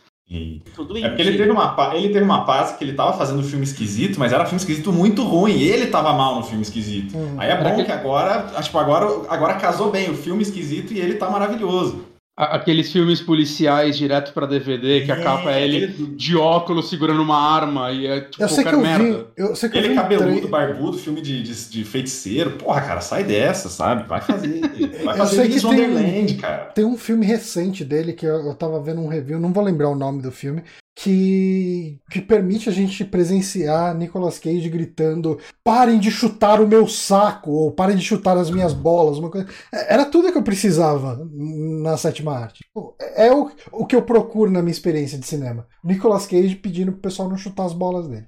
Tudo É porque ele teve, uma, ele teve uma fase que ele tava fazendo filme esquisito, mas era filme esquisito muito ruim. E ele tava mal no filme esquisito. Hum. Aí é bom que- que agora, tipo, agora, agora casou bem o filme esquisito e ele tá maravilhoso. A- Aqueles filmes policiais direto pra DVD, que a É, capa é ele ele- de óculos segurando uma arma e é tipo Eu sei que qualquer eu merda. vi. Eu sei que eu Ele vi um cabeludo, tra- barbudo, filme de, de, de feiticeiro. Porra, cara, sai dessa, sabe? Vai fazer. <laughs> Vai Eu fazer sei Alice que tem- Wonderland, cara. Tem um filme recente dele que eu, eu tava vendo um review, não vou lembrar o nome do filme, que, que permite a gente presenciar Nicolas Cage gritando: parem de chutar o meu saco, ou parem de chutar as minhas bolas. Uma coisa. É, Era tudo que eu precisava na sétima arte. Tipo, É o, o que eu procuro na minha experiência de cinema. Nicolas Cage pedindo pro pessoal não chutar as bolas dele.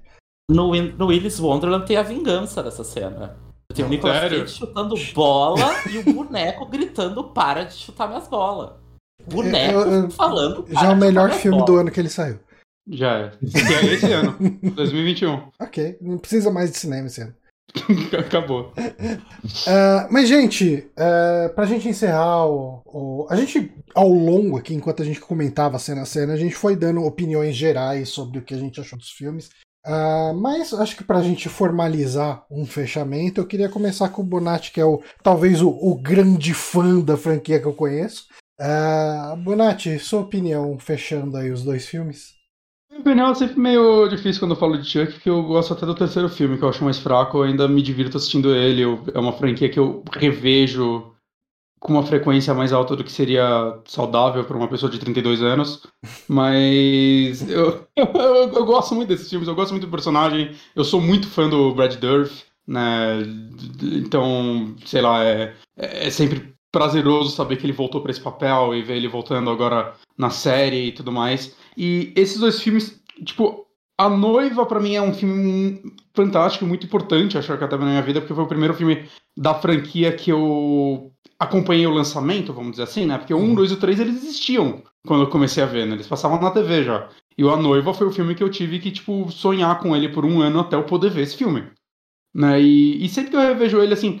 No, no Willis Wonderland tem a vingança dessa cena. Tem o Nicolas Sério? Cage chutando bola e o boneco gritando para de chutar minhas bolas. Boneco Eu- eu- falando. "Para Já é o melhor filme do bolas." ano que ele saiu. Já é. Que é esse ano, <laughs> 2021. Ok, não precisa mais de cinema esse ano. <laughs> Acabou. <laughs> Ah, mas, gente, uh, pra gente encerrar o, o- A gente, ao longo aqui, enquanto a gente comentava cena a cena, a gente foi dando opiniões gerais sobre o que a gente achou dos filmes. Uh, mas acho que para a gente formalizar um fechamento, eu queria começar com o Bonatti, que é o talvez o, o grande fã da franquia que eu conheço. Uh, Bonatti, sua opinião, fechando aí os dois filmes? Minha opinião é sempre meio difícil quando eu falo de Chuck, porque eu gosto até do terceiro filme, que eu acho mais fraco, eu ainda me divirto assistindo ele. Eu, é uma franquia que eu revejo com uma frequência mais alta do que seria saudável para uma pessoa de 32 anos. Mas <laughs> eu, eu, eu, gosto muito desses filmes, eu gosto muito do personagem. Eu sou muito fã do Brad Dourif, né? Então, sei lá, é, é sempre prazeroso saber que ele voltou para esse papel e ver ele voltando agora na série e tudo mais. E esses dois filmes, tipo, A Noiva para mim é um filme fantástico, muito importante, acho que até na minha vida, porque foi o primeiro filme da franquia que eu acompanhei o lançamento, vamos dizer assim, né? Porque o 1, 2 e o 3 eles existiam quando eu comecei a ver, né? Eles passavam na TV já. E o A Noiva foi o filme que eu tive que, tipo, sonhar com ele por um ano até eu poder ver esse filme. Né? E, e sempre que eu revejo ele, assim,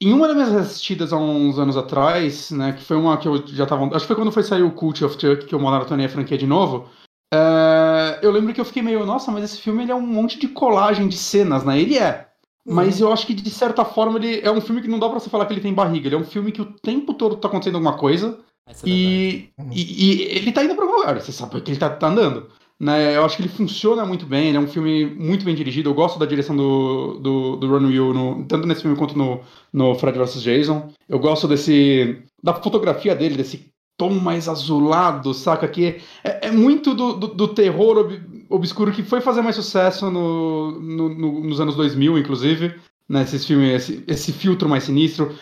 em uma das minhas assistidas há uns anos atrás, né, que foi uma que eu já tava. Acho que foi quando foi sair o Cult of Chuck, que eu maratonei a franquia de novo. É, eu lembro que eu fiquei meio, nossa, mas esse filme ele é um monte de colagem de cenas, né? Ele é. Mas uhum. eu acho que, de certa forma, ele é um filme que não dá pra você falar que ele tem barriga. Ele é um filme que o tempo todo tá acontecendo alguma coisa. É e, uhum. e, e, ele tá indo pra algum lugar. Você sabe que ele tá, tá, andando. Né? Eu acho que ele funciona muito bem. Ele é um filme muito bem dirigido. Eu gosto da direção do, do, do Ron Will, no, tanto nesse filme quanto no, no Fred vs. Jason. Eu gosto desse da fotografia dele, desse tom mais azulado, saca? Que é, é muito do, do, do terror obscuro que foi fazer mais sucesso no, no, no, nos anos 2000, inclusive, né, filmes, esse, esse filtro mais sinistro.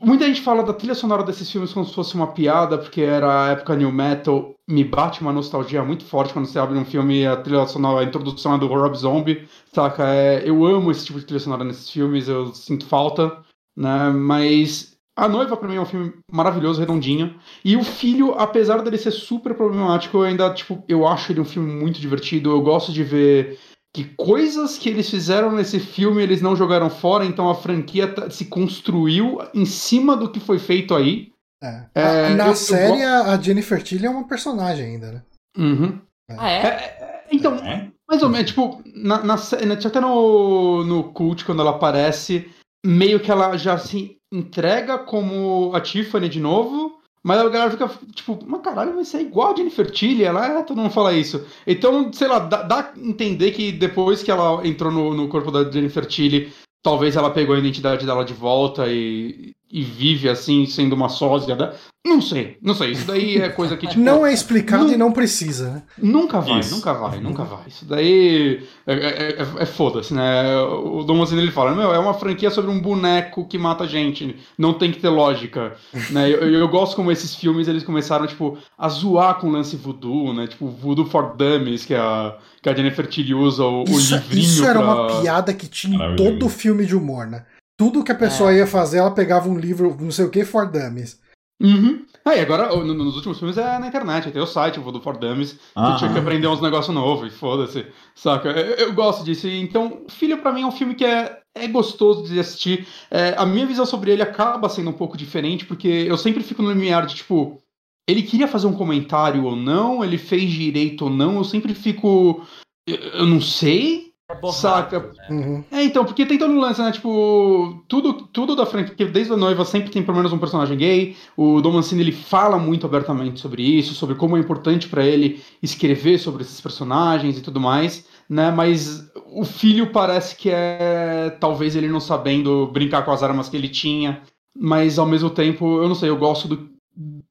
Muita gente fala da trilha sonora desses filmes como se fosse uma piada, porque era a época new metal. Me bate uma nostalgia muito forte quando você abre um filme a trilha sonora, a introdução é do Rob Zombie, saca? É, eu amo esse tipo de trilha sonora nesses filmes, eu sinto falta, né? Mas a Noiva, pra mim, é um filme maravilhoso, redondinho. E o Filho, apesar dele ser super problemático, eu ainda, tipo, eu acho ele um filme muito divertido. Eu gosto de ver que coisas que eles fizeram nesse filme eles não jogaram fora, então a franquia tá, se construiu em cima do que foi feito aí. É. É, na eu, série, eu... a Jennifer Tilly é uma personagem ainda, né? Uhum. É. Ah, é? é então, é? mais ou menos, tipo, na, na, até no, no Cult, quando ela aparece, meio que ela já se entrega como a Tiffany de novo, mas a galera fica tipo, mas caralho, vai ser igual a Jennifer Tilly, ela é, todo mundo fala isso. Então, sei lá, dá, dá a entender que depois que ela entrou no, no corpo da Jennifer Tilly, talvez ela pegou a identidade dela de volta e, e vive assim, sendo uma sósia. Da... Não sei, não sei. Isso daí é coisa que. <laughs> Tipo, não é explicado e não precisa, né? Nunca vai, Isso. nunca vai, nunca vai. Isso daí é, é, é, é foda-se, né? O Dom ele fala: Meu, é uma franquia sobre um boneco que mata gente. Não tem que ter lógica. né? Eu, eu, gosto como esses filmes eles começaram, tipo, a zoar com o lance voodoo, né? Tipo, voodoo for dummies, que a, que a Jennifer Tilly usa o, isso, o livrinho. Isso era pra... uma piada que tinha em todo filme de humor, né? Tudo que a pessoa é. ia fazer, ela pegava um livro, não sei o que, for dummies. Uhum. Ah, e agora, nos últimos filmes é na internet, tem o site do For Dummies, que tinha que aprender uns negócios novos, e foda-se, saca? Eu, eu, gosto disso. Então, Filho, para mim, é um filme que é, é gostoso de assistir. É, a minha visão sobre ele acaba sendo um pouco diferente, porque eu sempre fico no limiar de, tipo, ele queria fazer um comentário ou não, ele fez direito ou não, eu sempre fico. Eu, eu não sei, borrado, Saca? Né? Uhum. É, então, porque tem todo um lance, né? Tipo, tudo, tudo da frente, porque desde a noiva sempre tem pelo menos um personagem gay. O Dom Mancini ele fala muito abertamente sobre isso, sobre como é importante para ele escrever sobre esses personagens e tudo mais, né? Mas o filho parece que é talvez ele não sabendo brincar com as armas que ele tinha, mas ao mesmo tempo, eu não sei, eu gosto do,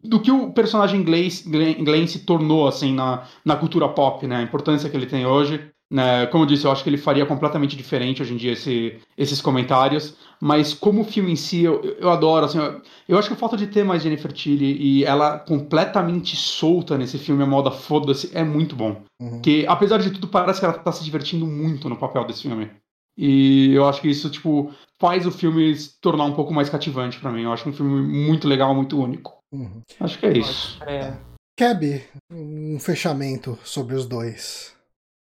do que o personagem Glenn, Glenn se tornou assim na, na cultura pop, né? A importância que ele tem hoje. Né? Como eu disse, eu acho que ele faria completamente diferente hoje em dia esse, esses comentários. Mas como filme em si, eu, eu adoro. Assim, eu, eu, acho que o fato de ter mais Jennifer Tilly e ela completamente solta nesse filme, a moda foda-se, é muito bom. Uhum. Que, apesar de tudo, parece que ela tá se divertindo muito no papel desse filme. E eu acho que isso, tipo, faz o filme se tornar um pouco mais cativante para mim. Eu acho um filme muito legal, muito único. Uhum. Acho que é isso. É. Keb, um fechamento sobre os dois.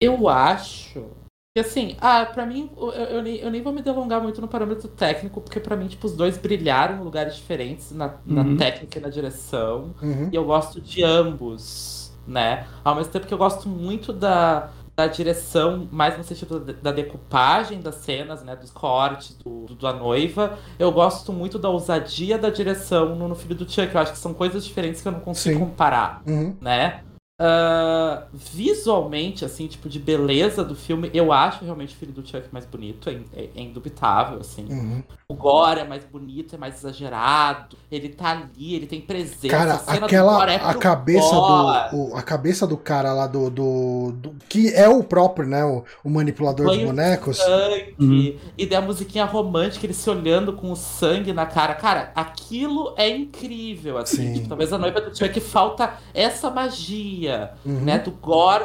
Eu acho que assim, ah, pra mim, eu, eu, nem, eu nem vou me delongar muito no parâmetro técnico, porque pra mim, tipo, os dois brilharam em lugares diferentes na, na uhum. técnica e na direção. Uhum. E eu gosto de ambos, né? Ao mesmo tempo que eu gosto muito da, da direção, mais no sentido da decupagem das cenas, né? Dos cortes, do, do da noiva. Eu gosto muito da ousadia da direção no, no Filho do Chuck. Eu acho que são coisas diferentes que eu não consigo Sim. comparar, uhum. né? Uh, visualmente, assim, tipo, de beleza do filme, eu acho realmente o filho do Chuck mais bonito, é, é, é indubitável, assim. Uhum. O gore é mais bonito, é mais exagerado, ele tá ali, ele tem presença. Cara, aquela, é a cabeça do, o, a cabeça do cara lá do, do, do, que é o próprio, né, o, o manipulador Banho de bonecos. Sangue, uhum. E daí a musiquinha romântica, ele se olhando com o sangue na cara. Cara, aquilo é incrível, assim. Tipo, talvez a noiva do Chuck falta essa magia uhum. né? Do gore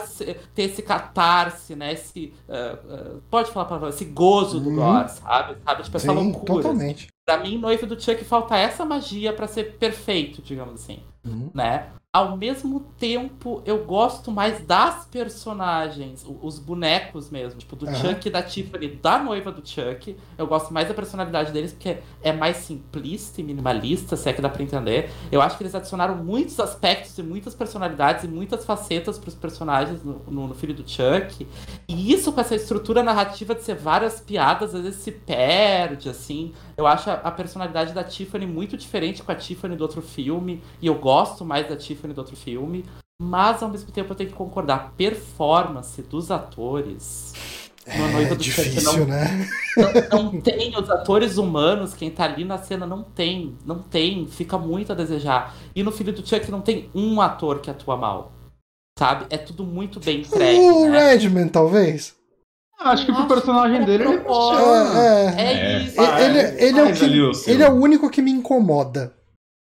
ter esse catarse, né? Esse. Uh, uh, pode falar para esse gozo do uhum. gore, sabe? Sabe? Tipo, essa Sim, loucura. Assim. Totalmente. Pra mim, noivo do Chuck falta essa magia para ser perfeito, digamos assim. Uhum. Né? Ao mesmo tempo, eu gosto mais das personagens, os bonecos mesmo, tipo, do uhum. Chuck e da Tiffany, da noiva do Chuck. Eu gosto mais da personalidade deles porque é mais simplista e minimalista, se é que dá pra entender. Eu acho que eles adicionaram muitos aspectos e muitas personalidades e muitas facetas pros personagens no, no, no filho do Chuck. E isso com essa estrutura narrativa de ser várias piadas, às vezes se perde, assim. Eu acho a, a personalidade da Tiffany muito diferente com a Tiffany do outro filme. E eu gosto mais da Tiffany do outro filme. Mas ao mesmo tempo eu tenho que concordar, a performance dos atores. É difícil, não, né? Não, não, tem os atores humanos, quem tá ali na cena não tem, não tem, fica muito a desejar. E no Filho do Chuck não tem um ator que atua mal, sabe? É tudo muito bem entregue. O né? Redman, talvez. Acho que pro personagem dele ele é, é, é, isso. Ele, ele, ele, é o que, ele é o único que me incomoda.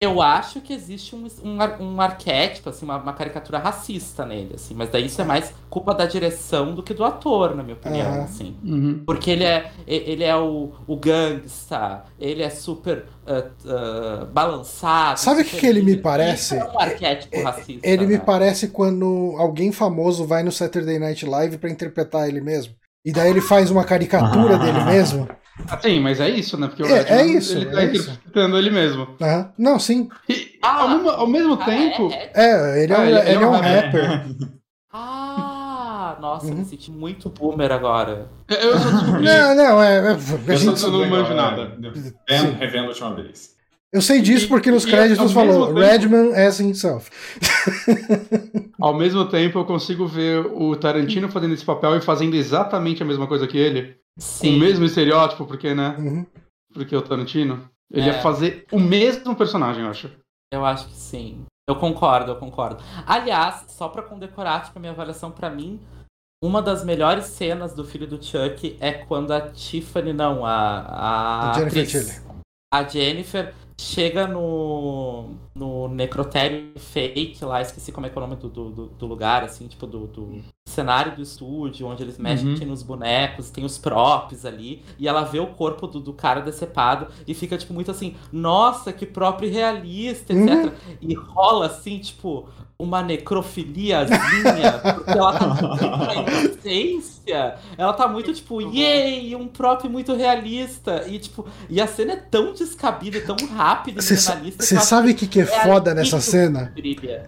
Eu acho que existe um, um, um arquétipo, assim, uma, uma, caricatura racista nele, assim, mas daí isso é mais culpa da direção do que do ator, na minha opinião, uhum. assim. Uhum. Porque ele é, ele é o, o gangsta, ele é super uh, uh, balançado. Sabe o que, que ele me parece? é um arquétipo é, racista. Ele né? me parece quando alguém famoso vai no Saturday Night Live para interpretar ele mesmo. E daí ele faz uma caricatura ah. dele mesmo. Sim, mas é isso, né? Porque o é, é isso, ele tá é interpretando isso. ele mesmo. Uhum. Não, sim. E, ah, ao, mesmo, ao mesmo ah, tempo. É, é. é ele, é, um, ele, ele é um rapper. <laughs> Ah, nossa, uhum. me senti muito boomer agora. Eu, só descobri. Não, não, é. é eu, gente... eu não manjo nada. Vendo, revendo a última vez. Eu sei disso porque nos créditos falou tempo, Redman as himself. <laughs> ao mesmo tempo, eu consigo ver o Tarantino fazendo esse papel e fazendo exatamente a mesma coisa que ele. Sim. O mesmo estereótipo, porque, né? Uhum. Porque o Tarantino. Ele é. ia fazer o mesmo personagem, eu acho. Eu acho que sim. Eu concordo, eu concordo. Aliás, só pra condecorar, tipo, a minha avaliação para mim, uma das melhores cenas do filho do Chuck é quando a Tiffany, não, a. A, a Jennifer atriz, A Jennifer chega no, no necrotério fake lá, esqueci como é, é o nome do, do, do lugar, assim, tipo, do, do, cenário do estúdio, onde eles mexem uhum. nos bonecos, tem os props ali, e ela vê o corpo do, do cara decepado e fica, tipo, muito assim, nossa, que próprio realista, etc. Uhum. E rola, assim, tipo, uma necrofiliazinha, <laughs> porque ela tá muito inocência, ela tá muito, tipo, yay, um prop muito realista, e, tipo, e a cena é tão descabida tão rápida e. Você sabe o que, que é foda nessa cena?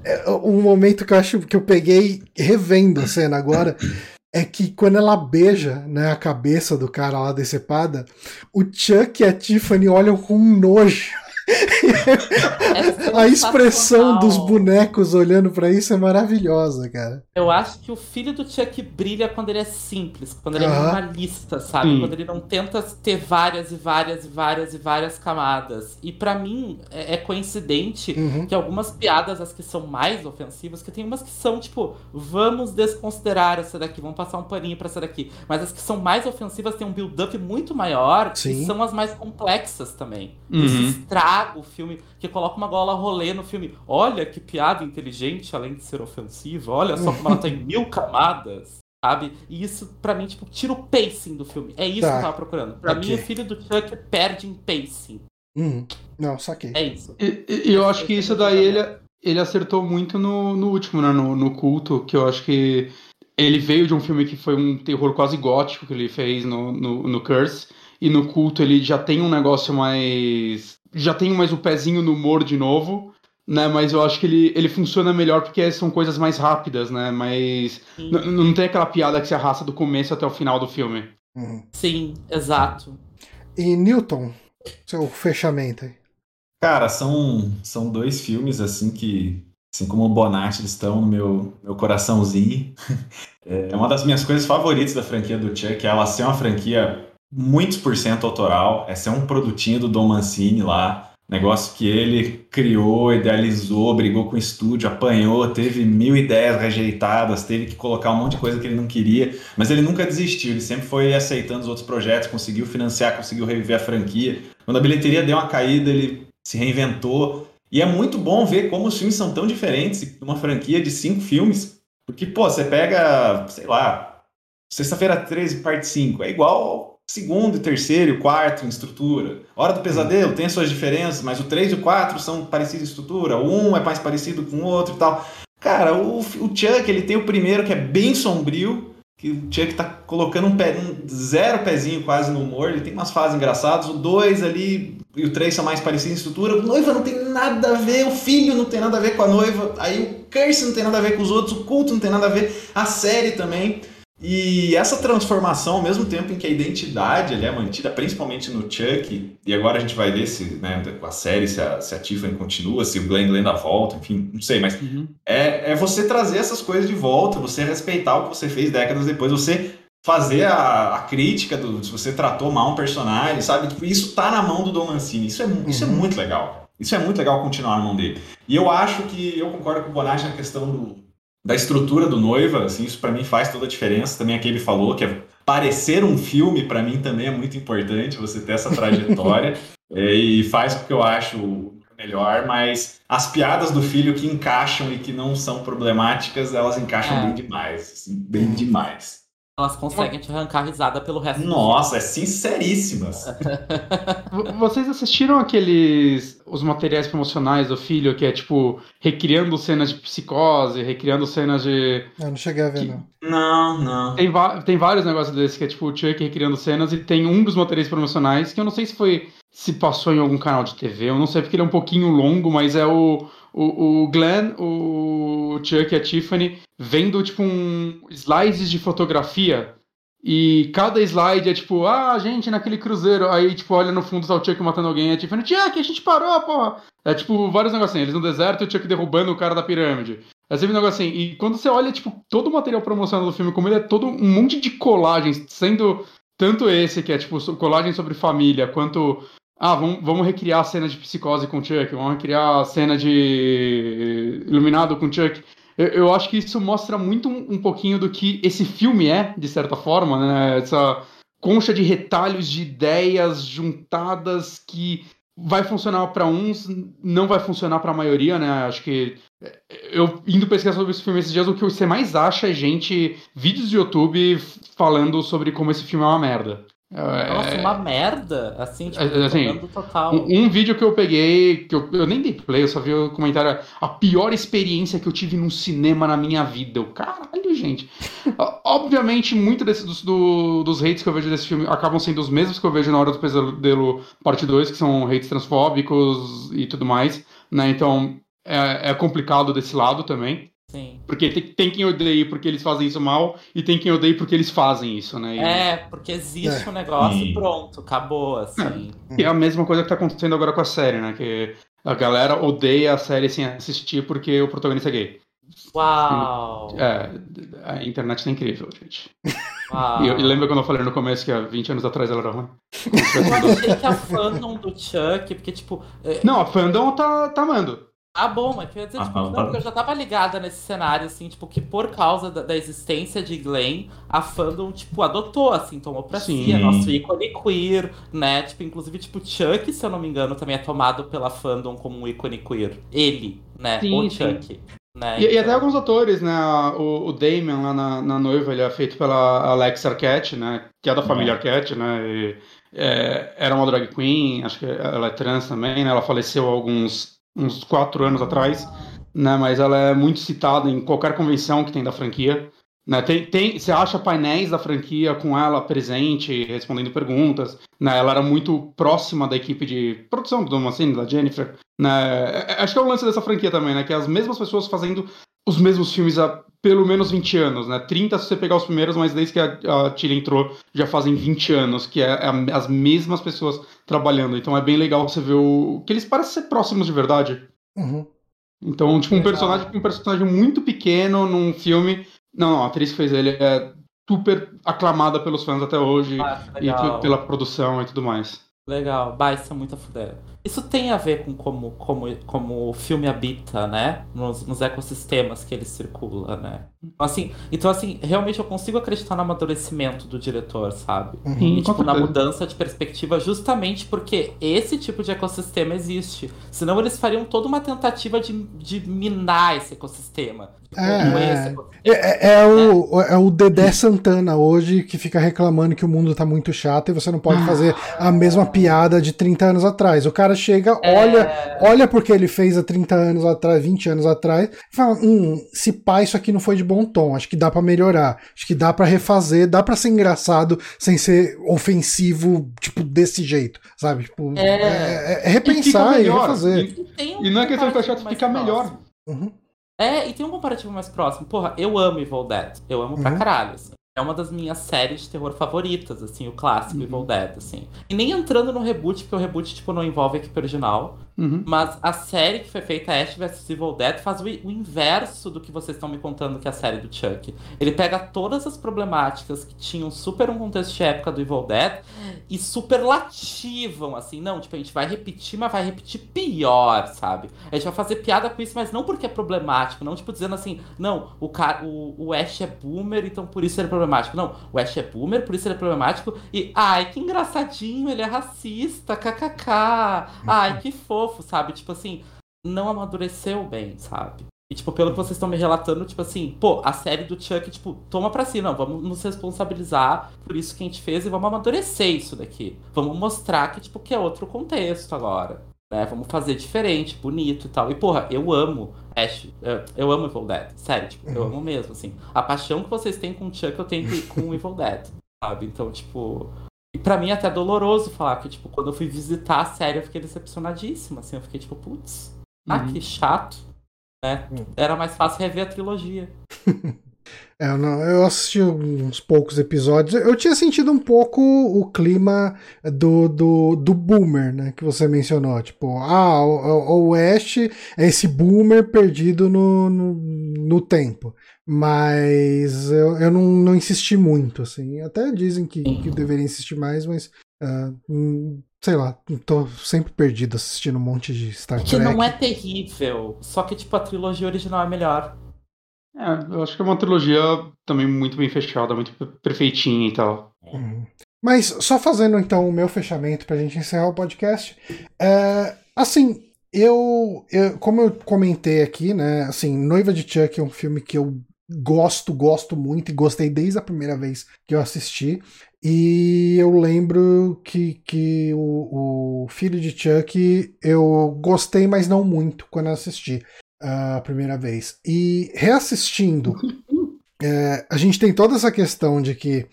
É um momento que eu acho que eu peguei revendo a cena agora <laughs> é que quando ela beija né, a cabeça do cara lá decepada, o Chuck e a Tiffany olham com nojo. <laughs> a expressão dos bonecos olhando para isso é maravilhosa, cara. Eu acho que o filho do Chuck brilha quando ele é simples, quando ele é minimalista, sabe? Quando ele não tenta ter várias e várias e várias e várias camadas. E para mim é, é coincidente uhum. que algumas piadas, as que são mais ofensivas, que tem umas que são tipo, vamos desconsiderar essa daqui, vamos passar um paninho pra essa daqui. Mas as que são mais ofensivas têm um build-up muito maior Sim. e são as mais complexas também. Uhum. Isso estraga o filme, que coloca uma gola rolê no filme. Olha que piada inteligente, além de ser ofensiva. Olha só como ela tem <laughs> mil camadas. Sabe? E isso, para mim, tipo, tira o pacing do filme. É isso tá. que eu tava procurando. Pra okay. mim, o filho do Chuck perde em pacing. Uhum. Não, saquei. É isso. E, e eu acho que isso daí ele, ele acertou muito no, no último, né? No, no culto, que eu acho que ele veio de um filme que foi um terror quase gótico que ele fez no, no, no Curse. E no culto ele já tem um negócio mais já tenho mais o pezinho no humor de novo. né? Mas eu acho que ele, ele funciona melhor porque são coisas mais rápidas, né? Mas não tem aquela piada que se arrasta do começo até o final do filme. Uhum. Sim, exato. E Newton, seu fechamento aí. Cara, são, são dois filmes assim que, assim como o Bonatti, eles estão no meu, meu coraçãozinho. <laughs> É uma das minhas coisas favoritas da franquia do Chuck, é ela ser uma franquia muitos por cento autoral, é ser um produtinho do Dom Mancini lá, negócio que ele criou, idealizou, brigou com o estúdio, apanhou, teve mil ideias rejeitadas, teve que colocar um monte de coisa que ele não queria, mas ele nunca desistiu, ele sempre foi aceitando os outros projetos, conseguiu financiar, conseguiu reviver a franquia. Quando a bilheteria deu uma caída, ele se reinventou. E é muito bom ver como os filmes são tão diferentes, uma franquia de cinco filmes, porque, pô, você pega, sei lá, Sexta-feira 13, parte 5, é igual segundo, terceiro e quarto em estrutura. Hora do Pesadelo tem suas diferenças, mas o 3 e o 4 são parecidos em estrutura, o 1 é mais parecido com o outro e tal. Cara, o, o Chuck, ele tem o primeiro que é bem sombrio, que o Chuck tá colocando um, pé, um zero pezinho quase no humor, ele tem umas fases engraçadas, o 2 ali e o 3 são mais parecidos em estrutura, o noiva não tem nada a ver, o filho não tem nada a ver com a noiva, aí o Curse não tem nada a ver com os outros, o culto não tem nada a ver, a série também. E essa transformação, ao mesmo tempo em que a identidade é mantida, principalmente no Chuck, e agora a gente vai ver se, né, com a série, se a, se a Tiffany continua, se o Glenn Glenn dá volta, enfim, não sei, mas uhum. é, é você trazer essas coisas de volta, você respeitar o que você fez décadas depois, você fazer a, a crítica do se você tratou mal um personagem, sabe? Tipo, isso tá na mão do Don Mancini, isso é, isso é uhum. muito legal. Isso é muito legal continuar na mão dele. E eu acho que eu concordo com o Bonatti na questão do, da estrutura do Noiva, assim, isso para mim faz toda a diferença. Também aquele falou que é parecer um filme para mim também é muito importante você ter essa trajetória <laughs> é, e faz o que eu acho melhor, mas as piadas do filho que encaixam e que não são problemáticas, elas encaixam é. bem demais, assim, bem demais. Elas conseguem te arrancar risada pelo resto Nossa, é sinceríssimas. <laughs> Vocês assistiram aqueles. os materiais promocionais do filho, que é tipo, recriando cenas de psicose, recriando cenas de. Eu não cheguei a ver, que... não. Não, não. Tem, tem vários negócios desses, que é tipo o Chuck recriando cenas, e tem um dos materiais promocionais, que eu não sei se foi. se passou em algum canal de TV, eu não sei porque ele é um pouquinho longo, mas é o o, o Glenn, o Chuck e a Tiffany vendo, tipo, um slides de fotografia e cada slide é tipo, ah, gente, naquele cruzeiro. Aí, tipo, olha no fundo, tá o Chuck matando alguém. É tipo, Chuck, a gente parou, porra. É tipo, vários negocinhos. Eles no deserto e o Chuck derrubando o cara da pirâmide. É sempre um negócio assim. E quando você olha, tipo, todo o material promocional do filme, como ele é todo um monte de colagens, sendo tanto esse, que é tipo, colagem sobre família, quanto ah, vamos, vamos recriar a cena de psicose com Chuck, vamos recriar a cena de Iluminado com Chuck. Eu, eu acho que isso mostra muito um, um, pouquinho do que esse filme é, de certa forma, né? Essa concha de retalhos de ideias juntadas que vai funcionar para uns, não vai funcionar para a maioria, né? Acho que eu indo pesquisar sobre esse filme esses dias, o que você mais acha é gente, vídeos de YouTube falando sobre como esse filme é uma merda. Nossa, uma merda, assim, tipo, é, assim, total. Um, um, vídeo que eu peguei, que eu, eu, nem dei play, eu só vi o comentário, a pior experiência que eu tive num cinema na minha vida. Eu, caralho, gente. Obviamente, muito desse, dos, do, dos hates que eu vejo desse filme acabam sendo os mesmos que eu vejo na Hora do Pesadelo Parte 2, que são hates transfóbicos e tudo mais, né? Então, é, é complicado desse lado também. Sim. Porque tem, tem, quem odeie porque eles fazem isso mal e tem quem odeie porque eles fazem isso, né? E... É, porque existe é. um negócio e pronto, acabou, assim. É. é a mesma coisa que tá acontecendo agora com a série, né? Que a galera odeia a série sem assistir porque o protagonista é gay. Uau! É, a internet tá incrível, gente. Uau. E, eu, e lembra quando eu falei no começo que há 20 anos atrás ela era ruim? Eu achei que a fandom do Chuck, porque tipo. É... Não, a fandom tá, tá amando. Ah, bom, mas quer dizer, ah, tipo, não, porque eu já tava ligada nesse cenário, assim, tipo, que por causa da, da existência de Glenn, a fandom, tipo, adotou, assim, tomou pra Sim. si, é nosso ícone queer, né? Tipo, inclusive, tipo, Chuck, se eu não me engano, também é tomado pela fandom como um ícone queer. Ele, né? Sim, o Chuck. Né? E, então... e, até alguns atores, né? O, o Damon lá na, na, noiva, ele é feito pela Alex Arquette, né? Que é da família uhum. Arquette, né? E, é, era uma drag queen, acho que ela é trans também, né? Ela faleceu há alguns uns quatro anos atrás, né? Mas ela é muito citada em qualquer convenção que tem da franquia. Né? Tem, tem, você acha painéis da franquia com ela presente, respondendo perguntas. Né? Ela era muito próxima da equipe de produção do Damascene, da Jennifer. Né? É, é, acho que é o lance dessa franquia também, né? Que é as mesmas pessoas fazendo os mesmos filmes há pelo menos 20 anos, né? 30 se você pegar os primeiros, mas desde que a, a Tilly entrou já fazem 20 anos, que é, é as mesmas pessoas trabalhando. Então é bem legal você ver o. que eles parecem ser próximos de verdade. Uhum. Então, tipo, um personagem, um personagem muito pequeno num filme não, não, a atriz que fez ele é super aclamada pelos fãs até hoje ah, e pela produção e tudo mais. Legal, bah, isso é muito a fuder. Isso tem a ver com como, como, como o filme habita, né? Nos, nos ecossistemas que ele circula, né? Então assim, então, assim, realmente eu consigo acreditar no amadurecimento do diretor, sabe? Uhum, e, tipo, na mudança de perspectiva, justamente porque esse tipo de ecossistema existe. Senão eles fariam toda uma tentativa de, de minar esse ecossistema. É, é, é, é, o, é o Dedé Santana hoje que fica reclamando que o mundo tá muito chato e você não pode fazer a mesma piada de 30 anos atrás. O cara chega, é... olha, olha porque ele fez há 30 anos atrás, 20 anos atrás, e fala: hum, se pá, isso aqui não foi de bom tom, acho que dá para melhorar, acho que dá para refazer, dá para ser engraçado sem ser ofensivo, tipo, desse jeito, sabe? Tipo, é, é, é repensar e, e refazer. E, e, não é questão de achar que fica melhor. Uhum. É, e tem um comparativo mais próximo. Porra, eu amo Evil Dead. Eu amo uhum. pra caralho, assim. É uma das minhas séries de terror favoritas, assim, o clássico uhum. Evil Dead, assim. E nem entrando no reboot, porque o reboot, tipo, não envolve a equipe original. Uhum. Mas a série que foi feita, Ash vs Evil Dead, faz o, inverso do que vocês estão me contando que é a série do Chuck. Ele pega todas as problemáticas que tinham super um contexto de época do Evil Dead e superlativam, assim. Não, tipo, a gente vai repetir, mas vai repetir pior, sabe? A gente vai fazer piada com isso, mas não porque é problemático, não, tipo, dizendo assim, não, o, cara, o, o Ash é boomer, então por isso ele é problemático. Não, o Ash é boomer, por isso ele é problemático. E, ai, que engraçadinho, ele é racista, kkk. Ai, que fofo, sabe? Tipo assim, não amadureceu bem, sabe? E, tipo, pelo que vocês estão me relatando, tipo assim, pô, a série do Chuck, tipo, toma pra si, não, vamos nos responsabilizar por isso que a gente fez e vamos amadurecer isso daqui. Vamos mostrar que, tipo, que é outro contexto agora. Né? Vamos fazer diferente, bonito e tal. E, porra, eu amo Ash, eu amo Evil Dead, sério, tipo, eu amo mesmo, assim. A paixão que vocês têm com o Chuck, eu tenho com o Evil Dead, sabe? Então, tipo, e pra mim é até doloroso falar que, tipo, quando eu fui visitar a série, eu fiquei decepcionadíssima, assim. Eu fiquei tipo, putz, ah, uhum. que chato. Né? Uhum. Era mais fácil rever a trilogia. <laughs> É, não, eu assisti uns poucos episódios. Eu tinha sentido um pouco o clima do, do, do boomer, né? Que você mencionou. Tipo, ah, o, o Ash é esse boomer perdido no, no, no tempo. Mas eu, eu não, não insisti muito, assim. Até dizem que, que deveria insistir mais, mas. Uh, sei lá, tô sempre perdido assistindo um monte de Star Trek. Que não é terrível, só que tipo a trilogia original é melhor. É, eu acho que é uma trilogia também muito bem fechada, muito perfeitinha e tal. Uhum. Mas só fazendo então o meu fechamento pra gente encerrar o podcast. É, assim, eu, eu, como eu comentei aqui, né, assim, Noiva de Chuck é um filme que eu gosto, gosto muito e gostei desde a primeira vez que eu assisti. E eu lembro que, que o, o filho de Chuck eu gostei, mas não muito quando eu assisti a primeira vez. E reassistindo, <laughs> é, a gente tem toda essa questão de que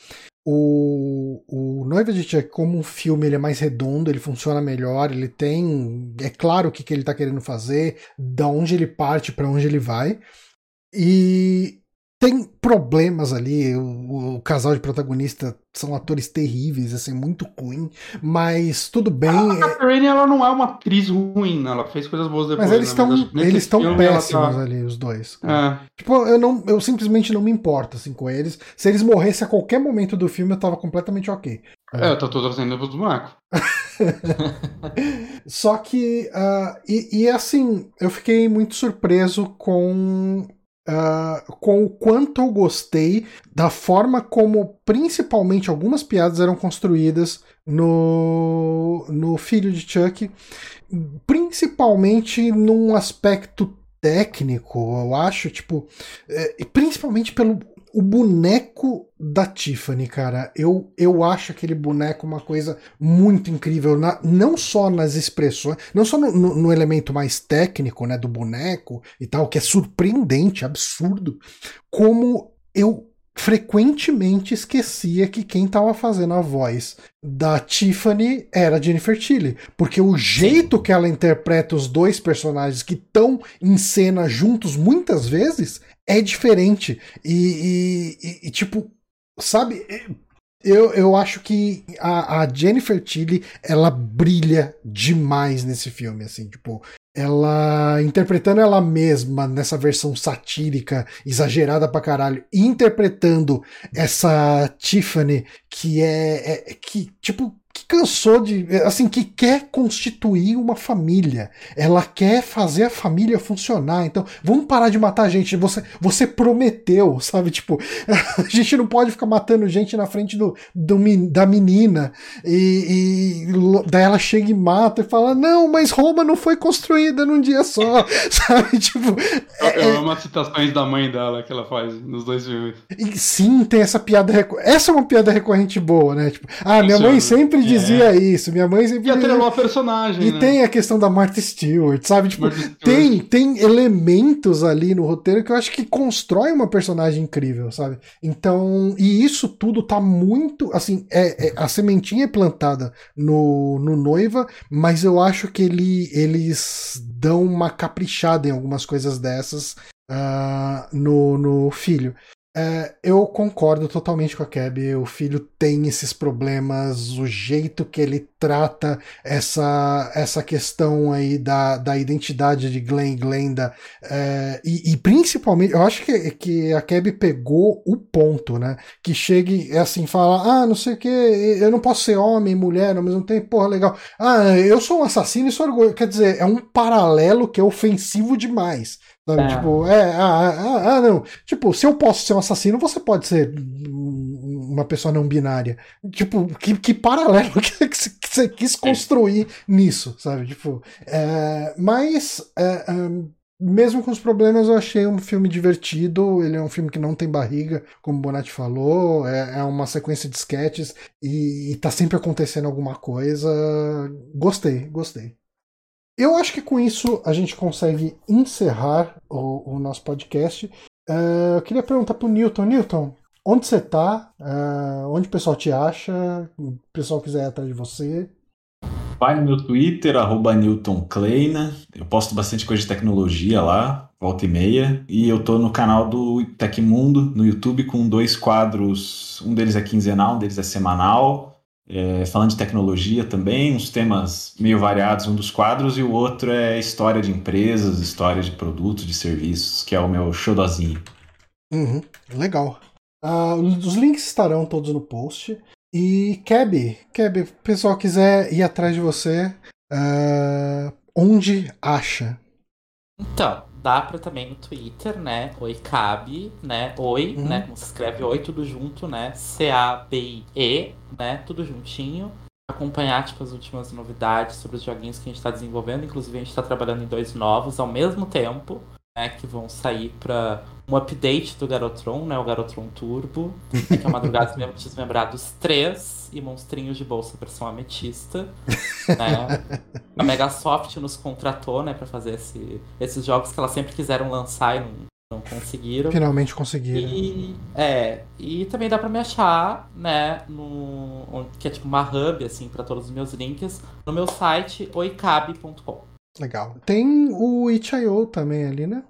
o, o Noiva de Chuck, como um filme, ele é mais redondo, ele funciona melhor, ele tem. É claro o que, que ele está querendo fazer, da onde ele parte, para onde ele vai. E tem problemas ali. O, o, casal de protagonista são atores terríveis, assim, muito ruim. Mas tudo bem. A Catherine, ela não é uma atriz ruim, né? ela fez coisas boas depois. Mas eles estão né? eles estão péssimos tá... ali, os dois. É. Tipo, eu, não, eu simplesmente não me importo assim, com eles. Se eles morressem a qualquer momento do filme, eu tava completamente ok. É, eu tô trazendo os bonecos. Só que, uh, e, e assim, eu fiquei muito surpreso com Uh, com o quanto eu gostei da forma como, principalmente, algumas piadas eram construídas no, no Filho de Chuck, principalmente num aspecto técnico, eu acho, tipo, é, principalmente pelo o boneco da Tiffany, cara, eu, eu acho aquele boneco uma coisa muito incrível, na, não só nas expressões, não só no, no, no, elemento mais técnico, né, do boneco e tal, que é surpreendente, absurdo, como eu frequentemente esquecia que quem estava fazendo a voz da Tiffany era Jennifer Tilly, porque o jeito que ela interpreta os dois personagens que estão em cena juntos muitas vezes é diferente e, e, e tipo, sabe? Eu, eu acho que a, a Jennifer Tilly ela brilha demais nesse filme, assim, tipo, ela interpretando ela mesma nessa versão satírica, exagerada pra caralho, interpretando essa Tiffany que é, é que tipo que cansou de. Assim, que quer constituir uma família. Ela quer fazer a família funcionar. Então, vamos parar de matar gente. Você, você prometeu, sabe? Tipo, <laughs> a gente não pode ficar matando gente na frente do, do da menina. E, e daí ela chega e mata e fala: Não, mas Roma não foi construída num dia só. <laughs> sabe? Tipo. Eu, eu é, amo as citações da mãe dela que ela faz nos dois filmes. E sim, tem essa piada. Essa é uma piada recorrente boa, né? Tipo, ah, minha mãe sempre dizia é. isso. Minha mãe sempre. E atrelou a personagem. E né? tem a questão da Martha Stewart, sabe? Tipo, Stewart. Tem, tem elementos ali no roteiro que eu acho que constrói uma personagem incrível, sabe? Então, e isso tudo tá muito. Assim, é, é a sementinha é plantada no, no Noiva, mas eu acho que ele, eles dão uma caprichada em algumas coisas dessas uh, no, no filho. É, eu concordo totalmente com a Keb. O filho tem esses problemas, o jeito que ele trata essa, essa questão aí da, da identidade de Glenn e Glenda. É, e, e, principalmente, eu acho que, que a Keb pegou o ponto, né? Que chegue assim, fala: ah, não sei o que, eu não posso ser homem e mulher ao mesmo tempo, porra, legal. Ah, eu sou um assassino e sou orgulho. Quer dizer, é um paralelo que é ofensivo demais. Sabe? É. Tipo, é, ah, ah, ah, não. Tipo, se eu posso ser um assassino, você pode ser uma pessoa não binária. Tipo, que, que paralelo <laughs> que você quis construir nisso, sabe? Tipo, é, mas. É, um, mesmo com os problemas, eu achei um filme divertido. Ele é um filme que não tem barriga, como o Bonatti falou. É, é uma sequência de sketches e, e tá sempre acontecendo alguma coisa. Gostei, gostei. Eu acho que com isso a gente consegue encerrar o, o nosso podcast. Uh, eu queria perguntar pro Newton. Newton, onde você tá? Uh, onde o pessoal te acha? O pessoal quiser ir atrás de você? Vai no meu Twitter, arroba Newton Kleina. Eu posto bastante coisa de tecnologia lá, volta e meia. E eu tô no canal do Tecmundo, no YouTube, com dois quadros. Um deles é quinzenal, um deles é semanal é, falando de tecnologia também, uns temas meio variados, um dos quadros, e o outro é história de empresas, história de produtos, de serviços, que é o meu showdozinho. Uhum, legal. Uh, os links estarão todos no post. E Keb, Keb, o pessoal quiser ir atrás de você, uh, onde acha? Então, dá pra também no Twitter, né? Oi Cabe, né? Oi, uhum. né? Como se escreve oi, tudo junto, né? C-A-B-I-E, né? Tudo juntinho. Acompanhar, tipo, as últimas novidades sobre os joguinhos que a gente tá desenvolvendo. Inclusive, a gente tá trabalhando em dois novos ao mesmo tempo, né? Que vão sair pra um update do Garotron, né? O Garotron Turbo. que é uma madrugada desmembrados 3 e monstrinhos de bolsa versão ametista. né? A Megasoft nos contratou, né, para fazer esse, esses jogos que elas sempre quiseram lançar e não, não conseguiram. Finalmente conseguiram. E, é, e também dá para me achar, né, no que é tipo uma hub assim para todos os meus links no meu site oicabe.com. Legal. Tem o itch.io também ali, né?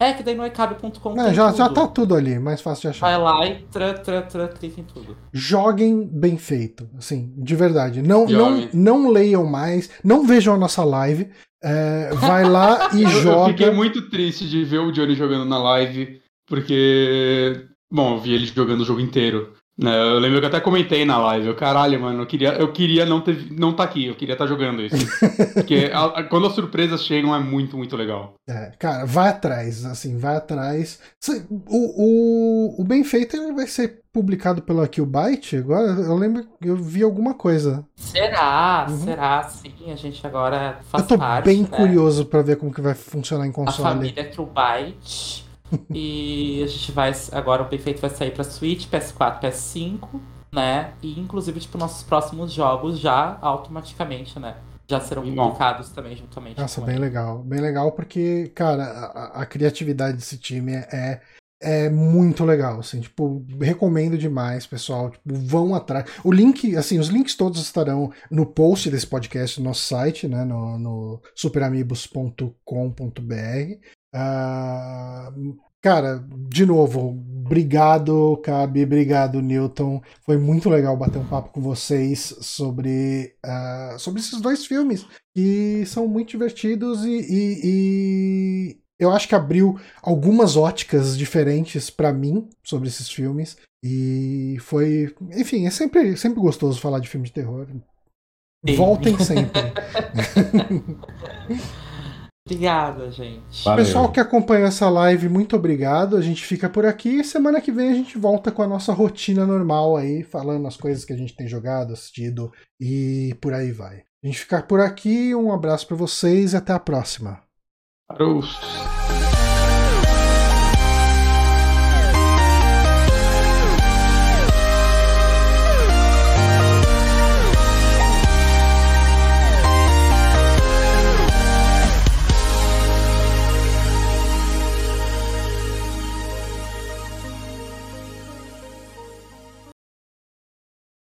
É, que daí no icabe.com. É, já, já tá tudo ali, mais fácil de achar. Vai lá e tra, tra, tra, clica em tudo. Joguem bem feito, assim, de verdade. Não, não, não leiam mais, não vejam a nossa live. É, vai lá <laughs> e eu, joga. Eu fiquei muito triste de ver o Johnny jogando na live, porque. Bom, eu vi ele jogando o jogo inteiro. Né? Eu lembro que eu até comentei na live, eu, caralho, mano, eu queria, eu queria não ter, não tá aqui, eu queria estar tá jogando isso. <laughs> Porque a, a, quando as surpresas chegam é muito, muito legal. É, cara, vai atrás, assim, vai atrás. O, o, o Bem Feito ele vai ser publicado pela Killbyte agora? Eu lembro, eu vi alguma coisa. Será? Uhum. Será? Sim, a gente agora faz parte, Eu tô parte, bem né? curioso para ver como que vai funcionar em console. A família Killbyte e a gente vai. Agora o Perfeito vai sair pra Switch, PS4, PS5, né? E inclusive, tipo, nossos próximos jogos já automaticamente, né? Já serão publicados também juntamente. Nossa, bem ele. legal. Bem legal porque, cara, a, a, criatividade desse time é, é muito legal, assim, tipo, recomendo demais, pessoal, tipo, vão atrás. O link, assim, os links todos estarão no post desse podcast no nosso site, né, no, no superamigos.com.br. Uh, cara, de novo, obrigado, Cabe, obrigado, Newton. Foi muito legal bater um papo com vocês sobre, uh, sobre esses dois filmes, que são muito divertidos e, e, e eu acho que abriu algumas óticas diferentes para mim sobre esses filmes. E foi. Enfim, é sempre, sempre gostoso falar de filme de terror. Sim. Voltem sempre. <laughs> Obrigada, gente. Valeu. Pessoal que acompanha essa live, muito obrigado. A gente fica por aqui. Semana que vem a gente volta com a nossa rotina normal aí, falando as coisas que a gente tem jogado, assistido e por aí vai. A gente fica por aqui. Um abraço para vocês e até a próxima. Parou.